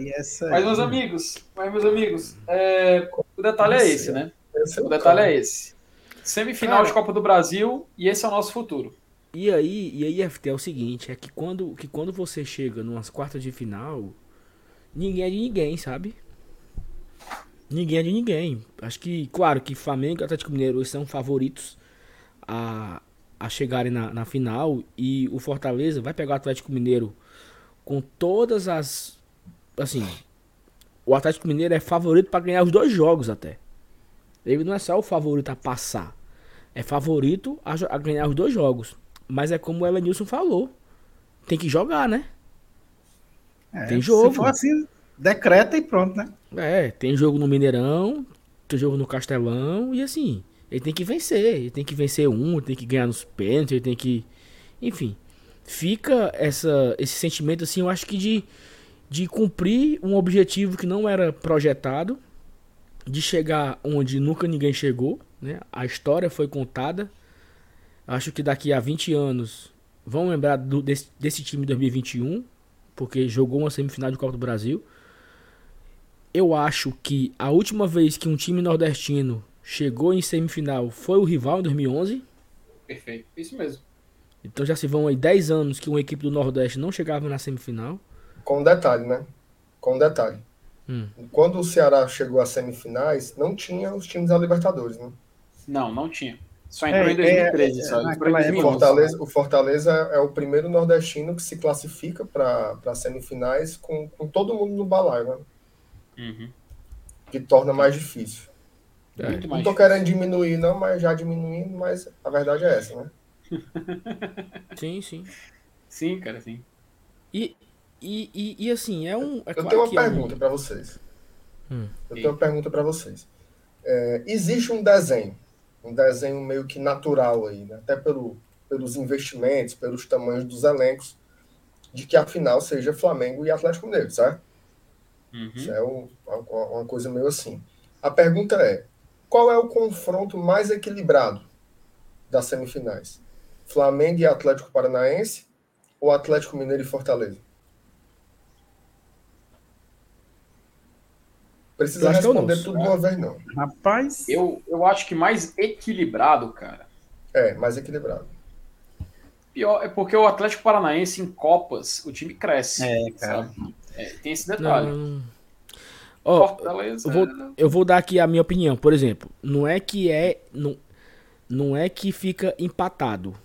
Mas, meus amigos, mas, meus amigos, é, o detalhe é esse, né? Esse é o, o detalhe é esse. Semifinal Cara, de Copa do Brasil e esse é o nosso futuro. E aí, e aí, FT, é o seguinte, é que quando, que quando você chega numas quartas de final, ninguém é de ninguém, sabe? Ninguém é de ninguém. Acho que, claro, que Flamengo e Atlético Mineiro são favoritos a, a chegarem na, na final. E o Fortaleza vai pegar o Atlético Mineiro com todas as. Assim, o Atlético Mineiro é favorito para ganhar os dois jogos até. Ele não é só o favorito a passar. É favorito a, a ganhar os dois jogos. Mas é como o Elenilson falou. Tem que jogar, né? É, tem jogo. Se for assim, decreta e pronto, né? É, tem jogo no Mineirão, tem jogo no Castelão e assim, ele tem que vencer. Ele tem que vencer um, tem que ganhar nos pênaltis, ele tem que. Enfim. Fica essa, esse sentimento, assim, eu acho que de, de cumprir um objetivo que não era projetado, de chegar onde nunca ninguém chegou, né? A história foi contada. Acho que daqui a 20 anos vão lembrar do, desse, desse time de 2021, porque jogou uma semifinal de Copa do Brasil. Eu acho que a última vez que um time nordestino chegou em semifinal foi o rival em 2011. Perfeito, isso mesmo. Então já se vão aí 10 anos que uma equipe do Nordeste não chegava na semifinal. Com um detalhe, né? Com um detalhe. Hum. Quando o Ceará chegou às semifinais, não tinha os times da Libertadores, né? Não, não tinha. Só entrou é, em 2013, é, só. É, entrou em 2011. Fortaleza, o Fortaleza é o primeiro nordestino que se classifica para semifinais com, com todo mundo no balaio, né? Uhum. Que torna mais difícil. É. Muito não tô querendo diminuir, não, mas já diminuindo, mas a verdade é essa, né? sim, sim. Sim, cara, sim. E, e, e, e assim, é um. É eu claro tenho uma pergunta é um... para vocês. Hum. Eu tenho uma pergunta para vocês. É, existe um desenho, um desenho meio que natural aí, né? até pelo, pelos investimentos, pelos tamanhos dos elencos, de que a final seja Flamengo e Atlético Mineiro, certo? Uhum. Isso é um, uma, coisa meio assim. A pergunta é: qual é o confronto mais equilibrado das semifinais? Flamengo e Atlético Paranaense ou Atlético Mineiro e Fortaleza? Precisa responder tudo de uma vez, não. Rapaz. Eu, eu acho que mais equilibrado, cara. É, mais equilibrado. Pior é porque o Atlético Paranaense em Copas, o time cresce. É, cara. É, tem esse detalhe. Não. Ó, Fortaleza... eu, vou, eu vou dar aqui a minha opinião. Por exemplo, não é que é. Não, não é que fica empatado.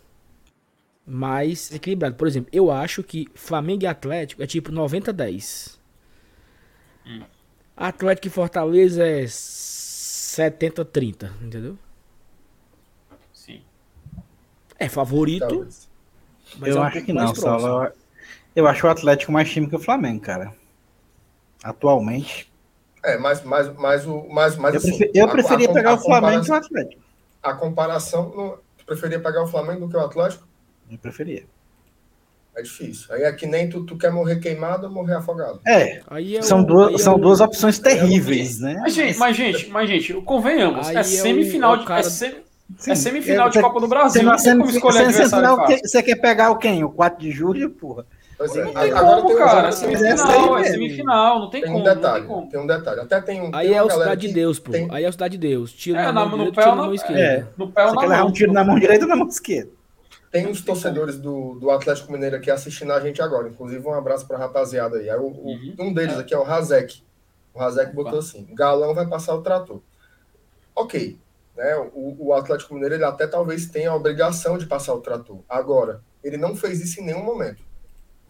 Mas equilibrado. Por exemplo, eu acho que Flamengo e Atlético é tipo 90-10. Hum. Atlético e Fortaleza é 70-30, entendeu? Sim. É favorito. Mas eu é um acho que não, Saulo. Eu acho o Atlético mais time que o Flamengo, cara. Atualmente. É, mas, mas, mas, o, mas, mas eu, assim, prefer, eu preferia a, a, pegar o Flamengo que o Atlético. A comparação, tu preferia pegar o Flamengo do que o Atlético? Eu preferia. É difícil. Aí é que nem tu, tu quer morrer queimado ou morrer afogado. É. é são, duas, é são duas opções terríveis, né? Mas, gente, mas, gente, mas, gente, convenhamos. Aí é semifinal é o, de. É, sem, é semifinal de Copa do Brasil. Como escolher adversário Você quer pegar o quem? O 4 de julho, porra? Pois é. Não tem Agora como, tem cara. Semifinal, é semifinal, não tem, tem como. Um detalhe, tem, como. tem um detalhe. Até tem um. Aí tem é o Cidade de Deus, pô. Tem... Aí é o Cidade de Deus. Tira é, na, mão no pé ou na mão esquerda. É. No pé ou na mão. um tiro na mão direita ou na mão esquerda. Tem uns torcedores do, do Atlético Mineiro aqui assistindo a gente agora. Inclusive, um abraço pra rapaziada aí. aí o, uhum. Um deles aqui é o Razek. O Razek botou assim: Galão vai passar o trator. Ok. Né? O, o Atlético Mineiro ele até talvez tenha a obrigação de passar o trator. Agora, ele não fez isso em nenhum momento.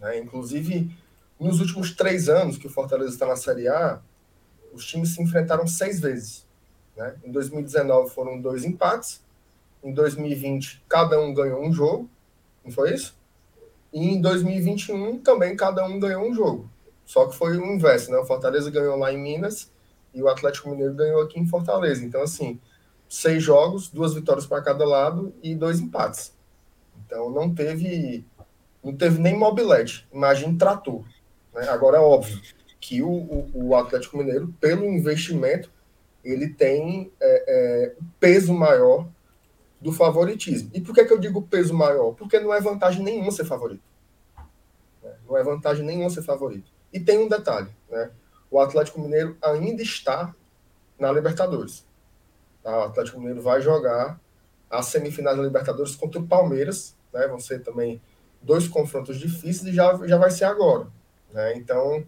Né? Inclusive, nos últimos três anos que o Fortaleza está na Série A, os times se enfrentaram seis vezes. Né? Em 2019 foram dois empates, em 2020 cada um ganhou um jogo, não foi isso? E em 2021 também cada um ganhou um jogo. Só que foi o inverso, né? O Fortaleza ganhou lá em Minas e o Atlético Mineiro ganhou aqui em Fortaleza. Então, assim, seis jogos, duas vitórias para cada lado e dois empates. Então, não teve não teve nem mobilete, imagine trator. Né? Agora é óbvio que o, o, o, Atlético Mineiro, pelo investimento, ele tem é, é, peso maior do favoritismo. E por que, que eu digo peso maior? Porque não é vantagem nenhuma ser favorito. Né? Não é vantagem nenhuma ser favorito. E tem um detalhe, né? O Atlético Mineiro ainda está na Libertadores. Tá? O Atlético Mineiro vai jogar as semifinais da Libertadores contra o Palmeiras, né? Vão ser também dois confrontos difíceis e já, já vai ser agora. Né? Então,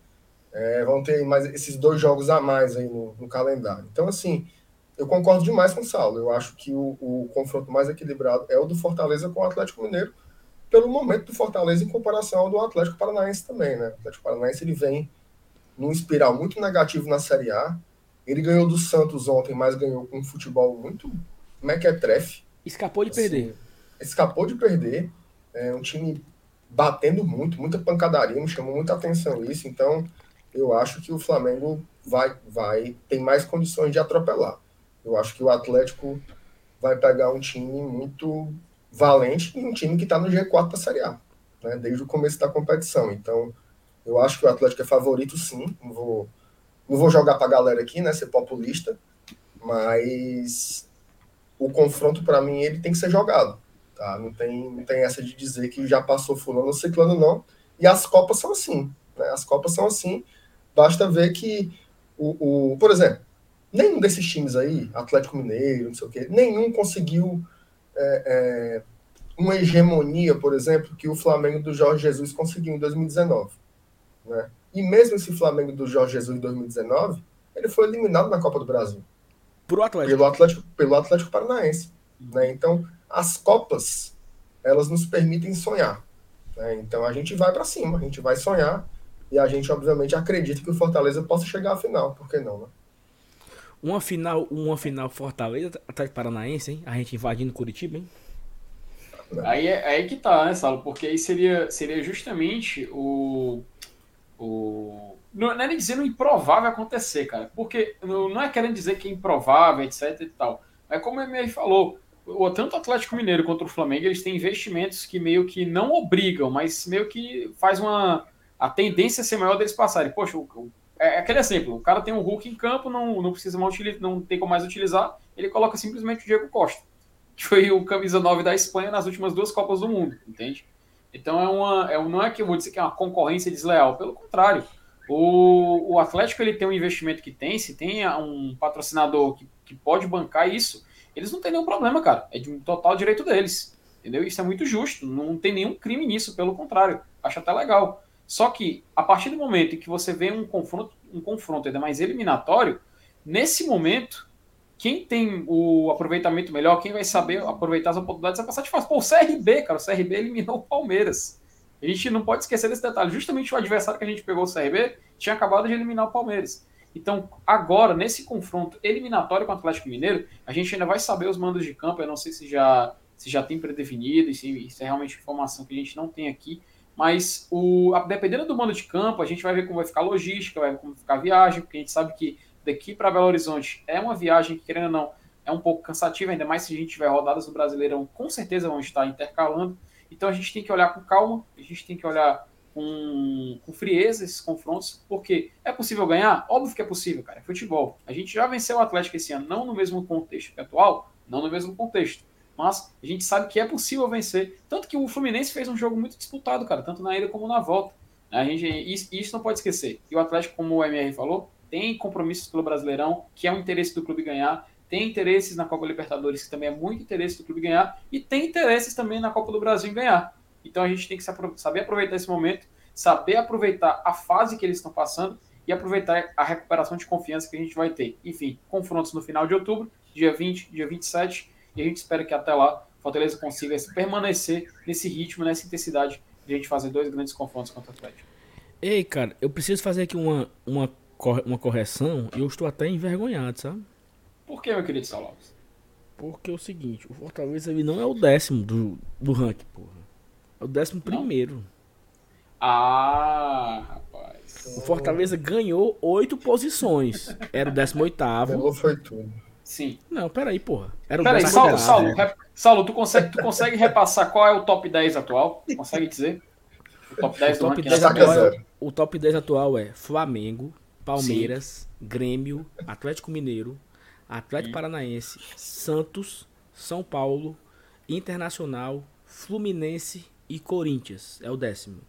é, vão ter mais esses dois jogos a mais aí no, no, calendário. Então, assim, eu concordo demais com o Saulo. Eu acho que o, o, confronto mais equilibrado é o do Fortaleza com o Atlético Mineiro, pelo momento do Fortaleza em comparação ao do Atlético Paranaense também. Né? O Atlético Paranaense ele vem num espiral muito negativo na Série A. Ele ganhou do Santos ontem, mas ganhou com um futebol muito mequetrefe. Escapou de assim, perder. Escapou de perder. É um time batendo muito, muita pancadaria, me chamou muita atenção isso. Então, eu acho que o Flamengo vai, vai tem mais condições de atropelar. Eu acho que o Atlético vai pegar um time muito valente e um time que está no G4 da Série A, né, desde o começo da competição. Então, eu acho que o Atlético é favorito, sim. Não vou, não vou jogar para a galera aqui, né, ser populista, mas o confronto, para mim, ele tem que ser jogado. Tá? Não, tem, não tem essa de dizer que já passou fulano ou ciclano, não. E as Copas são assim. Né? As Copas são assim. Basta ver que, o, o, por exemplo, nenhum desses times aí, Atlético Mineiro, não sei o quê, nenhum conseguiu é, é, uma hegemonia, por exemplo, que o Flamengo do Jorge Jesus conseguiu em 2019. Né? E mesmo esse Flamengo do Jorge Jesus em 2019, ele foi eliminado na Copa do Brasil. Atlético. Pelo Atlético, pelo Atlético Paranaense. Né? Então, as Copas, elas nos permitem sonhar. Né? Então, a gente vai para cima, a gente vai sonhar e a gente, obviamente, acredita que o Fortaleza possa chegar à final. Por que não, né? Uma final, uma final Fortaleza, Atlético Paranaense, hein? A gente invadindo Curitiba, hein? Aí é aí que tá, né, Salo? Porque aí seria, seria justamente o. o não, não é nem dizendo improvável acontecer, cara. Porque não é querendo dizer que é improvável, etc e tal. É como o MR falou. Tanto o Atlético Mineiro quanto o Flamengo, eles têm investimentos que meio que não obrigam, mas meio que faz uma. A tendência ser maior deles passarem. Poxa, o, é, é aquele exemplo, o cara tem um Hulk em campo, não, não precisa mais utilizar, não tem como mais utilizar, ele coloca simplesmente o Diego Costa, que foi o camisa 9 da Espanha nas últimas duas Copas do Mundo, entende? Então é uma, é, não é que eu vou dizer que é uma concorrência desleal, pelo contrário. O, o Atlético ele tem um investimento que tem, se tem um patrocinador que, que pode bancar isso, eles não têm nenhum problema, cara. É de um total direito deles. Entendeu? Isso é muito justo. Não tem nenhum crime nisso, pelo contrário. Acho até legal. Só que, a partir do momento em que você vê um confronto, um confronto ainda mais eliminatório, nesse momento, quem tem o aproveitamento melhor, quem vai saber aproveitar as oportunidades, vai passar de fase. Pô, o CRB, cara, o CRB eliminou o Palmeiras. A gente não pode esquecer desse detalhe. Justamente o adversário que a gente pegou, o CRB, tinha acabado de eliminar o Palmeiras. Então, agora, nesse confronto eliminatório com o Atlético Mineiro, a gente ainda vai saber os mandos de campo. Eu não sei se já, se já tem predefinido, se, se é realmente informação que a gente não tem aqui. Mas o, dependendo do mando de campo, a gente vai ver como vai ficar a logística, vai ver como vai ficar a viagem, porque a gente sabe que daqui para Belo Horizonte é uma viagem que, querendo ou não, é um pouco cansativa, ainda mais se a gente tiver rodadas do Brasileirão, com certeza vão estar intercalando. Então a gente tem que olhar com calma, a gente tem que olhar com, com frieza esses confrontos, porque é possível ganhar? Óbvio que é possível, cara, é futebol. A gente já venceu o Atlético esse ano, não no mesmo contexto que atual, não no mesmo contexto mas a gente sabe que é possível vencer. Tanto que o Fluminense fez um jogo muito disputado, cara, tanto na ida como na volta. A gente, isso, isso não pode esquecer. E o Atlético, como o MR falou, tem compromissos pelo Brasileirão, que é um interesse do clube ganhar, tem interesses na Copa Libertadores, que também é muito interesse do clube ganhar, e tem interesses também na Copa do Brasil ganhar. Então a gente tem que saber aproveitar esse momento, saber aproveitar a fase que eles estão passando e aproveitar a recuperação de confiança que a gente vai ter. Enfim, confrontos no final de outubro, dia 20, dia 27 e a gente espera que até lá Fortaleza consiga permanecer nesse ritmo, nessa intensidade de a gente fazer dois grandes confrontos contra o Atlético. Ei, cara, eu preciso fazer aqui uma, uma, uma correção e eu estou até envergonhado, sabe? Por que, meu querido Salopes? Porque é o seguinte, o Fortaleza ele não é o décimo do, do ranking, porra. É o décimo não? primeiro. Ah, rapaz. O Fortaleza ganhou oito posições. Era o décimo oitavo. Ganhou foi tudo. Sim. Não, peraí, porra. Era o peraí, Saulo, Saulo, Saulo, tu consegue, tu consegue repassar qual é o top 10 atual? Consegue dizer? O top 10 o top 10 atual, é, O top 10 atual é Flamengo, Palmeiras, Sim. Grêmio, Atlético Mineiro, Atlético Sim. Paranaense, Santos, São Paulo, Internacional, Fluminense e Corinthians. É o décimo.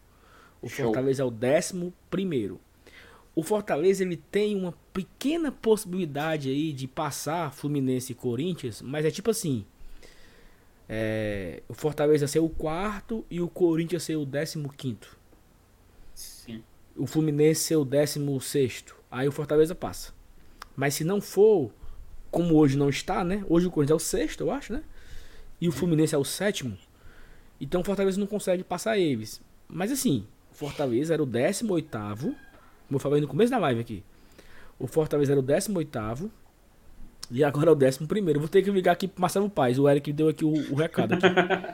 O Show. Fortaleza é o décimo primeiro o Fortaleza ele tem uma pequena possibilidade aí de passar Fluminense e Corinthians, mas é tipo assim. É, o Fortaleza ser o quarto e o Corinthians ser o décimo quinto. Sim. O Fluminense ser o décimo sexto. Aí o Fortaleza passa. Mas se não for, como hoje não está, né? Hoje o Corinthians é o sexto, eu acho, né? E o Fluminense é o sétimo. Então o Fortaleza não consegue passar eles. Mas assim, o Fortaleza era o décimo oitavo como eu falei no começo da live aqui. O Fortaleza era o 18 e agora é o 11 primeiro. Vou ter que ligar aqui pro Marcelo Paz. O Eric deu aqui o, o recado aqui.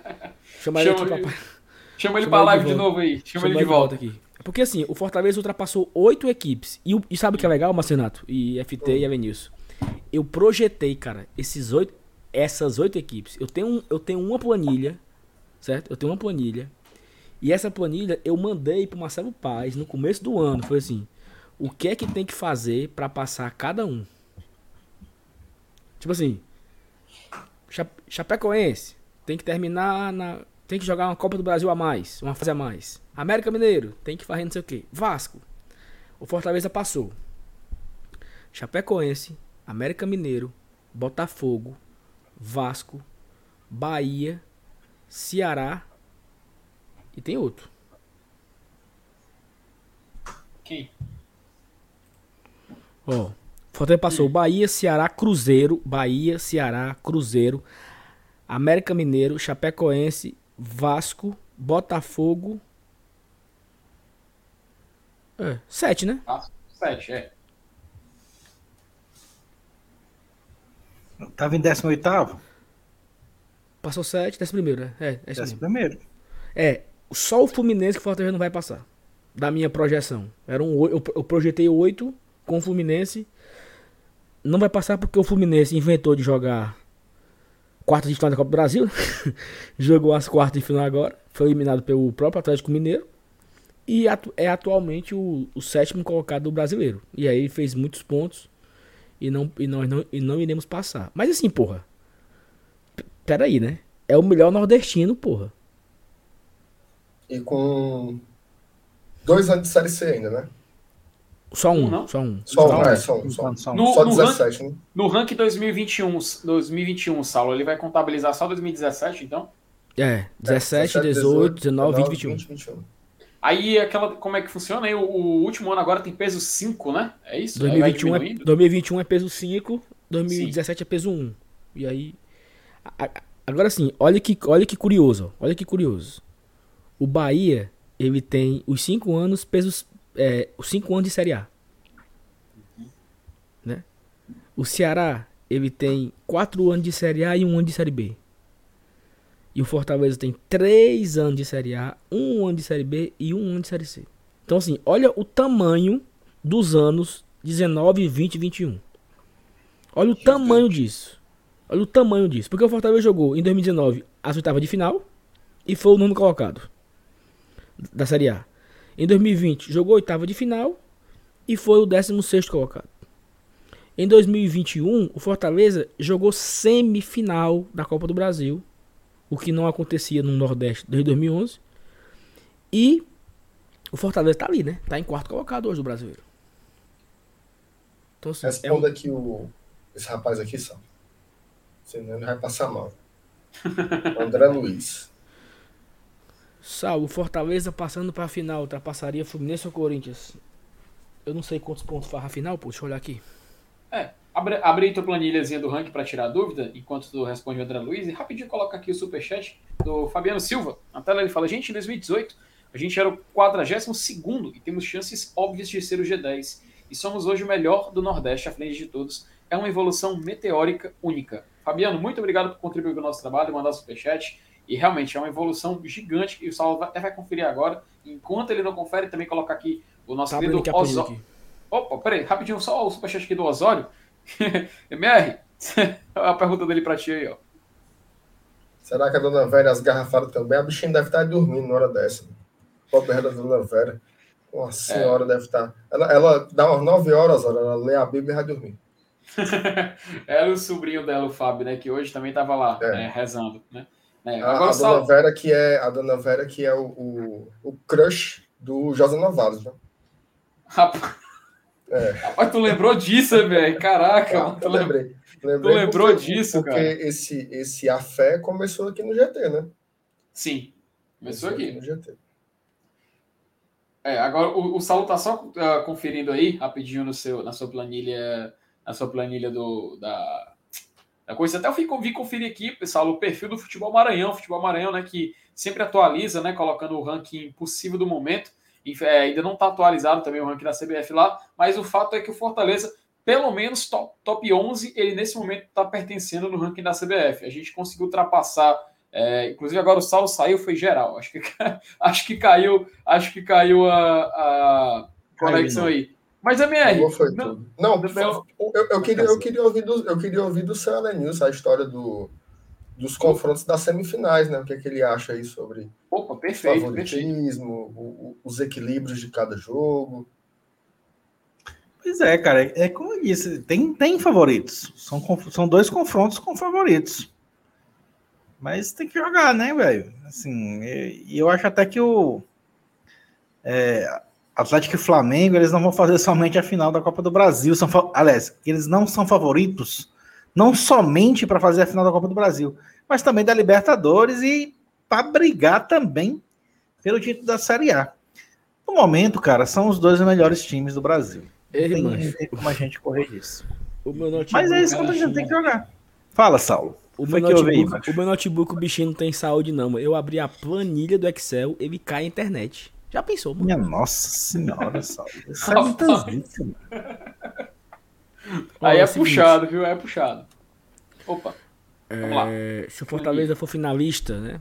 Chama ele aqui pra... Chama ele pra live de, de, novo aí. Chama, Chama ele de volta. aqui. Porque assim, o Fortaleza ultrapassou oito equipes. E, e sabe o que é legal, Marcenato? E FT e Avenilson? Eu projetei, cara, esses oito, essas oito equipes. Eu tenho, eu tenho uma planilha, certo? Eu tenho uma planilha. E essa planilha eu mandei pro Marcelo Paz no começo do ano. Foi assim: o que é que tem que fazer para passar cada um? Tipo assim, Chapecoense tem que terminar na. Tem que jogar uma Copa do Brasil a mais, uma fase a mais. América Mineiro tem que fazer não sei o que. Vasco. O Fortaleza passou. Chapecoense, América Mineiro, Botafogo, Vasco, Bahia, Ceará e tem outro. Quem? Ó, Fortaleza passou Bahia, Ceará, Cruzeiro, Bahia, Ceará, Cruzeiro, América Mineiro, Chapecoense, Vasco, Botafogo. É, sete, né? Ah, sete, é. Tava em 18 Passou sete, décimo primeiro, né? É, é décimo primeiro. É, só o Fluminense que o Fortaleza não vai passar. Da minha projeção. Era um, eu, eu projetei oito com o Fluminense não vai passar porque o Fluminense inventou de jogar quartas de final da Copa do Brasil. Jogou as quartas de final agora. Foi eliminado pelo próprio Atlético Mineiro. E atu é atualmente o, o, sétimo colocado do brasileiro. E aí fez muitos pontos. E, não, e, nós não, e não iremos passar. Mas assim, porra. Peraí, né? É o melhor nordestino, porra. E com dois anos de Série C ainda, né? Só um, não? só um. Só, um, é, só um. Só, só, no, só 17, no rank, né? No rank 2021, 2021, Saulo, ele vai contabilizar só 2017, então? É, 17, é, 18, 19, 20, 21. 20, 21. Aí, aquela, como é que funciona? Aí, o, o, último ano agora tem peso 5, né? É isso? 2021, é, 2021 é peso 5, 2017 sim. é peso 1. E aí... Agora sim, olha que, olha que curioso, olha que curioso. O Bahia, ele tem os 5 anos pesos é, os cinco anos de Série A. Né? O Ceará, ele tem quatro anos de Série A e um ano de Série B. E o Fortaleza tem três anos de Série A, um ano de Série B e um ano de Série C. Então, assim, olha o tamanho dos anos 19, 20 e 21. Olha o tamanho disso. Olha o tamanho disso. Porque o Fortaleza jogou em 2019 as oitavas de final e foi o nono colocado da Série A. Em 2020, jogou oitava de final e foi o 16 colocado. Em 2021, o Fortaleza jogou semifinal da Copa do Brasil, o que não acontecia no Nordeste desde 2011. E o Fortaleza tá ali, né? Tá em quarto colocado hoje do brasileiro. Então, assim, Responda é... aqui o, esse rapaz aqui, só. Senão ele vai passar mal. André Luiz. Sal, o Fortaleza passando para a final, ultrapassaria Fluminense ou Corinthians? Eu não sei quantos pontos farra a final, pô, deixa eu olhar aqui. É, abre, abre aí tua planilhazinha do ranking para tirar dúvida, enquanto tu responde o André Luiz, e rapidinho coloca aqui o superchat do Fabiano Silva. Na tela ele fala, gente, em 2018 a gente era o 42 e temos chances óbvias de ser o G10. E somos hoje o melhor do Nordeste à frente de todos. É uma evolução meteórica única. Fabiano, muito obrigado por contribuir com o nosso trabalho e mandar o superchat. E realmente é uma evolução gigante que o Saulo até vai conferir agora. Enquanto ele não confere, também colocar aqui o nosso tá querido Osório. Opa, peraí, rapidinho, só o superchat aqui do Osório. MR, a pergunta dele pra ti aí, ó. Será que a dona Vera as garrafadas também? A bichinha deve estar dormindo na hora dessa. Pobre da dona Vera. Uma senhora é. deve estar. Ela, ela dá umas 9 horas, ela lê a Bíblia e vai dormir. ela e o sobrinho dela, o Fábio, né? Que hoje também estava lá, é. né, rezando, né? É, a, a, dona Vera que é a dona Vera que é o, o, o crush do José Novaes, né? Rapaz, é. Rapaz, tu lembrou disso, velho? Caraca, ah, eu lembrei. lembrei. Tu lembrou porque, disso, porque cara? Porque esse, esse A Fé começou aqui no GT, né? Sim, começou, aqui. no GT. É, agora o, o Saulo tá só uh, conferindo aí, rapidinho no seu, na sua planilha, na sua planilha do, da, a coisa. Até eu fui, vi conferir aqui, pessoal, o perfil do Futebol Maranhão, Futebol Maranhão, né, que sempre atualiza, né, colocando o ranking possível do momento. É, ainda não está atualizado também o ranking da CBF lá, mas o fato é que o Fortaleza, pelo menos top, top 11, ele nesse momento está pertencendo no ranking da CBF. A gente conseguiu ultrapassar, é, inclusive agora o Saulo saiu, foi geral. Acho que, acho que caiu, acho que caiu a, a conexão aí. Mas MR. Não, não, não eu, eu, queria, eu, queria ouvir do, eu queria ouvir do seu News a história do, dos confrontos das semifinais, né? O que, é que ele acha aí sobre Opa, perfeito, o favoritismo, o, os equilíbrios de cada jogo. Pois é, cara, é como eu disse, tem, tem favoritos. São, são dois confrontos com favoritos. Mas tem que jogar, né, velho? Assim, e eu acho até que o. É, Atlético e Flamengo, eles não vão fazer somente a final da Copa do Brasil. São, aliás, eles não são favoritos, não somente para fazer a final da Copa do Brasil, mas também da Libertadores e para brigar também pelo título da Série A. No momento, cara, são os dois melhores times do Brasil. Ei, não tem como a gente correr disso. Mas é isso que a gente tem que jogar. Fala, Saulo. O meu, notebook, o meu notebook, o bichinho não tem saúde, não. Eu abri a planilha do Excel, ele cai a internet. Já pensou, mano? Minha nossa senhora, Saulo. Isso é muitas vezes, Aí é, puxado, viu? É puxado. Opa. É, se o Fortaleza for finalista, né?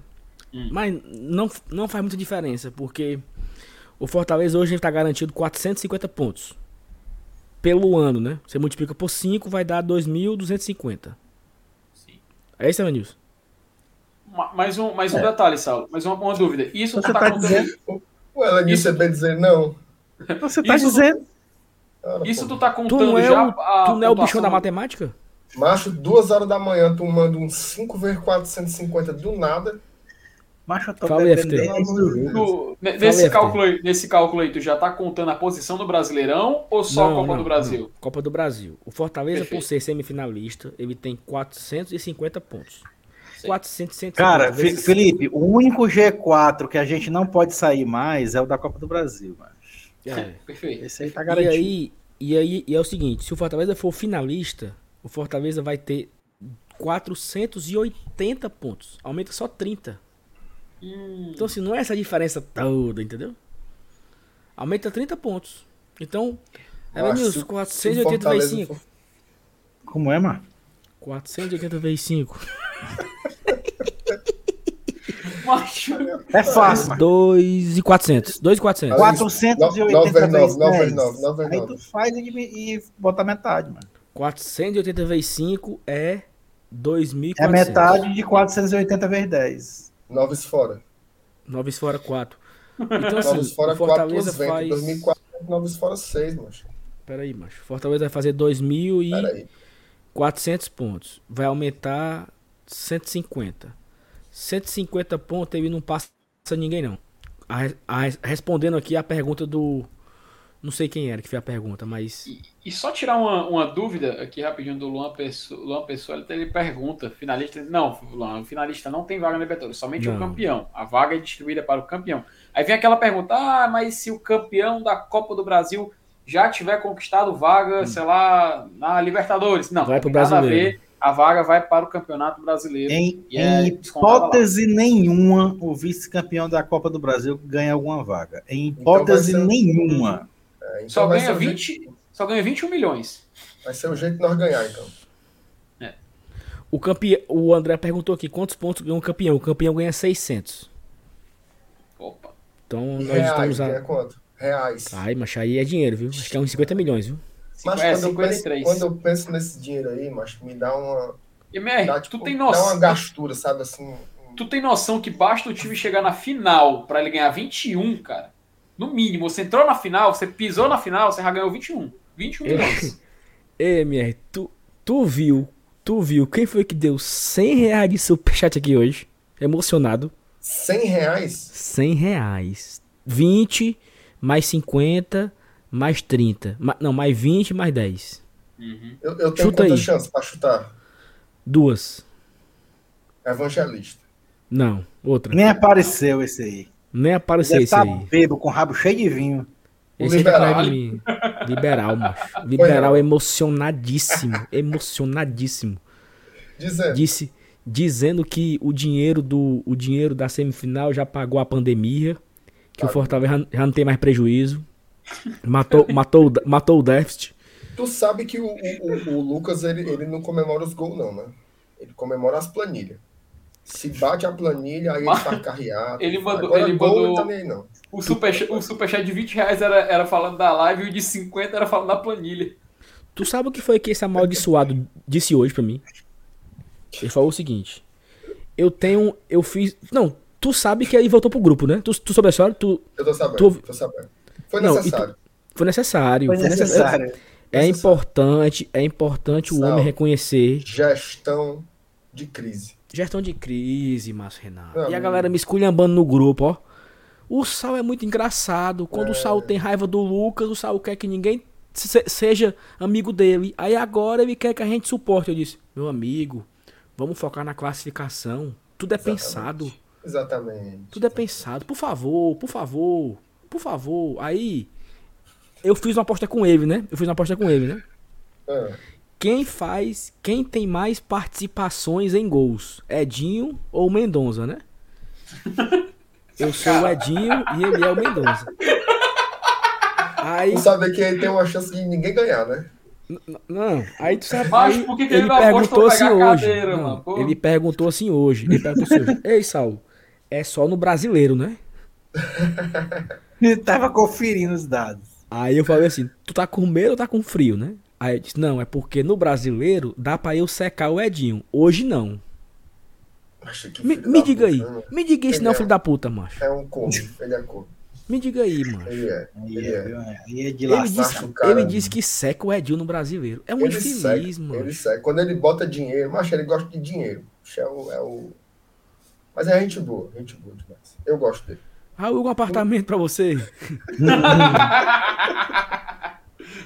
Hum. Mas não, não faz muita diferença, porque o Fortaleza hoje está garantido 450 pontos. Pelo ano, né? Você multiplica por 5, vai dar 2.250. Sim. É isso, Evanilson? Mais um, mais um é. detalhe, Saulo. Mais uma, uma dúvida. Isso Você tá, tá dizendo... Ela disse bem dizer não. Você tá isso dizendo. Tu... Isso tu tá contando tu não é já. O, tu não é o bicho da matemática? Macho, duas horas da manhã, tu manda um 5 vezes 450 do nada. Macho, eu tô Fala, tu, nesse, cálculo aí, nesse cálculo aí, tu já tá contando a posição do Brasileirão ou só não, Copa não, do Brasil? Não. Copa do Brasil. O Fortaleza, Perfeito. por ser semifinalista, ele tem 450 pontos. 450. Cara, Felipe, o único G4 que a gente não pode sair mais é o da Copa do Brasil, mano. É, perfeito. Esse aí tá garantido. E aí, e aí e é o seguinte, se o Fortaleza for finalista, o Fortaleza vai ter 480 pontos. Aumenta só 30. Hum. Então, assim, não é essa diferença toda, entendeu? Aumenta 30 pontos. Então, é menos 480 vezes 5. Como é, mano? 480 vezes 5. É fácil. 2,400. 2,400. 480 vezes 9, Aí tu faz e, e bota metade, mano. 480 vezes 5 é 2.400. É metade de 480 vezes 10. 9 fora. 9 fora 4. Então assim, 9 fora Fortaleza 4 faz... 2004, 9 fora 6, macho. Pera aí, macho. Fortaleza vai fazer 2.400 pontos. Vai aumentar 150. 150 pontos ele não passa ninguém não. A, a, respondendo aqui a pergunta do não sei quem era que fez a pergunta, mas. E, e só tirar uma, uma, dúvida aqui rapidinho do Luan Pessoa. Luan Pessoa ele, pergunta: finalista. Não, Luan, o finalista não tem vaga na Libertadores, somente não. o campeão. A vaga é distribuída para o campeão. Aí vem aquela pergunta: ah, mas se o campeão da Copa do Brasil já tiver conquistado vaga, hum. sei lá, na Libertadores. Não, vai para o brasileiro a vaga vai para o Campeonato Brasileiro. Em, é em hipótese nenhuma, o vice-campeão da Copa do Brasil ganha alguma vaga. Em então hipótese então nenhuma. É, então só, ganha 20, jeito... só ganha 21 milhões. Vai ser o jeito de nós ganhar, então. É. O, campe... o André perguntou aqui quantos pontos ganha o campeão. O campeão ganha 600. Opa. Então nós reais, estamos a... quanto? Reais. Ai, mas aí é dinheiro, viu? Acho que é uns 50 milhões, viu? Mas é, quando, eu penso, quando eu penso nesse dinheiro aí, mas me dá uma. MR, dá, tipo, tu tem noção. Dá uma gastura, sabe assim. Tu tem noção que basta o time chegar na final para ele ganhar 21, cara? No mínimo, você entrou na final, você pisou na final, você já ganhou 21. 21 milhões. Ei, MR, tu, tu viu, tu viu quem foi que deu 100 reais de superchat aqui hoje? Emocionado. 100 reais? 100 reais. 20 mais 50 mais 30. Não, mais 20, mais 10. Uhum. Eu, eu, tenho Chuta quantas chances pra chutar? Duas. Evangelista. Não, outra. Nem apareceu esse aí. Nem apareceu esse tá aí. bebo com rabo cheio de vinho. Esse liberal. É de liberal, macho. Liberal emocionadíssimo. emocionadíssimo. Dizendo. Disse, dizendo que o dinheiro do o dinheiro da semifinal já pagou a pandemia Que o Fortaleza já não tem mais prejuízo. Matou, matou, matou o déficit. Tu sabe que o, o, o Lucas ele, ele não comemora os gols, não, né? Ele comemora as planilhas. Se bate a planilha, aí ele tá carreado. Ele mandou. Agora, ele gol, mandou também não. O superchat, o superchat de 20 reais era, era falando da live e o de 50 era falando da planilha. Tu sabe o que foi que esse amaldiçoado disse hoje pra mim? Ele falou o seguinte: Eu tenho. Eu fiz. Não, tu sabe que ele voltou pro grupo, né? Tu, tu soube a história? Tu, eu tô sabendo, tu... tô sabendo. Foi não, necessário. Tu... Foi necessário. Foi necessário. É, é importante, é importante o homem reconhecer. Gestão de crise. Gestão de crise, Márcio Renato. Não, e a galera me esculhambando no grupo, ó. O Sal é muito engraçado. Quando é... o Sal tem raiva do Lucas, o Sal quer que ninguém se, seja amigo dele. Aí agora ele quer que a gente suporte. Eu disse, meu amigo, vamos focar na classificação. Tudo é Exatamente. pensado. Exatamente. Tudo é pensado. Por favor, por favor, por favor. Aí, eu fiz uma aposta com ele, né? Eu fiz uma aposta com ele, né? É. Quem faz, quem tem mais participações em gols? Edinho ou Mendonça, né? Eu sou o Edinho e ele é o Mendonça. Aí... Tu sabe que ele tem uma chance de ninguém ganhar, né? Não, aí tu sabe. Mas por que, que ele, ele perguntou assim hoje. Cadeira, não, ele perguntou assim hoje. Ele perguntou assim hoje. Ei, Saulo, é só no brasileiro, né? ele tava conferindo os dados. Aí eu falei assim: tu tá com medo ou tá com frio, né? Aí ele disse: não, é porque no brasileiro dá pra eu secar o Edinho. Hoje não. Me, me diga aí. Né? Me diga isso, não, é, filho da puta, macho. É um corno, ele é corno. Me diga aí, mano. Ele é. Ele, é. Ele, é de ele, disse, ele disse que seca o Edil no brasileiro. É um ele infeliz, seca, mano. Ele seca. Quando ele bota dinheiro, mas ele gosta de dinheiro. É o, é o... Mas é gente boa, gente boa demais. Eu gosto dele. Raul, um apartamento pra você.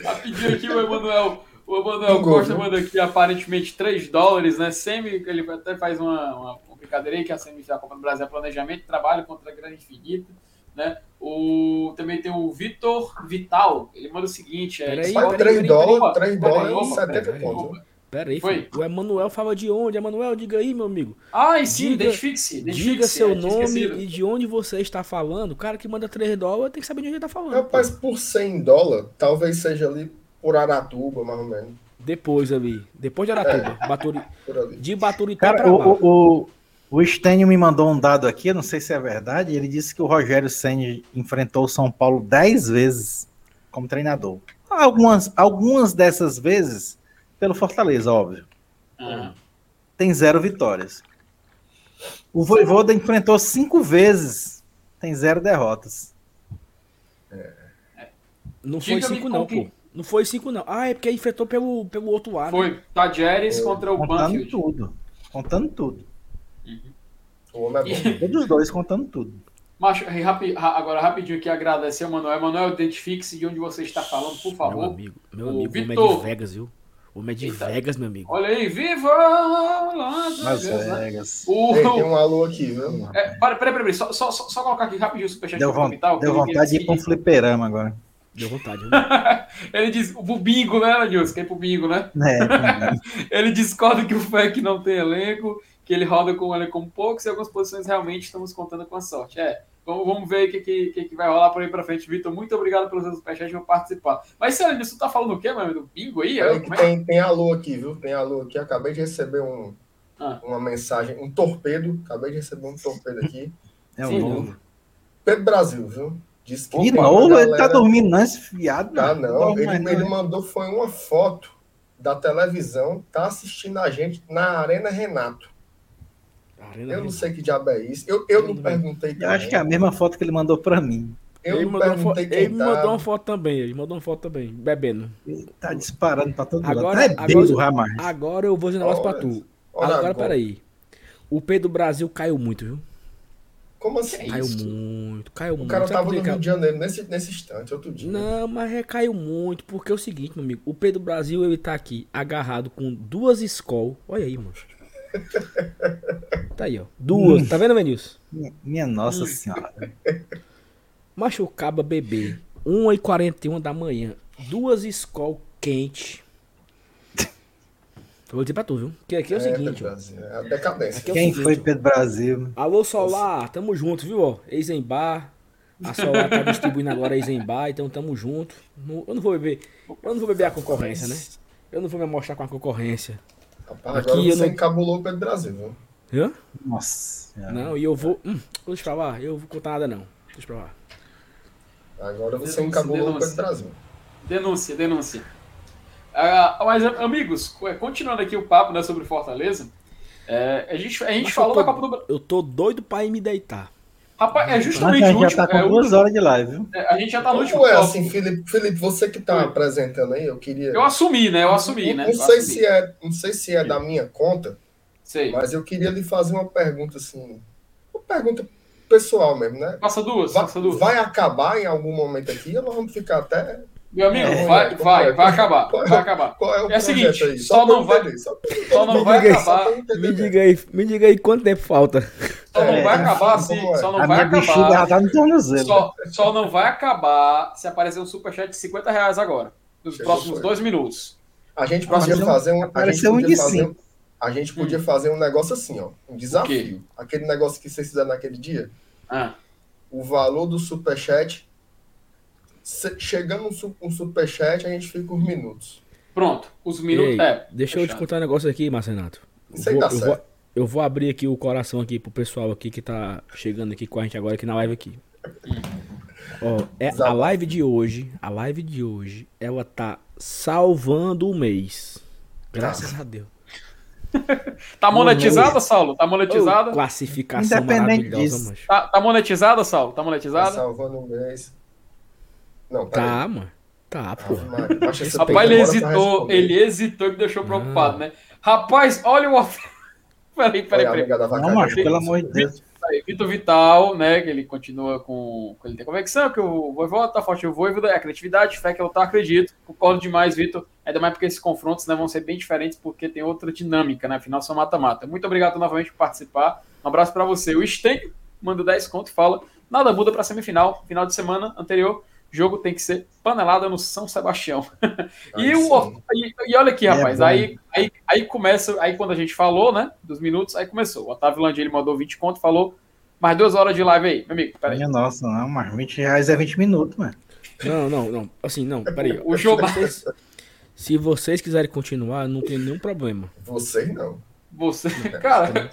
Rapidinho aqui, o Emanuel. O Emanuel Costa manda aqui aparentemente 3 dólares, né? Semi, ele até faz uma, uma, uma brincadeira aí que a Semi da Copa do Brasil é planejamento, trabalho contra a grande infinita. Né? O, também tem o Vitor Vital, ele manda o seguinte: é, peraí, peraí, 3 dólares, 3 dólares e 70 pontos. Pera aí, Foi. o Emanuel fala de onde? Emanuel, diga aí, meu amigo. Ah, sim, identifique-se. Diga seu é, nome e de onde você está falando. O cara que manda 3 dólares tem que saber de onde ele está falando. Rapaz, pô. por 100 dólares, talvez seja ali por Aratuba, mais ou menos. Depois ali. Depois de Aratuba. É, Baturi... De Baturité cara, pra o, o, o Stênio me mandou um dado aqui, eu não sei se é verdade. Ele disse que o Rogério Senni enfrentou o São Paulo 10 vezes como treinador. Algumas, algumas dessas vezes pelo Fortaleza, óbvio. Uhum. Tem zero vitórias. O Voivoda enfrentou cinco vezes, tem zero derrotas. Não foi cinco, não, pô. Não foi cinco, não. Ah, é porque enfrentou pelo, pelo outro lado. Foi. Tajeres contra o Contando Banfield. tudo. Contando tudo. O homem é bom. Todos os dois contando tudo. Macho, rapi, agora rapidinho aqui agradecer ao Manuel. Manuel, identifique-se de onde você está falando, por favor. Meu amigo, meu amigo, Vitor. de Vegas, viu? O é de Eita. Vegas, meu amigo. Olha aí, viva Las Vegas. Vegas. O... Ei, tem um alô aqui, viu? É, peraí, peraí, peraí. Só, só, só, colocar aqui rapidinho o superchat deu, von, capital, deu vontade de ir pra um fliperama agora. Deu vontade. ele diz o bingo, né, Adilson? Quer ir pro bingo, né? É, ele discorda que o FEC não tem elenco, que ele roda com um elenco poucos e algumas posições realmente estamos contando com a sorte. É, vamos, vamos ver o que, que, que, vai rolar por aí pra frente. Vitor, muito obrigado pelos seus superchats por participar. Mas, sério, você tá falando o quê, mano? Do bingo aí? É, que tem, tem alô aqui, viu? Tem alô aqui. Acabei de receber um, ah. uma mensagem, um torpedo. Acabei de receber um torpedo aqui. É o novo. Pedro Brasil, viu? Diz que de novo? Galera... Ele tá dormindo, não, esse fiado. Tá, não. Ele, ele né? mandou foi uma foto da televisão, tá assistindo a gente na Arena Renato. Arena eu não sei que diabo é isso. Eu, eu não perguntei. Eu acho que é a mesma foto que ele mandou para mim. Eu ele quem Ele tá. mandou uma foto também, ele mandou uma foto também, bebendo. Ele tá disparando pra todo agora, lado. Tá agora, agora eu vou dizer um negócio pra tu. Agora, agora, peraí. O Pedro Brasil caiu muito, viu? Como assim? Caiu isso? muito, caiu o muito. O cara tava no Rio de Janeiro nesse, nesse instante, outro dia. Não, mas recaiu muito, porque é o seguinte, meu amigo. O Pedro Brasil, ele tá aqui agarrado com duas escolas. Olha aí, mano. Tá aí, ó. Duas. Hum. Tá vendo, Menilson? Minha, minha nossa hum. senhora. Machucaba bebê. 1h41 da manhã. Duas escolas quente. vou dizer pra tu, viu? Que aqui é o é, seguinte. É a decadência. É Quem seguinte, foi Pedro Brasil? Alô, Solar, tamo junto, viu? Eisenbar. A Solar tá distribuindo agora Eisenbar, então tamo junto. eu não vou beber. Eu não vou beber a concorrência, né? Eu não vou me mostrar com a concorrência. Rapaz, Aqui agora você não... encabulou o Pedro Brasil, viu? Hã? Nossa. Não, e eu vou. Hum, deixa pra lá, eu vou contar nada não. Deixa pra lá. Agora você denúncia, encabulou denúncia. o Pedro Brasil. Denúncia, denúncia. Ah, mas, amigos, continuando aqui o papo né, sobre Fortaleza, é, a gente, a gente falou tô, da Copa do Brasil. Eu tô doido pra ir me deitar. Rapaz, é justamente o último. Já tá com é, duas horas de live, viu? É, a gente já tá no último. É assim, Felipe, Felipe, você que tá apresentando aí, eu queria. Eu assumi, né? Eu assumi, não, né? Não sei, se é, não sei se é da minha conta, sei. mas eu queria lhe fazer uma pergunta assim. Uma pergunta pessoal mesmo, né? Passa duas, vai, passa duas. Vai acabar em algum momento aqui ou nós vamos ficar até meu amigo, é, vai, vai, é, vai acabar. Qual, vai acabar. Qual é o, é o seguinte, aí? Só, só não vai, só, só não vai acabar. Me diga aí, me diga aí quanto tempo falta. Só não é, vai acabar se, é? só não a vai acabar. Tá no tornozelo. Só, só não vai acabar se aparecer um superchat de 50 reais agora, nos Chegou próximos foi. dois minutos. A gente podia fazer um, a gente podia fazer, a gente podia hum. fazer um negócio assim, ó, um desafio. Aquele negócio que vocês fizeram naquele dia. Ah. O valor do superchat chegando um, um superchat, a gente fica uns minutos. Pronto, os minutos. Ei, é, deixa fechado. eu te contar um negócio aqui, Marcenato. Isso aí vou, tá eu, vou, eu vou abrir aqui o coração aqui pro pessoal aqui que tá chegando aqui com a gente agora aqui na live aqui. Ó, é a live de hoje, a live de hoje, ela tá salvando o mês. Graças a Deus. tá monetizada, Saulo? Tá monetizada? Oh, classificação maravilhosa, Tá, tá monetizada, Saulo? Tá monetizada? Tá salvando o mês. Não, tá, mano. Tá, pô. Rapaz, ele hesitou, ele hesitou e me deixou preocupado, ah. né? Rapaz, olha o. peraí, peraí, peraí. Não, macho, pelo amor de Deus. Vitor Vital, né? Que ele continua com. Ele tem convecção, que o Voivoda tá forte. O Voivoda é a criatividade, fé que eu tá, acredito. Concordo demais, Vitor. Ainda mais porque esses confrontos né, vão ser bem diferentes, porque tem outra dinâmica, né? Afinal, são mata-mata. Muito obrigado novamente por participar. Um abraço para você. O Sten manda 10 conto e fala: nada muda para semifinal. Final de semana anterior jogo tem que ser panelada no São Sebastião. e, o, e, e, olha aqui, é rapaz, é aí, aí, aí começa, aí quando a gente falou, né, dos minutos, aí começou. O Otávio Landim, ele mandou 20 conto, falou, mais duas horas de live aí, meu amigo, peraí. Minha nossa, não, mas 20 reais é 20 minutos, mano. Não, não, não, assim, não, peraí. o jogo... Vocês, se vocês quiserem continuar, não tem nenhum problema. Vocês não. Você, cara...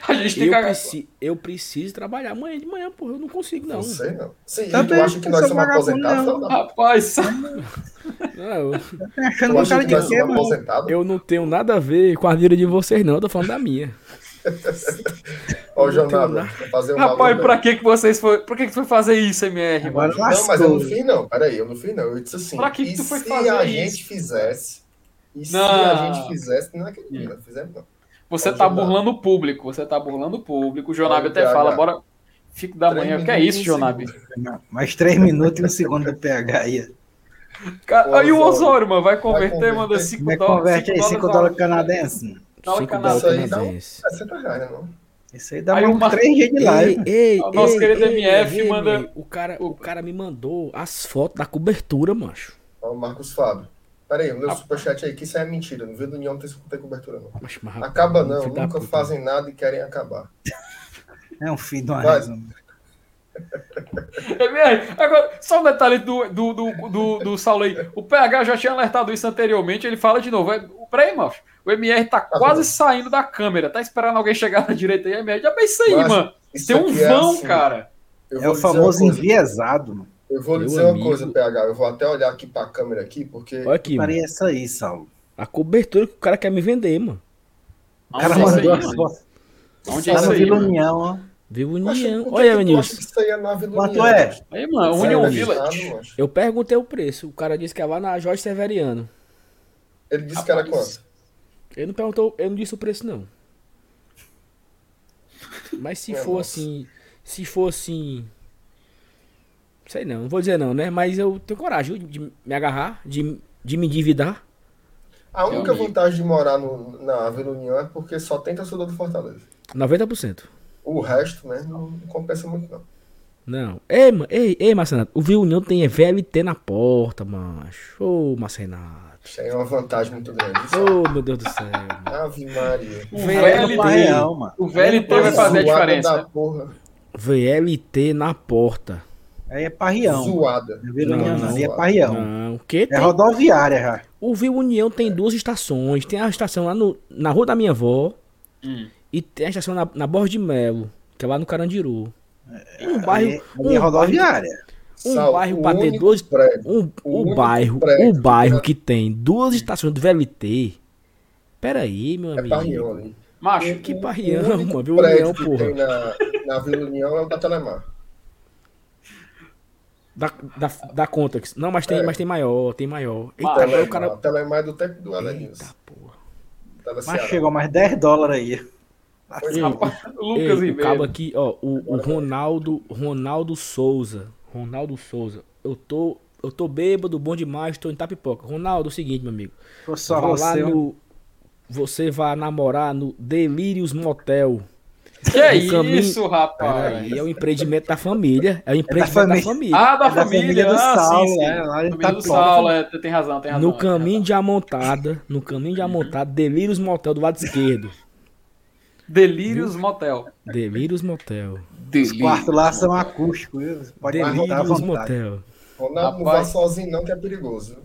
A gente tem eu, que... preci eu preciso trabalhar amanhã de manhã, porra. Eu não consigo, não. Não sei, não. Sim, tá tu acha que nós somos aposentados? Não. Rapaz, não, eu... Achando um cara de quê, mano? Eu não tenho nada a ver com a vida de vocês, não. Eu tô falando da minha. Ó, o Jonado, fazer um Rapaz, pra que, que vocês foram. Por que, que foi fazer isso, MR? Agora não, mas eu não fiz, não. Peraí, eu não fiz, não. Eu disse assim. Pra que, que tu foi fazer isso? Se a gente fizesse. E não. se a gente fizesse, não é que não fizemos, não. Você tá burlando o público, você tá burlando o público. O Jonabi até fala, bora. Fico da manhã. O que é isso, Jonabi? Mais três minutos e um segundo do PH aí. Aí o Osório, mano, vai converter, vai manda 5 é dólares. Converte aí 5 dólares canadenses. Dólar canadense. Isso aí dá né, Isso aí dá aí uma... 3 dias de live. Ei, ei, o nosso ei, querido ei, MF ei, manda. O cara, o cara me mandou as fotos da cobertura, macho. Ó, o Marcos Fábio. Peraí, o meu ah, superchat aí, que isso é mentira. No vídeo do União não tem cobertura, não. Mas, mas, Acaba não, nunca fazem nada e querem acabar. É um filho de uma razão. É Agora, só um detalhe do, do, do, do, do Saulo aí. O PH já tinha alertado isso anteriormente, ele fala de novo. É, peraí, macho. O MR tá, tá quase saindo da câmera, tá esperando alguém chegar na direita aí. MR, já pensei aí, mano. Tem um é vão, é assim, cara. É o famoso enviesado, mano. Eu vou lhe dizer uma amigo... coisa, PH. Eu vou até olhar aqui pra câmera aqui, porque. Olha aqui. Parei essa aí, Saulo. A cobertura que o cara quer me vender, mano. O cara mandou as fotos. Onde é isso aí? Vila União, ó. Vila União. Olha, Vinícius. Isso aí é na Vila Quanto União. é? Aí, mano, União Village. Eu perguntei o preço. O cara disse que ia lá na Jorge Severiano. Ele disse Rapaz. que era quanto? Ele não perguntou, eu não disse o preço, não. Mas se é, for nossa. assim. Se for assim. Sei não, não vou dizer não, né? Mas eu tenho coragem de me agarrar, de, de me endividar. A única vantagem de morar no, na Vila União é porque só tem torcedor do Fortaleza. 90%. O resto, né, não, compensa muito, não. Não. Ei, ei, ei, Marcenato, o Vila União tem VLT na porta, macho. Ô, oh, Marcenato. Isso aí é uma vantagem muito grande. Ô, oh, meu Deus do céu. Ave Maria. O VLT, o VLT vai fazer a diferença. VLT na porta. Aí é Parrião. Zoada. Vila União não, aí é Parrião. Não, que É rodoviária já. O Vila União tem duas estações. Tem a estação lá no, na rua da minha avó Hum. e tem a estação na, na Borda de Melo, que é lá no Carandiru. Um bairro. Aí, um é rodoviária. Um bairro o pra ter dois. prédio- Um, o o, bairro, prédio o bairro que- que tem duas estações do VLT. Peraí, meu É amigo. Parrião ali. Macho, Que O- Parrião, o único mano, Vila União, que porra. tem na, na Vila União é o da Telemar. Da, da, da conta. que- Não, mas tem, É. mas tem maior, tem maior. Eita, Telemar, o cara. Telemar é do tempo do Elenilson. Eita, porra. Tá Mas Ceará. chegou mais 10 dólares aí. Rapaz, Lucas Ei, cabo aqui, ó, o, o Ronaldo, Ronaldo Souza. Ronaldo Souza. Eu tô, eu tô bêbado, bom demais, tô em tapipoca. Ronaldo, é o seguinte, meu amigo. Vá lá você. no. Você vai namorar no Delírios Motel. Que é isso, rapaz? Peraí, é o empreendimento da família. É o empreendimento da família. família. Ah, da É da família, família do ah, Saulo, sim, sim. é, família do Tapipoca. Saulo, é, tem razão, tem razão. No caminho razão. de Amontada, no caminho de Amontada, Delírios Motel do lado esquerdo. Delírios Motel. Delírios Motel. Os quartos lá são acústicos, Pode Delírios. Motel. Ronaldo não Rapaz. vai sozinho não, que é perigoso.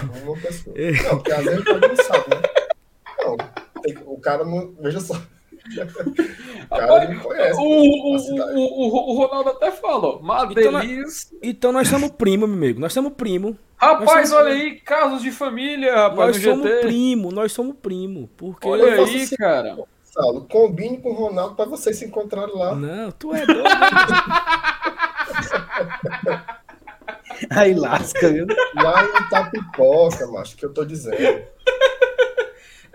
Arruma uma pessoa. Não, porque às vezes o cara não sabe, né? Não, tem- o cara não... Veja só. O cara não conhece. O, o, o, o, o Ronaldo até falou, Então, nós- Delírios... Então nós somos primo, meu amigo. Nós somos primo. Rapaz, somos- olha aí, casos de família, rapaz, Nós somos GT. primo, nós somos primo. Porque. Olha aí, assim. cara. Saulo, combine com o Ronaldo pra vocês se encontrarem lá. Não, tu é doido. Aí lasca, viu? Lá em Itapipoca, macho, que eu tô dizendo.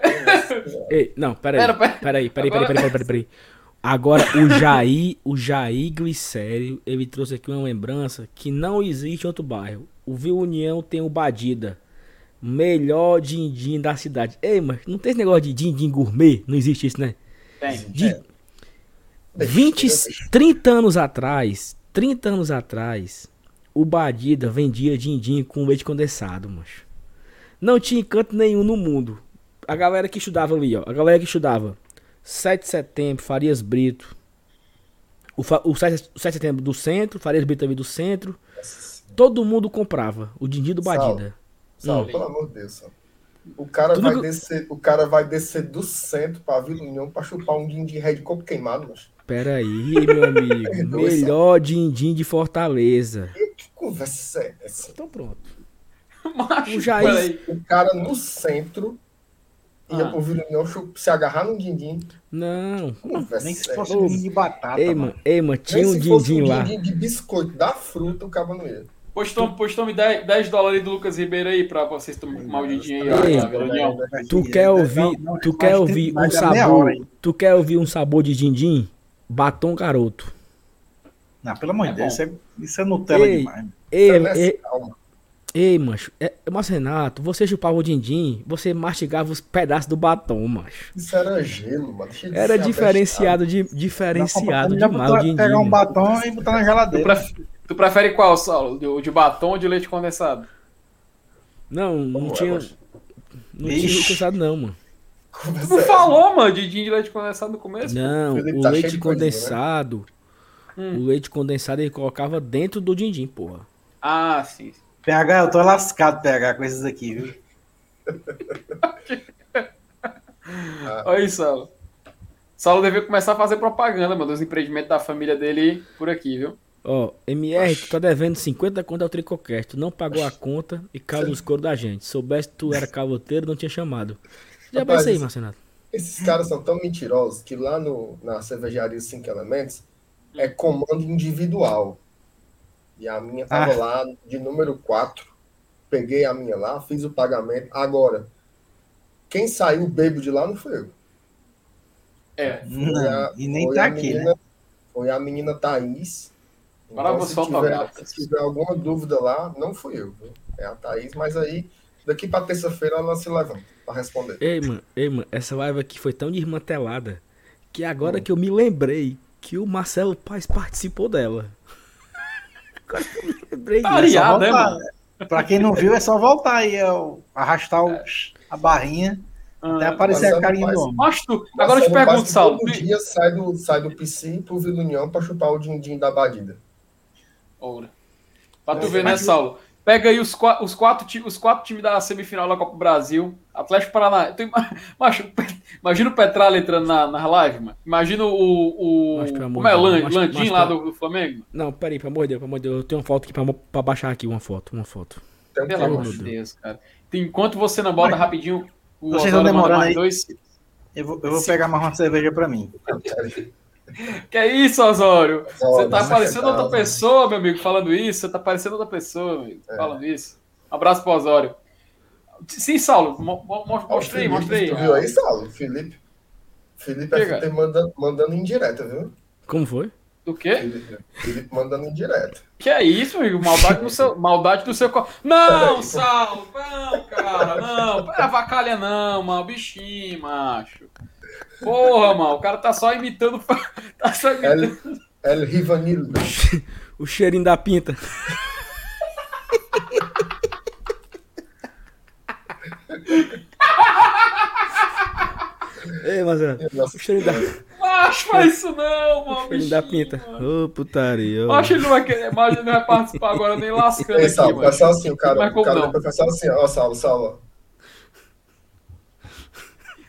Ei, não, peraí. Pera, pera. Peraí, peraí, peraí, Agora- peraí, peraí, peraí. Agora, o Jair, o Jair Glicério, ele trouxe aqui uma lembrança que não existe em outro bairro. O Vila União tem o Badida. Melhor din-din da cidade. Ei, mas não tem esse negócio de din-din gourmet? Não existe isso, né? Tem. De 20, 30 anos atrás, 30 anos atrás, o Badida vendia din-din com leite condensado, macho. Não tinha encanto nenhum no mundo. A galera que estudava ali, ó. A galera que estudava 7 de setembro, Farias Brito. O, fa- o 7, o 7 de setembro do centro, Farias Brito também do centro. Todo mundo comprava o din-din do. Badida. Saulo, Hum. pelo amor de Deus, Saulo. O cara, vai nunca- descer, o cara vai descer do centro pra Vila União pra chupar um guinho de ré de coco queimado, macho. Pera aí, meu amigo. Perdoe, Melhor din-din de Fortaleza. Que conversa é essa? Então pronto. Macho, O Jair-. O cara no centro ia Ah. pro Vila União chu- se agarrar num guindim. Não. Conversa Nem se é fosse um guinho de batata, Ei, mano. ei, mano, tinha um se fosse din-din um lá. de biscoito da fruta, o cabo não ia. Pois tome, pois tome 10, 10 dólares do Lucas Ribeiro aí pra vocês tomarem mal de dinheiro aí, Ei, ó. Tu quer ouvir, tu quer ouvir um sabor, tu quer ouvir um sabor de din-din? Batom garoto. Não, pelo amor de É Deus, isso é, isso é Nutella Ei, demais. Ei, Celeste, ei, calma. Ei, macho, é, mas Renato, você chupava o din-din, você mastigava os pedaços do batom, macho. Isso era gelo, mano. Era diferenciado, de, diferenciado Já demais o din-din. pegar um batom e botar na Tu, geladeira. pref- tu prefere qual, Saulo? De, de batom ou de leite condensado? Não, não Como é, tinha, macho? não tinha condensado não, mano. Tu é essa? falou, mano, de din de leite condensado no começo? Não, o tá leite de coisinha, né? condensado, Hum. o leite condensado ele colocava dentro do din-din, porra. Ah, sim. PH, eu tô lascado, PH, com esses aqui, viu? Olha aí, Saulo. Saulo devia começar a fazer propaganda, mano, dos empreendimentos da família dele por aqui, viu? Ó, MR, tu tá devendo 50 conto ao Tricocast. Tu não pagou a conta e caiu nos coros da gente. Soubesse que tu era cavoteiro, não tinha chamado. Já Rapaz, pensei, isso- Marcenato. Esses caras são tão mentirosos que lá no, na cervejaria Cinco Elementos é comando individual. E a minha tava Ah. lá de número 4. Peguei a minha lá, fiz o pagamento. Agora, quem saiu bebo de lá não foi eu. É. Foi Não, a- e nem foi tá aqui, menina, né? Foi a menina Thaís. Para Então, você, se, tiver, se tiver alguma dúvida lá, não fui eu. viu? É a Thaís, mas aí, daqui pra terça-feira, ela se levanta pra responder. Ei, mano, ei, mano, essa live aqui foi tão desmantelada que Hum. agora que eu me lembrei que o Marcelo Paz participou dela. Eu lembrei. Disso. ligado, né, mano? Pra quem não viu, é só voltar aí, ó, arrastar o- a barrinha até Ah, aparecer Marcelo a carinha do homem. Mas tu, agora eu te pergunto, Saulo. Todo dia sai do, sai do PC pro Vila União pra chupar o din-din da badida. Ora. Pra tu é, ver, né, Saulo? Pega aí os, quatro, os, quatro, os quatro times da semifinal da Copa do Brasil. Atlético macho, imagina o Petralha entrando na, na live, mano. Imagina o. o mas, como é Land, Landim lá do, do, Flamengo? Não, peraí, pelo amor de Deus, pelo amor de Deus. Eu tenho uma foto aqui pra, pra baixar aqui, uma foto, uma foto. Pelo amor de Deus, cara. Enquanto você não bota mas, rapidinho. O vocês estão demorando aí. Dois, eu vou, eu vou pegar mais uma cerveja pra mim. Que é isso, Osório? Você tá parecendo outra pessoa, meu amigo, falando isso. Você tá parecendo outra pessoa, amigo, é. falando isso. Abraço pro Osório. Sim, Saulo, mostrei, oh, mostrei. Tu viu aí, Saulo? Felipe. Felipe FT mandando, mandando indireta, viu? Como foi? Do quê? Felipe, Felipe mandando indireta. Que é isso, amigo? Maldade do seu. Maldade do seu. Não, Saulo! Não, cara, não. É avacalha, não, mano. Bichinho, macho. Porra, mano, o cara tá só imitando. Tá só imitando. El, El Rivanildo. o cheirinho da pinta. Ei, mas o cheirinho da. Macho, faz isso não, mano. O cheirinho da pinta. Ô, oh, putaria. Macho, ele não vai querer. Mas ele não vai participar agora, nem lascando. Ei, Salvo, aqui, assim, o cara. O cara faz assim, ó, Salvo, Salvo.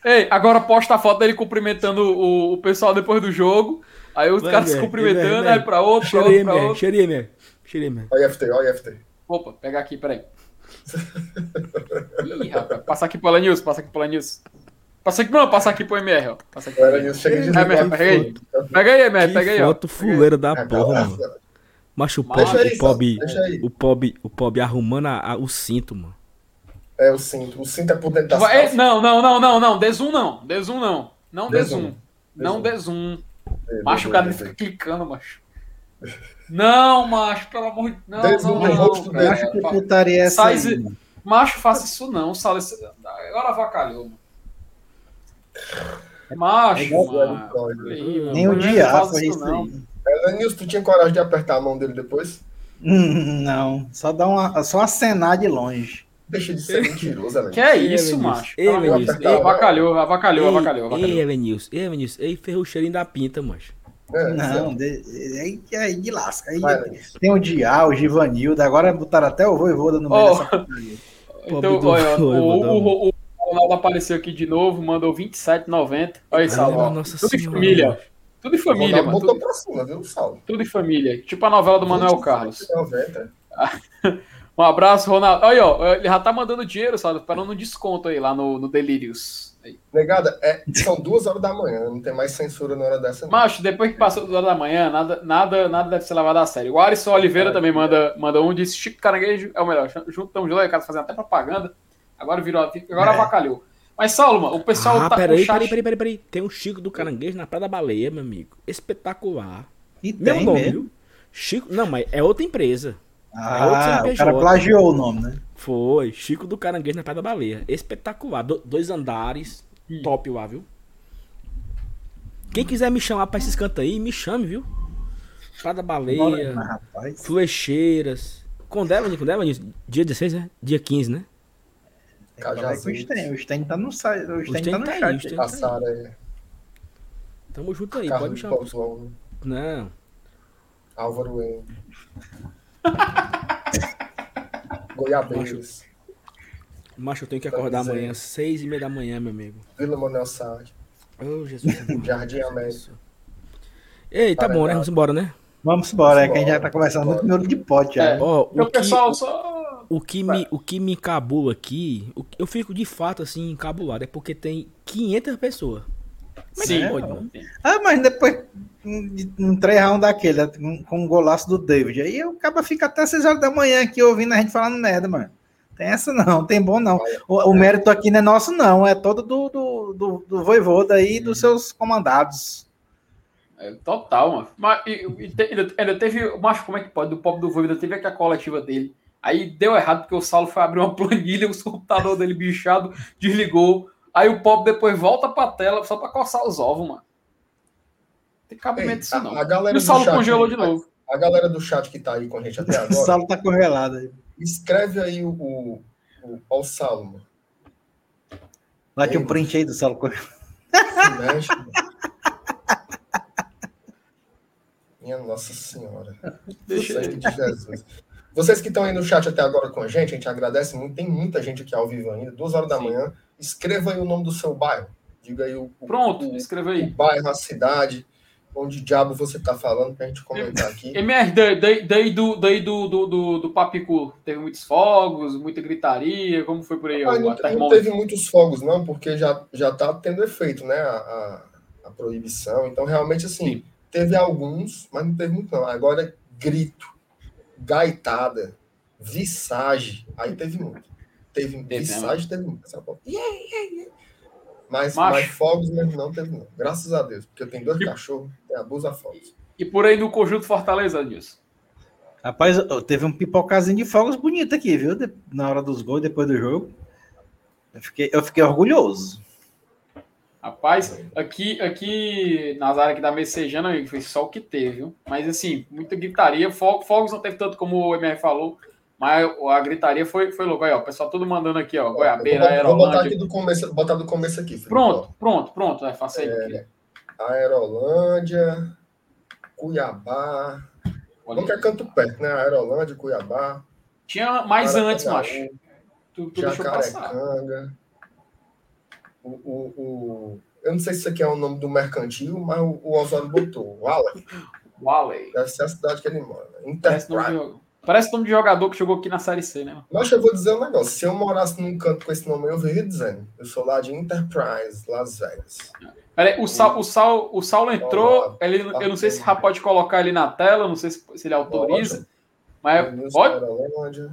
Ei, agora posta a foto dele cumprimentando o, o pessoal depois do jogo. Aí os caras se cumprimentando, aí pra outro, pra outro, pra outro. Xeria, man. Olha FT, olha FT. Opa, pegar aqui, peraí. Ih, rapaz, passa aqui pela News, passa aqui pela News. Passa aqui, não, passa aqui pro MR, ó. Passa aqui. News, chega de MR, pega aí. Pega aí, MR, pega aí, ó. Foto fuleira da porra, mano. Macho, o Pob, o Pob, o Pob arrumando a, a, o cinto, mano. É, o cinto. O cinto é por dentro das calças. Não, não, não, não, não. Desum não. Desum não. Não desum. Não desum. Macho, o cara fica clicando, macho. Não, macho, pelo amor de Deus. Não, não, não. não. Acho que putaria essa Size... Macho, faça isso não, Sala. Agora avacalhou, Macho, macho. Nem o diabo foi isso aí. Nilson, tu tinha coragem de apertar a mão dele depois? Hum, não, só dá uma, só acenar de longe. Deixa de ser mentiroso, Elenilson. Que é isso, macho? Ei, Elenilson. Avacalhou, avacalhou, avacalhou. Ei, Elenilson. Ei, Elenilson. Ei, ferrou o cheirinho da pinta, macho. É, não, aí de, de, de, lasca. Aí Vai, tem o Dial, o Givanildo, agora botaram até o Voivoda no meio oh, dessa Então, olha, o, o, o, Ronaldo apareceu aqui de novo, mandou 27,90. Olha aí, Salvo. Tudo em família. Tudo em família, mano. Tudo, pra cima, viu, Salvo? Tudo em família. Tipo a novela do Manuel Carlos. 90. Um abraço, Ronaldo. Aí, ó, ele já tá mandando dinheiro, sabe? Esperando um desconto aí lá no, no Delirious. Aí. Negada, é, são duas horas da manhã, não tem mais censura na hora dessa. Não. Macho, depois que passou duas horas da manhã, nada, nada, nada deve ser levado a sério. O Alisson Oliveira é, também manda, manda um, disse Chico Caranguejo é o melhor. Junto, tamo junto, cara fazendo até propaganda. Agora virou, agora é. avacalhou. Mas, Saulo, mano, o pessoal ah, tá peraí, chat... peraí, peraí, peraí, peraí. Tem um Chico do Caranguejo na Praia da Baleia, meu amigo. Espetacular. E Meu tem nome, mesmo? viu? Chico, não, mas é outra empresa. Ah, é o cara plagiou o nome, né? Foi, Chico do Caranguejo na Praia da Baleia. Espetacular. Do, dois andares, hum. top lá, viu? Quem quiser me chamar pra esses cantos aí, me chame, viu? Praia da Baleia, Flecheiras. Quando é, quando é, Dia 16, né? Dia 15, né? O Sten, o Sten tá no, site, o Sten tá no tá chat. Aí, o tá aí. Tamo junto aí, Carlos pode me chamar. Não. Álvaro N. Goiabeiros. Macho, eu tenho que acordar amanhã, seis e meia da manhã, meu amigo. Vila Manuel Sade. Oh, Jesus. Jardim América. Ei, tá bom, né? Vamos embora, né? Vamos embora, é que a gente já tá conversando muito minuto de pote já. É. Oh, o, que, pessoal só... O que, me, o que me encabula aqui, eu fico de fato assim encabulado, é porque tem 500 pessoas. Mas Sim. Mano? Ah, mas depois um 3 round daquele, com, um golaço do David. Aí o cara fica até 6 horas da manhã aqui ouvindo a gente falando merda, mano. Tem essa não, tem bom não. O, o mérito aqui não é nosso, não. É todo do, do, do, do Voivoda aí e dos seus comandados. É, total, mano. Mas e, e, ainda teve. Mas como é que pode? Do pop do Voivoda teve aquela coletiva dele. Aí deu errado porque o Saulo foi abrir uma planilha, o computador dele bichado desligou. Aí o pop depois volta pra tela só pra coçar os ovos, mano. Tem cabimento isso não. A, a galera e o Saulo congelou de novo. A, a, galera do chat que tá aí com a gente até agora. o Saulo tá congelado aí. Escreve aí o, o, o, o Saulo, mano. Tem um print aí do Saulo congelado. Mexe, Minha Nossa Senhora. Deixa de Jesus. Vocês que estão aí no chat até agora com a gente, a gente agradece muito. Tem muita gente aqui ao vivo ainda, duas horas da Sim. manhã. Escreva aí o nome do seu bairro. Diga aí o. Pronto, o, escreva aí. O bairro, a cidade, onde diabo você está falando, para a gente comentar aqui. MR, daí, daí, do, daí do, do, do, do Papicu, teve muitos fogos, muita gritaria, como foi por aí? Ah, não, não, teve muitos fogos, não, porque já, já tá tendo efeito, né, a, a, a proibição. Então, realmente, assim, Sim. teve alguns, mas não teve muito, não. Agora, grito, gaitada, visagem, aí teve muito. Teve, teve visagem, teve muito. Yeah, yeah, yeah. Mas, mas fogos mesmo não teve, não. Graças a Deus, porque eu tenho dois e... cachorros, tem abusa fogos. E por aí no conjunto Fortaleza, Nilson? Rapaz, teve um pipocazinho de fogos bonito aqui, viu? Na hora dos gols, depois do jogo. Eu fiquei, eu fiquei orgulhoso. Rapaz, aqui, aqui nas áreas aqui da Messejana, amigo, foi só o que teve, viu? Mas assim, muita gritaria. Fogos não teve tanto como o MR falou, mas a gritaria foi, foi louco. Aí, ó, o pessoal todo mandando aqui, ó. Goiabeira, Aerolândia. Vou botar aqui do começo, botar do começo aqui. Felipe, pronto, pronto, pronto. É, faça aí. É, Aerolândia, Cuiabá. Olha. Quer canto perto, né? Aerolândia, Cuiabá. Tinha mais antes, macho. Tu, tu Jacarecanga. O, o, o, eu não sei se isso aqui é o nome do mercantil, mas o, o Oswaldo botou. Wally. Wally. Deve ser a cidade que ele mora. Enterprise. Parece nome de jogador que jogou aqui na Série C, né? Mas eu vou dizer um negócio. Se eu morasse num canto com esse nome, eu viria dizendo. Eu sou lá de Enterprise, Las Vegas. Peraí, o, Sal, o, Sal, o Saulo entrou. Ele, eu não sei se já pode colocar ele na tela, não sei se, se ele autoriza. Mas pode.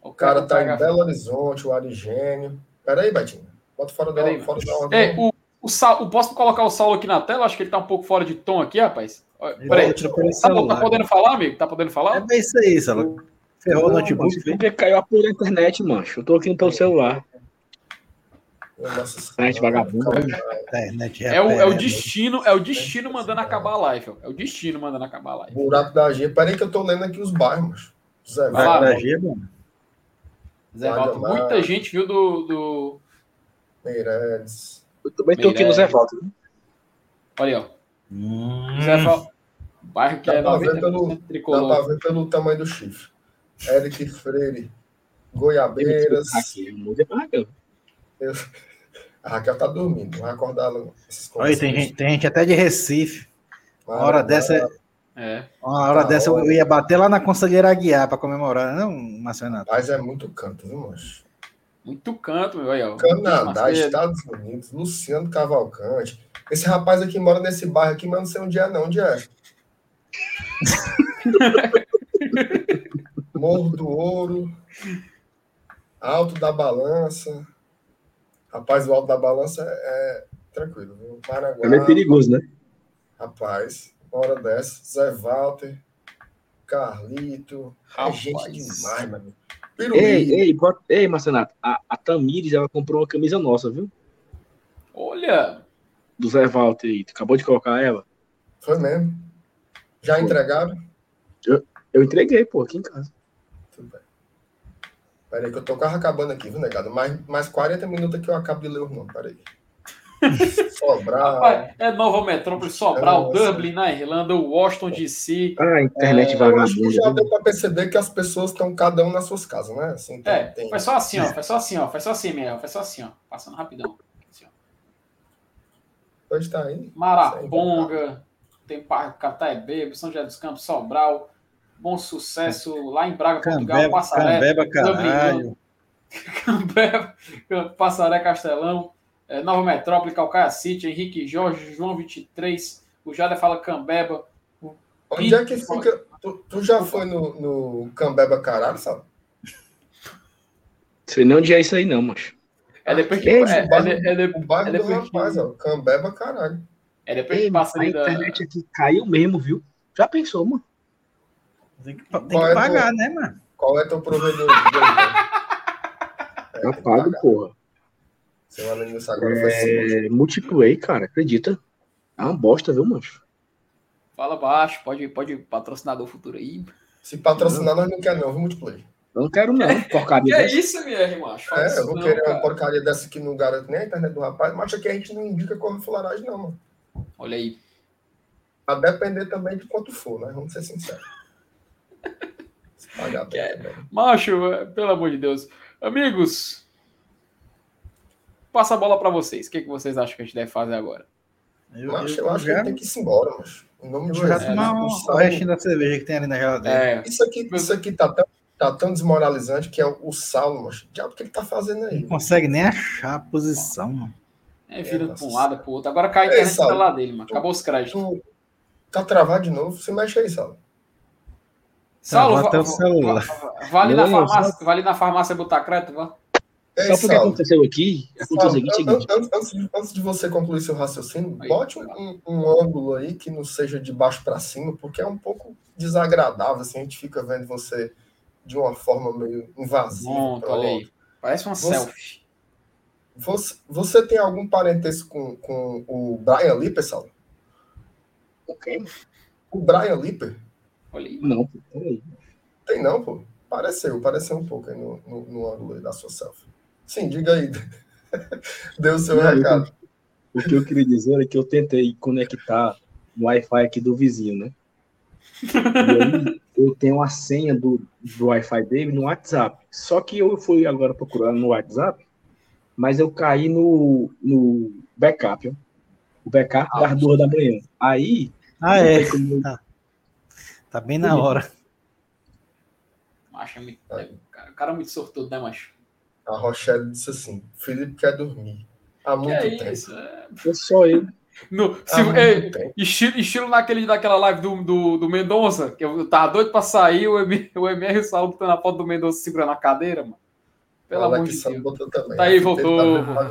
O cara tá em Belo Horizonte, o Arigênio. Peraí, Betinho. Bota fora da, fora da. É, o, o, Sal, posso colocar o Saulo aqui na tela? Acho que ele tá um pouco fora de tom aqui, rapaz. Peraí, tá, tá, podendo falar, amigo? Tá podendo falar? É isso aí, Sala. Ferrou o notebook. Porque caiu a da internet, mancho. Eu tô aqui no teu celular. Nossa, internet vagabundo. É o, é o destino, é o destino mandando acabar a live. Ó. É o destino mandando acabar a live. Buraco da G. Peraí que eu tô lendo aqui os bairros. Zé Buraco da G, mano. Zé Valdo, muita gente viu do. do... Meireles. Eu também tô aqui no Zé Valdo. Olha aí, ó. Hum. Zé Val... Bairro que dá é 90% pelo, tricolor. Dá pra ver pelo tamanho do chifre. Eric Freire, Goiabeiras. Eu... A Raquel tá dormindo, vai acordar ela. Olha, tem gente, tem gente até de Recife. Uma hora dessa. É. Uma hora tá dessa eu ia bater lá na Conselheira Aguiar para comemorar, não, Marcelo? Mas é muito canto, viu, mancho? Muito canto, meu. Olha, Canadá, Estados Unidos, Luciano Cavalcante. Esse rapaz aqui mora nesse bairro aqui, mas não sei onde é, não. Onde é? Morro do Ouro. Alto da Balança. Rapaz, o Alto da Balança é, é tranquilo, viu? Paraguai. É meio perigoso, né? Rapaz, hora dessa. Zé Walter. Carlito. É gente demais, mano. Ei, ei, ei, Marcenato, a, a Tamires, ela comprou uma camisa nossa, viu? Olha, do Zé Walter aí. Tu acabou de colocar ela? Foi mesmo. Já Foi. entregaram? Eu, eu entreguei, pô, aqui em casa. Tudo bem. Peraí, que eu tô acabando aqui, viu, negado? Mais, mais 40 minutos que eu acabo de ler o nome, peraí. Sobral. Rapaz, é Nova Metrópole, Sobral, Nossa. Dublin na Irlanda, Washington DC. Ah, internet é, vagabunda. Já deu para perceber que as pessoas estão cada um nas suas casas, né? Assim, tem, é, tem... foi só assim, ó. Foi só assim, ó. Foi só assim mesmo. Foi só assim, ó. Passando rapidão. Pode estar aí. Maraponga, tem Parque Cataebê, São José dos Campos, Sobral, Bom Sucesso, lá em Braga, Portugal, Passaré. Cambeba, caralho. Cambeba, Passaré, Castelão, é, Nova Metrópole, Calcaia City, Henrique Jorge, João 23, o Jader fala Cambeba. Onde é que fica? Tu, tu já foi no, no Cambeba Caralho, sabe? Sei nem onde é isso aí, não, macho. É depois que. É, é, bairro, é, é, o bairro é depois do rapaz, que... ó. Cambeba, caralho. É depois que passa ali. A internet aqui caiu mesmo, viu? Já pensou, mano? Tem que, tem que é pagar, teu, né, mano? Qual é teu provedor? é, Já pago, porra. Seu anúncio agora é... Multiplay, cara, acredita? É uma bosta, viu, mancho? Fala baixo, pode, pode patrocinar do futuro aí. Se patrocinar, nós não quer não, viu, multiplayer. Eu não quero, não. Porcaria que é isso, MR, macho? é, eu vou não, querer cara. uma porcaria dessa que não garante nem a internet do rapaz. Mas aqui a gente não indica como fularagem, não, mano. Olha aí. A depender também de quanto for, né? Vamos ser sinceros. É. Macho, pelo amor de Deus. Amigos, passa a bola para vocês. O que, que vocês acham que a gente deve fazer agora? Eu, eu, eu acho já... que tem que ir embora, mas Em nome eu de tomar um, o restinho da cerveja que tem ali na geladeira. É. Isso aqui, isso aqui tá tão, tá tão desmoralizante que é o, o Saulo, mas o diabo que ele tá fazendo aí? Não consegue nem achar a posição, mano. É, vira é, pra um lado, pro outro. Agora cai a internet é, lá dele, mano. Acabou os créditos. Tu, tá travado de novo? Você mexe aí, Saulo. Saulo, va, va, vale, na farmácia, vale na farmácia botar crédito, vá? É, Só porque aconteceu aqui, aconteceu o seguinte, antes, antes, antes, de você concluir seu raciocínio, aí, bote um, um, ângulo aí que não seja de baixo para cima, porque é um pouco desagradável, assim, a gente fica vendo você de uma forma meio invasiva. Pronto, olha aí. Parece uma você, selfie. Você, você tem algum parentesco com, com o Brian Lipper, Saulo? O quê? O Brian Lipper? Olha aí. Não. Tem não, pô. Pareceu, pareceu um pouco aí no, no, no ângulo aí da sua selfie. Sim, diga aí. Deu o seu não, recado. o que eu queria dizer é que eu tentei conectar o Wi-Fi aqui do vizinho, né? E aí eu tenho a senha do, do Wi-Fi dele no WhatsApp. Só que eu fui agora procurando no WhatsApp, mas eu caí no, no backup, ó. o backup ah, das duas da manhã. Aí. Ah, é. Como... Tá. tá bem na hora. Macho, é, cara, o cara é muito sortudo, né, macho? A Rochelle disse assim: Felipe quer dormir. Há muito que é tempo. Isso? É... Foi só ele. No, se, é, estilo, estilo naquele, daquela live do, do, do Mendonça, que eu tava doido pra sair, o MR, o MR e o Saulo botando a foto do Mendonça segurando a cadeira, mano. Pelo amor de Deus. Também. Tá aí, voltou.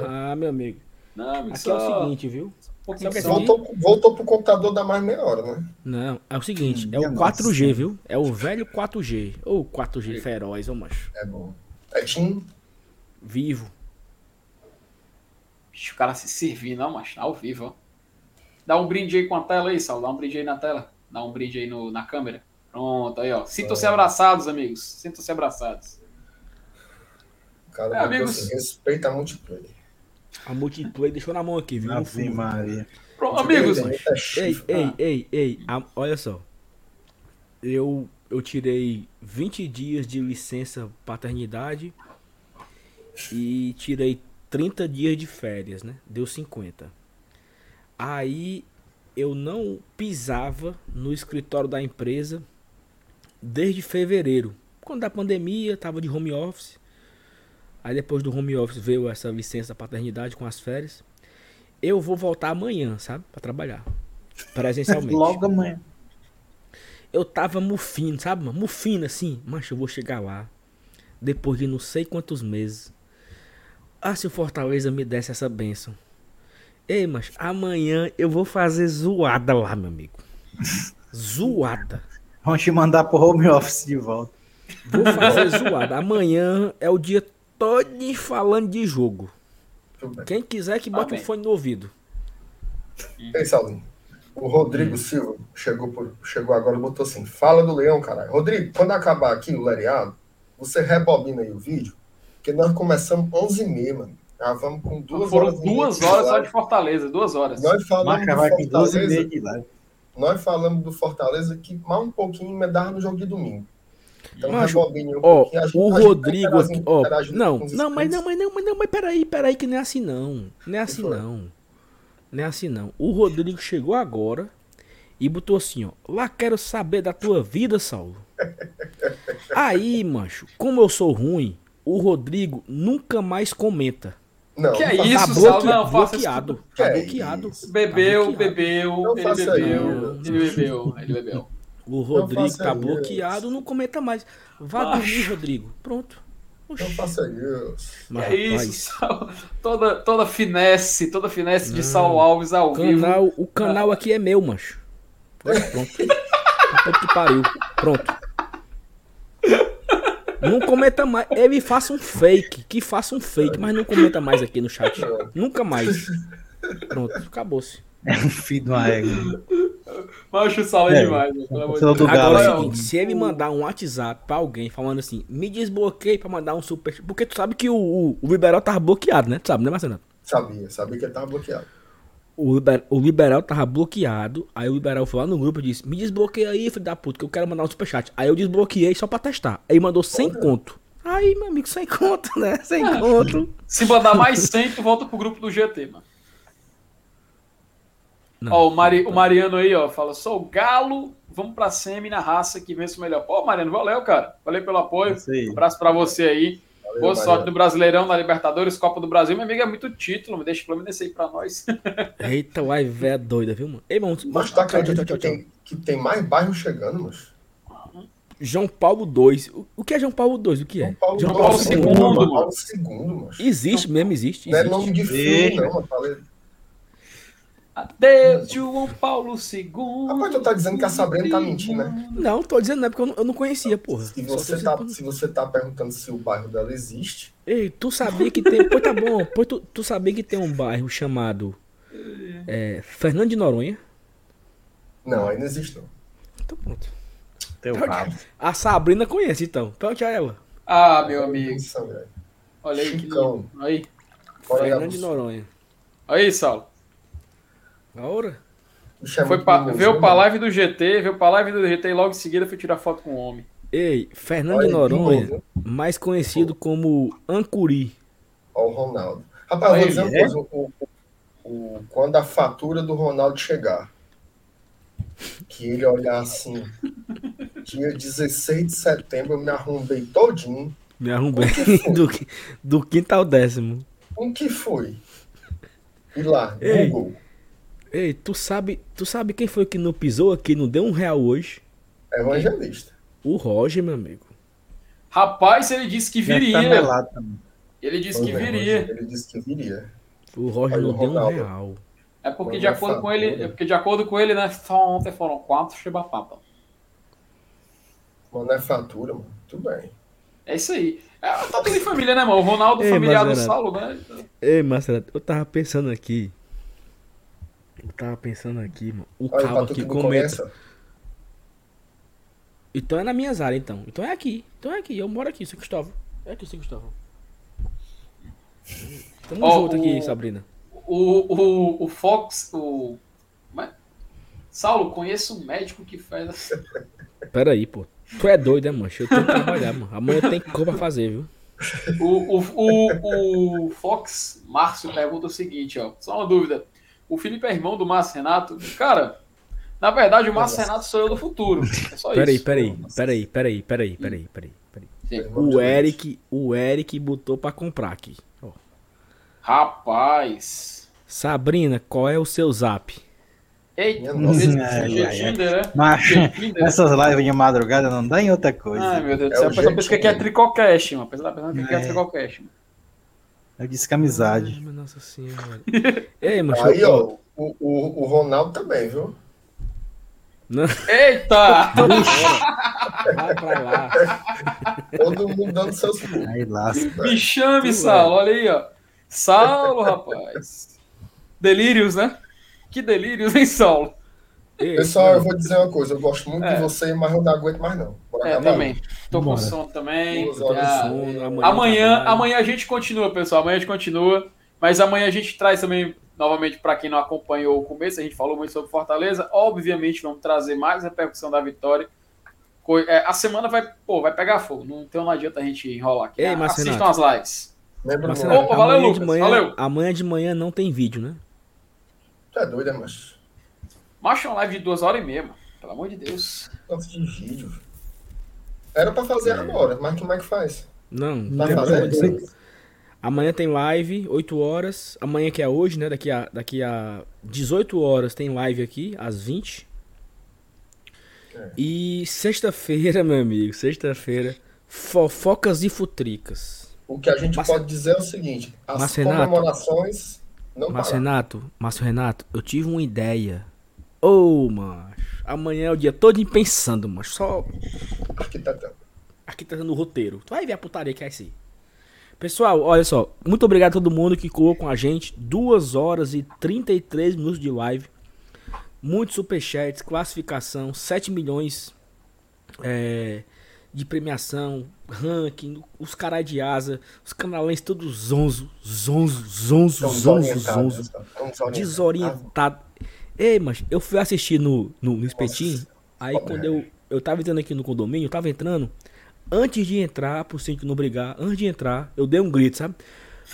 Ah, meu amigo. Não, Aqui só... é o seguinte, viu? É voltou, voltou pro computador da mais meia hora, né? Não, é o seguinte, é o 4G, viu? É o velho 4G. Ou 4G feroz, ô macho. É bom. É Tim vivo. o cara se servindo, não, mas ao vivo, ó. Dá um brinde aí com a tela aí, Sal. Dá um brinde aí na tela. Dá um brinde aí no, na câmera. Pronto, aí, ó. Sintam-se é. abraçados, amigos. Sintam-se abraçados. Cara, é, amigos... Assim, respeita a multiplayer. A multiplayer deixou na mão aqui, viu? Ave Maria. Pronto, amigos. Ei, ei, ei, ei, olha só. Eu, eu tirei 20 dias de licença paternidade e tirei 30 dias de férias, né? Deu 50. Aí eu não pisava no escritório da empresa desde fevereiro. Quando da pandemia, tava de home office. Aí depois do home office veio essa licença paternidade com as férias. Eu vou voltar amanhã, sabe? Para trabalhar. Presencialmente. Logo amanhã. Eu tava mufino, sabe? Mufino assim. Mas eu vou chegar lá. Depois de não sei quantos meses. Ah, se o Fortaleza me desse essa benção. Ei, mas amanhã eu vou fazer zoada lá, meu amigo. zoada. Vamos te mandar pro home office de volta. Vou fazer zoada. Amanhã é o dia todo falando de jogo. Quem quiser que bote o um fone no ouvido. Ei, Saulinho. O Rodrigo hum. Silva chegou, por, chegou agora e botou assim: fala do leão, caralho. Rodrigo, quando acabar aqui o lereado, você rebobina aí o vídeo porque nós começamos 11h30, mano. Já vamos com duas Foram horas. Foram duas horas só de Fortaleza, duas horas. Nós falamos Marca vai com 12 de live. Nós falamos do Fortaleza que mal um pouquinho me dava no jogo de domingo. Então, mas, um ó, o Rodrigo aqui, ó, não, não, mas não, mas não, mas não, mas peraí, peraí, que não é assim não. Não é assim não. Não é assim não. O Rodrigo chegou agora e botou assim, ó. Lá quero saber da tua vida, Saulo. Aí, mancho, como eu sou ruim, o Rodrigo nunca mais comenta. Não, que é isso, tá bloque... não, bloqueado. Tá bloqueado. Bebeu, tá bebeu, ele bebeu, ele bebeu, ele bebeu. O Rodrigo tá bloqueado, não comenta mais. Vá dormir, Rodrigo. Pronto. Oxi. Não faça isso. Mas, é isso. Toda, toda finesse, toda finesse de Saulo Alves ao canal, vivo. O canal aqui é meu, mancho. Pronto. Puta que pariu. Pronto. Não comenta mais. Ele faça um fake. Que faça um fake, mas não comenta mais aqui no chat. Nunca mais. Pronto, acabou-se. É um filho de uma égua. Macho sal é, é demais, né? Pelo amor de Deus. Agora é o seguinte, se ele mandar um WhatsApp pra alguém falando assim, me desbloqueei pra mandar um super. Porque tu sabe que o, o, o Liberal tava bloqueado, né? Tu sabe, né, Marcelo? Sabia, sabia que ele tava bloqueado. O, liber, o liberal tava bloqueado. Aí o liberal foi lá no grupo e disse: Me desbloqueia aí, filho da puta, que eu quero mandar um superchat. Aí eu desbloqueei só pra testar. Aí mandou 100 Porra. conto. Aí, meu amigo, sem conto, né? Sem é. conto. Se mandar mais 100, tu volta pro grupo do GT, mano. Não, ó, o, Mari, o Mariano aí, ó, fala: Sou galo, vamos pra semi na raça que vence o melhor. Pô, Mariano, valeu, cara. Valeu pelo apoio. Um abraço pra você aí. Valeu, Boa sorte Mariano. no Brasileirão, na Libertadores, Copa do Brasil. Meu amigo, é muito título, deixa o Fluminense aí pra nós. Eita, uai, velho, doida, viu, mano? Ei, mano, mas tá acreditando que, tem, que tem mais bairros chegando, mano? João Paulo II. O que é João Paulo II? O que é? João Paulo, João Paulo II, mano. Segundo, Existe mesmo, existe. Não é nome de filme, não, mano. Adeus, João Paulo II. Rapaz, tu tá dizendo que a Sabrina tá mentindo, né? Não, tô dizendo não, é porque eu não, eu não conhecia, porra. Se você, tá, se você tá perguntando se o bairro dela existe. Ei, tu sabia que tem. pois tá bom, pois tu, tu sabia que tem um bairro chamado. É, Fernando de Noronha? Não, aí não existe, não. Então pronto. Teu rabo. A Sabrina conhece, então. Pergunte a ela. Ah, meu amigo. Olha aí Chicão. que lindo. Aí. Fernando de Noronha. Aí, Saulo. A hora? Foi pra, veio pra live do GT, veio pra live do GT e logo em seguida foi tirar foto com o homem. Ei, Fernando Olha, Noronha, mais conhecido como Ancuri. Ó o Ronaldo. Rapaz, Aí, vou dizer uma é? coisa. O, o, o, quando a fatura do Ronaldo chegar, que ele olhar assim, dia 16 de setembro eu me arrombei todinho. Me arrombei do, do quinto ao décimo. Um que foi? E lá, Ei. Google. Ei, tu sabe, tu sabe quem foi que não pisou aqui, não deu um real hoje? Evangelista. O Roger, meu amigo. Rapaz, ele disse que viria. Ele disse que viria. Ele disse que viria. O Roger não deu um real. É porque, de acordo com ele, é porque de acordo com ele, né? Só ontem foram quatro chibapapa. Mano, é fatura, mano. Tudo bem. É isso aí. É, tá tudo em família, né, mano? O Ronaldo, Ei, familiar do Saulo, né? Ei, Marcelo, eu tava pensando aqui. Eu tava pensando aqui, mano. O Olha, cabo aqui comenta. Então é na minhas áreas, então. Então é aqui. Então é aqui. Eu moro aqui, São Cristóvão. É aqui, São Cristóvão. Tamo oh, junto o, aqui, Sabrina. O, o, o Fox, o. Mas... Saulo, conheço um médico que faz. Pera aí, pô. Tu é doido, né, mancho? Eu tenho que trabalhar, mano. Amanhã tem pra fazer, viu? O, o, o, o Fox Márcio pergunta o seguinte, ó. Só uma dúvida. O Felipe é irmão do Márcio Renato. Cara, na verdade, o Márcio Renato sou eu do futuro. É só peraí, isso. Peraí, peraí, peraí, peraí, peraí, peraí, peraí. O Eric, o Eric botou pra comprar aqui. Ó. Rapaz. Sabrina, qual é o seu zap? Eita, Tinder, né? Mas, essas lives de madrugada não dá em outra coisa. Ai, meu Deus do céu. É a pessoa pensa que é tricocast, mano. A pessoa pensa que é, é tricocast, mano. Eu disse que amizade. Ai, nossa senhora. Ei, macho, Aí, ó, o, o, o Ronaldo também, viu? Não. Eita! Vai pra lá. Todo mundo dando seus pulos. Aí lasca. Me chame, Saulo. Olha aí, ó. Saulo, rapaz. Delírios, né? Que delírios, hein, Saulo? Pessoal, eu vou dizer uma coisa, eu gosto muito é. de você, mas eu não aguento mais não. É, também. Tô com sono também. sono, amanhã, amanhã, amanhã, a gente continua, pessoal. Amanhã a gente continua. Mas amanhã a gente traz também, novamente, para quem não acompanhou o começo, a gente falou muito sobre Fortaleza. Obviamente, vamos trazer mais repercussão da vitória. É, a semana vai, pô, vai pegar fogo. Não, então não adianta a gente enrolar aqui. Ei, Assistam as lives. Opa, valeu, Lucas. Manhã, valeu. Amanhã de manhã não tem vídeo, né? Tu é doido, é, macho? Macho, uma live de duas horas e meia, mano. Pelo amor de Deus. Quanto de vídeo. Era pra fazer é. agora, mas como é que faz? Não, não tem fazer Amanhã tem live, 8 horas. Amanhã que é hoje, né? Daqui a, daqui a 18 horas tem live aqui, às 20. É. E sexta-feira, meu amigo, sexta-feira, fofocas e futricas. O que a gente Mas... pode dizer é o seguinte: as Mas, comemorações não Márcio Renato, Márcio Renato, eu tive uma ideia Ô, oh, macho. Amanhã é o dia todo pensando, mas só. Arquitetando. Arquitetando o roteiro. Tu vai ver a putaria que é esse. Pessoal, olha só. Muito obrigado a todo mundo que colou com a gente. 2 horas e 33 minutos de live. Muitos superchats, classificação, 7 milhões é, de premiação, ranking, os caras de asa, os canalães todos zonzo, zonzo, zonzo, zonzo, zonzo, desorientado. Ei, mas eu fui assistir no, no, no espetinho, aí quando eu, eu tava entrando aqui no condomínio, eu tava entrando, antes de entrar, pro centro não brigar, antes de entrar, eu dei um grito, sabe?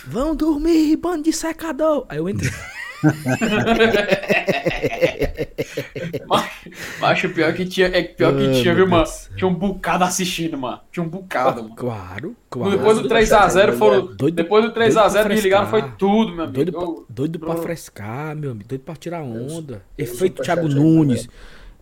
Vão dormir, bando de secador! Aí eu entrei. Macho, pior que tinha, é pior que tinha, viu, mano? Tinha um bocado assistindo, mano. Tinha um bocado, mano. Claro, claro. Depois do 3x0 foram. Doido, depois do 3x0 desligaram, foi tudo, meu amigo. Doido, pra, doido pra frescar, meu amigo. Doido pra tirar onda. Efeito Thiago Nunes.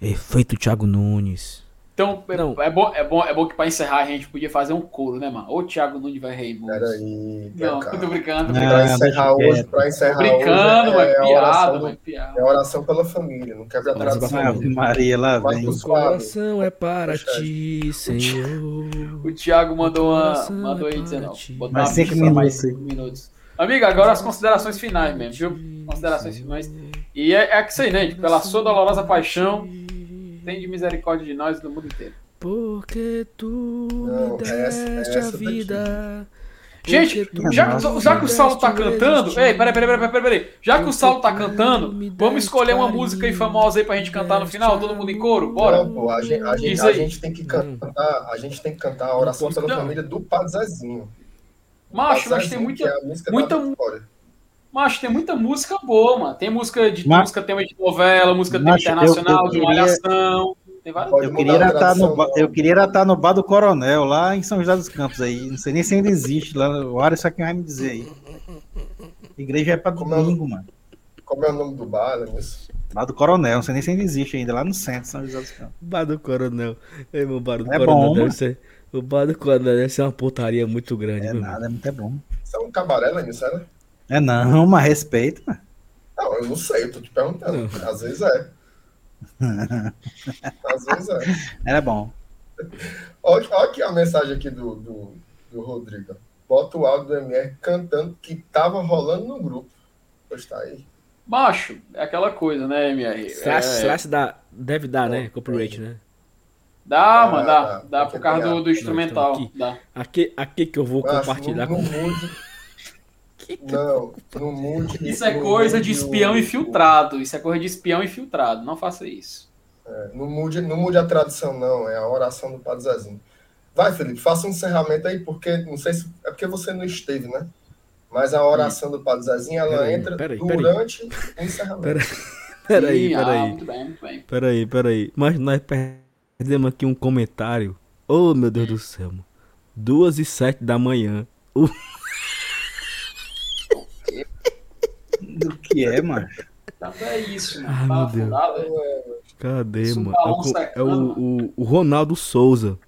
Efeito Thiago Nunes. Então, não. É, bom, é, bom, é bom que pra encerrar a gente podia fazer um coro, né, mano? Ou o Thiago Nunes vai rei, mano. Peraí. Não, cara. tô brincando. Não, pra encerrar hoje, pra encerrar brincando, hoje, é, é piada, mano, piada. É oração pela família, não quebra a tradição. Maria lá vem. O coração é para ti, Senhor. O Thiago mandou uma. Mandou aí dizendo, mais cinco minutos. Mais cinco minutos. Amiga, agora as considerações finais mesmo, viu? Considerações finais. E é, é isso aí, né? Pela sua dolorosa paixão tem de misericórdia de nós do mundo inteiro. Porque tu Não, me deste essa, a vida. Gente, já, já que o Saulo tá cantando. Ei, peraí, peraí, peraí, peraí, peraí. Já que o Saulo tá cantando, vamos escolher uma música aí famosa aí pra gente cantar no final, todo mundo em coro? Bora? Não, pô, a gente, a gente, a gente tem que cantar, a gente tem que cantar a oração pela família do Padre Zezinho. Macho, mas tem muita. É muita mas tem muita música boa, mano. Tem música de mas, música tema de novela, música tema internacional, eu, eu de malhação. Tem várias eu queria, estar no, eu queria estar no bar do Coronel, lá em São José dos Campos aí. Não sei nem se ainda existe lá. O Ari só quem vai me dizer aí. A igreja é pra como é domingo, é, mano. Como é o nome do bar, né? Bar do Coronel, não sei nem se ainda existe ainda, lá no centro de São José dos Campos. Bar do Coronel. Ei, meu bar do é Coronel bom, deve ser. O bar do Coronel deve ser uma putaria muito grande. É nada, é muito bom. Isso é um cabaré, né? Isso é, né? É não, mas respeito. Não, eu não sei, eu tô te perguntando. Às vezes é. Às vezes é. Era bom. Olha, olha aqui a mensagem aqui do, do, do Rodrigo. Bota o áudio do MR cantando que tava rolando no grupo. Pois tá aí. Macho, é aquela coisa, né, MR? É... slash dá, deve dar, né? Copyright, né? Dá, mano, dá. Dá, dá por causa do, do instrumental. Não, então aqui, dá. Aqui, aqui que eu vou Macho, compartilhar no, no com... Mundo... Não, no mundo. Isso é coisa de espião infiltrado. Isso é coisa de espião infiltrado. Não faça isso. É, não, mude, não mude a tradição, não. É a oração do Padre Zezinho. Vai, Felipe, faça um encerramento aí, porque não sei se. É porque você não esteve, né? Mas a oração do Padre Zezinho, ela peraí, entra peraí, durante o encerramento. Peraí, peraí. Ah, peraí, muito bem, muito bem. Peraí, peraí. Mas nós perdemos aqui um comentário. Oh, meu Deus do céu. Duas e sete da manhã. Uh. Do que é, mano. É isso, mano. Ah, meu Deus. É... Cadê, mano? É, o, é o, o, o, Ronaldo Souza.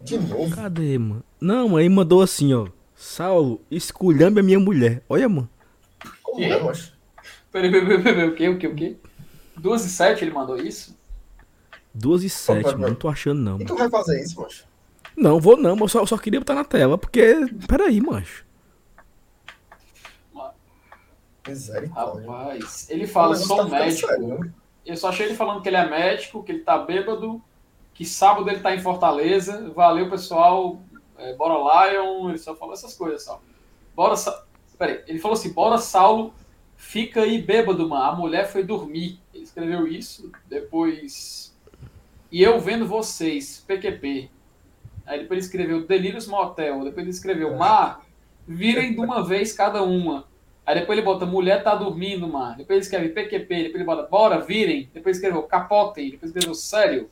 De novo? Cadê, mano? Não, aí mandou assim, ó. Saulo, esculhambe a minha mulher. Olha, mano. Como é, macho? Peraí, peraí, peraí, o quê, o quê, o quê? 12 e 7 ele mandou isso? 12 e 7, mano. Não tô achando, não. E tu vai fazer isso, macho? Não, vou não, mas eu só, eu só queria botar na tela, porque. Peraí, macho. Rapaz, ele fala, sou tá médico. Sério, né? Eu só achei ele falando que ele é médico, que ele tá bêbado, que sábado ele tá em Fortaleza. Valeu, pessoal. É, bora Lion. Ele só falou essas coisas, só. Bora, Sa... Peraí, ele falou assim: bora, Saulo, fica aí bêbado, mano. A mulher foi dormir. Ele escreveu isso. Depois. E eu vendo vocês, PQP. Aí depois ele escreveu Delírios Motel. Depois ele escreveu Mar, virem de uma vez cada uma. Aí depois ele bota mulher tá dormindo, mano. Depois ele escreve PQP, depois ele bota bora, virem. Depois ele escreveu capotem, depois ele escreveu sério.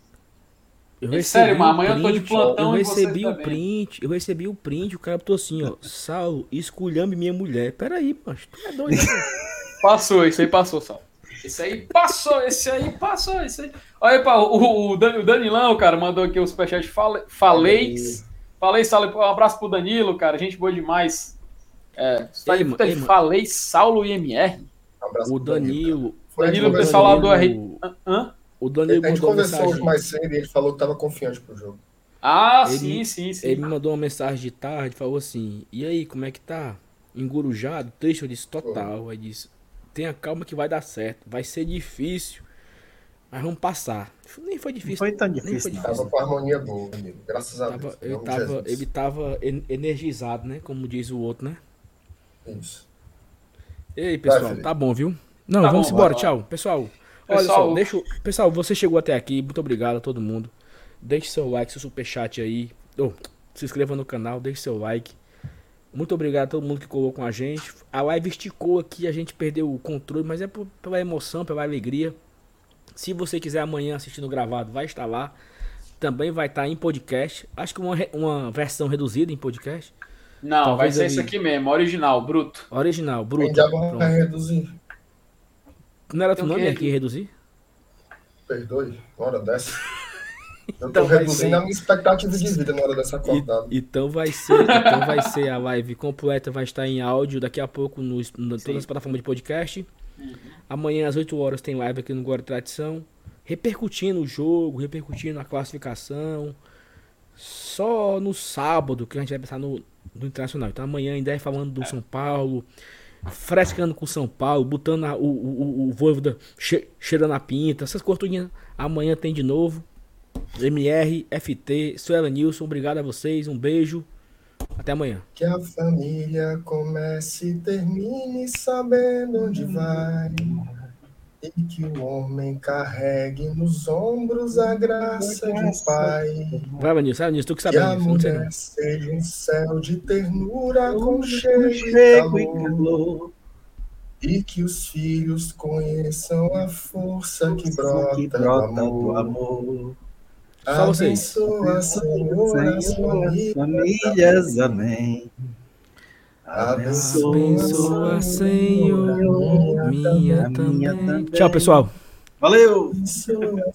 Eu é sério, mano, amanhã print, eu tô de plantão eu recebi o print, eu recebi o print, o cara botou assim, ó, Saulo, esculhambe minha mulher. Peraí, mas tu é doido. Né? passou, isso aí passou, Saulo. Esse aí passou, esse aí passou, esse aí. Olha, pá, o, o, Danilão, cara, mandou aqui o superchat. Fale, faleis. Falei, Saulo, um abraço pro Danilo, cara. Gente boa demais. É, ei, tá ei, falei Saulo e MR. Um o Danilo. O Danilo, o pessoal lá do R. Hã? O Danilo a gente conversou mensagem... mais cedo e ele falou que estava confiante pro jogo. Ah, ele, sim, sim, sim. Ele me mandou uma mensagem de tarde, falou assim: E aí, como é que tá? Engurujado? Triste, eu disse: Total. Aí disse: Tenha calma que vai dar certo. Vai ser difícil. Mas vamos passar. Nem foi difícil. Não foi tão difícil. Foi difícil. Tava com harmonia boa, amigo. Graças a Deus. Ele tava, ele tava energizado, né? Como diz o outro, né? Isso. E aí, pessoal, Vai, tá bom, viu? Não, tá vamos bom, embora. Tchau. Pessoal, olha pessoal, só, deixa. Pessoal, você chegou até aqui. Muito obrigado a todo mundo. Deixe seu like, seu superchat aí. Oh, se inscreva no canal, deixe seu like. Muito obrigado a todo mundo que colou com a gente. A live esticou aqui, a gente perdeu o controle, mas é pela emoção, pela alegria. Se você quiser amanhã assistir no gravado, vai estar lá. Também vai estar em podcast. Acho que uma, uma versão reduzida em podcast. Não, Talvez vai ser ali... isso aqui mesmo, original, bruto. Original, bruto. Já vai reduzir. Não era tu nome aqui reduzir? Perdoe, hora dessa. Eu então tô reduzindo ser... a minha expectativa de vida na hora dessa acordada. então vai ser, então vai ser a live completa, vai estar em áudio daqui a pouco no, no todas as plataformas de podcast. Uhum. Amanhã às 8 horas tem live aqui no Guarda Tradição, repercutindo o jogo, repercutindo a classificação. Só no sábado que a gente vai pensar no, no Internacional. Então amanhã ainda é falando do. São Paulo, frescando com São Paulo, botando a, o, o, o Voivoda che, cheirando a pinta, essas coisas Amanhã tem de novo. MR, FT, Suela Nilson, obrigado a vocês, um beijo. Até amanhã. Que a família comece e termine sabendo onde vai. E que o homem carregue nos ombros a graça de um pai. Vai, Vanilson, vai, Vanilson, tu que sabe. Que a mulher seja um céu de ternura com cheiro e calor. E que os filhos conheçam a força que brota, do amor. Só vocês. Abençoa, Senhor, as famílias. Amém. Abençoa, Senhor, minha também. Tchau, pessoal. Valeu!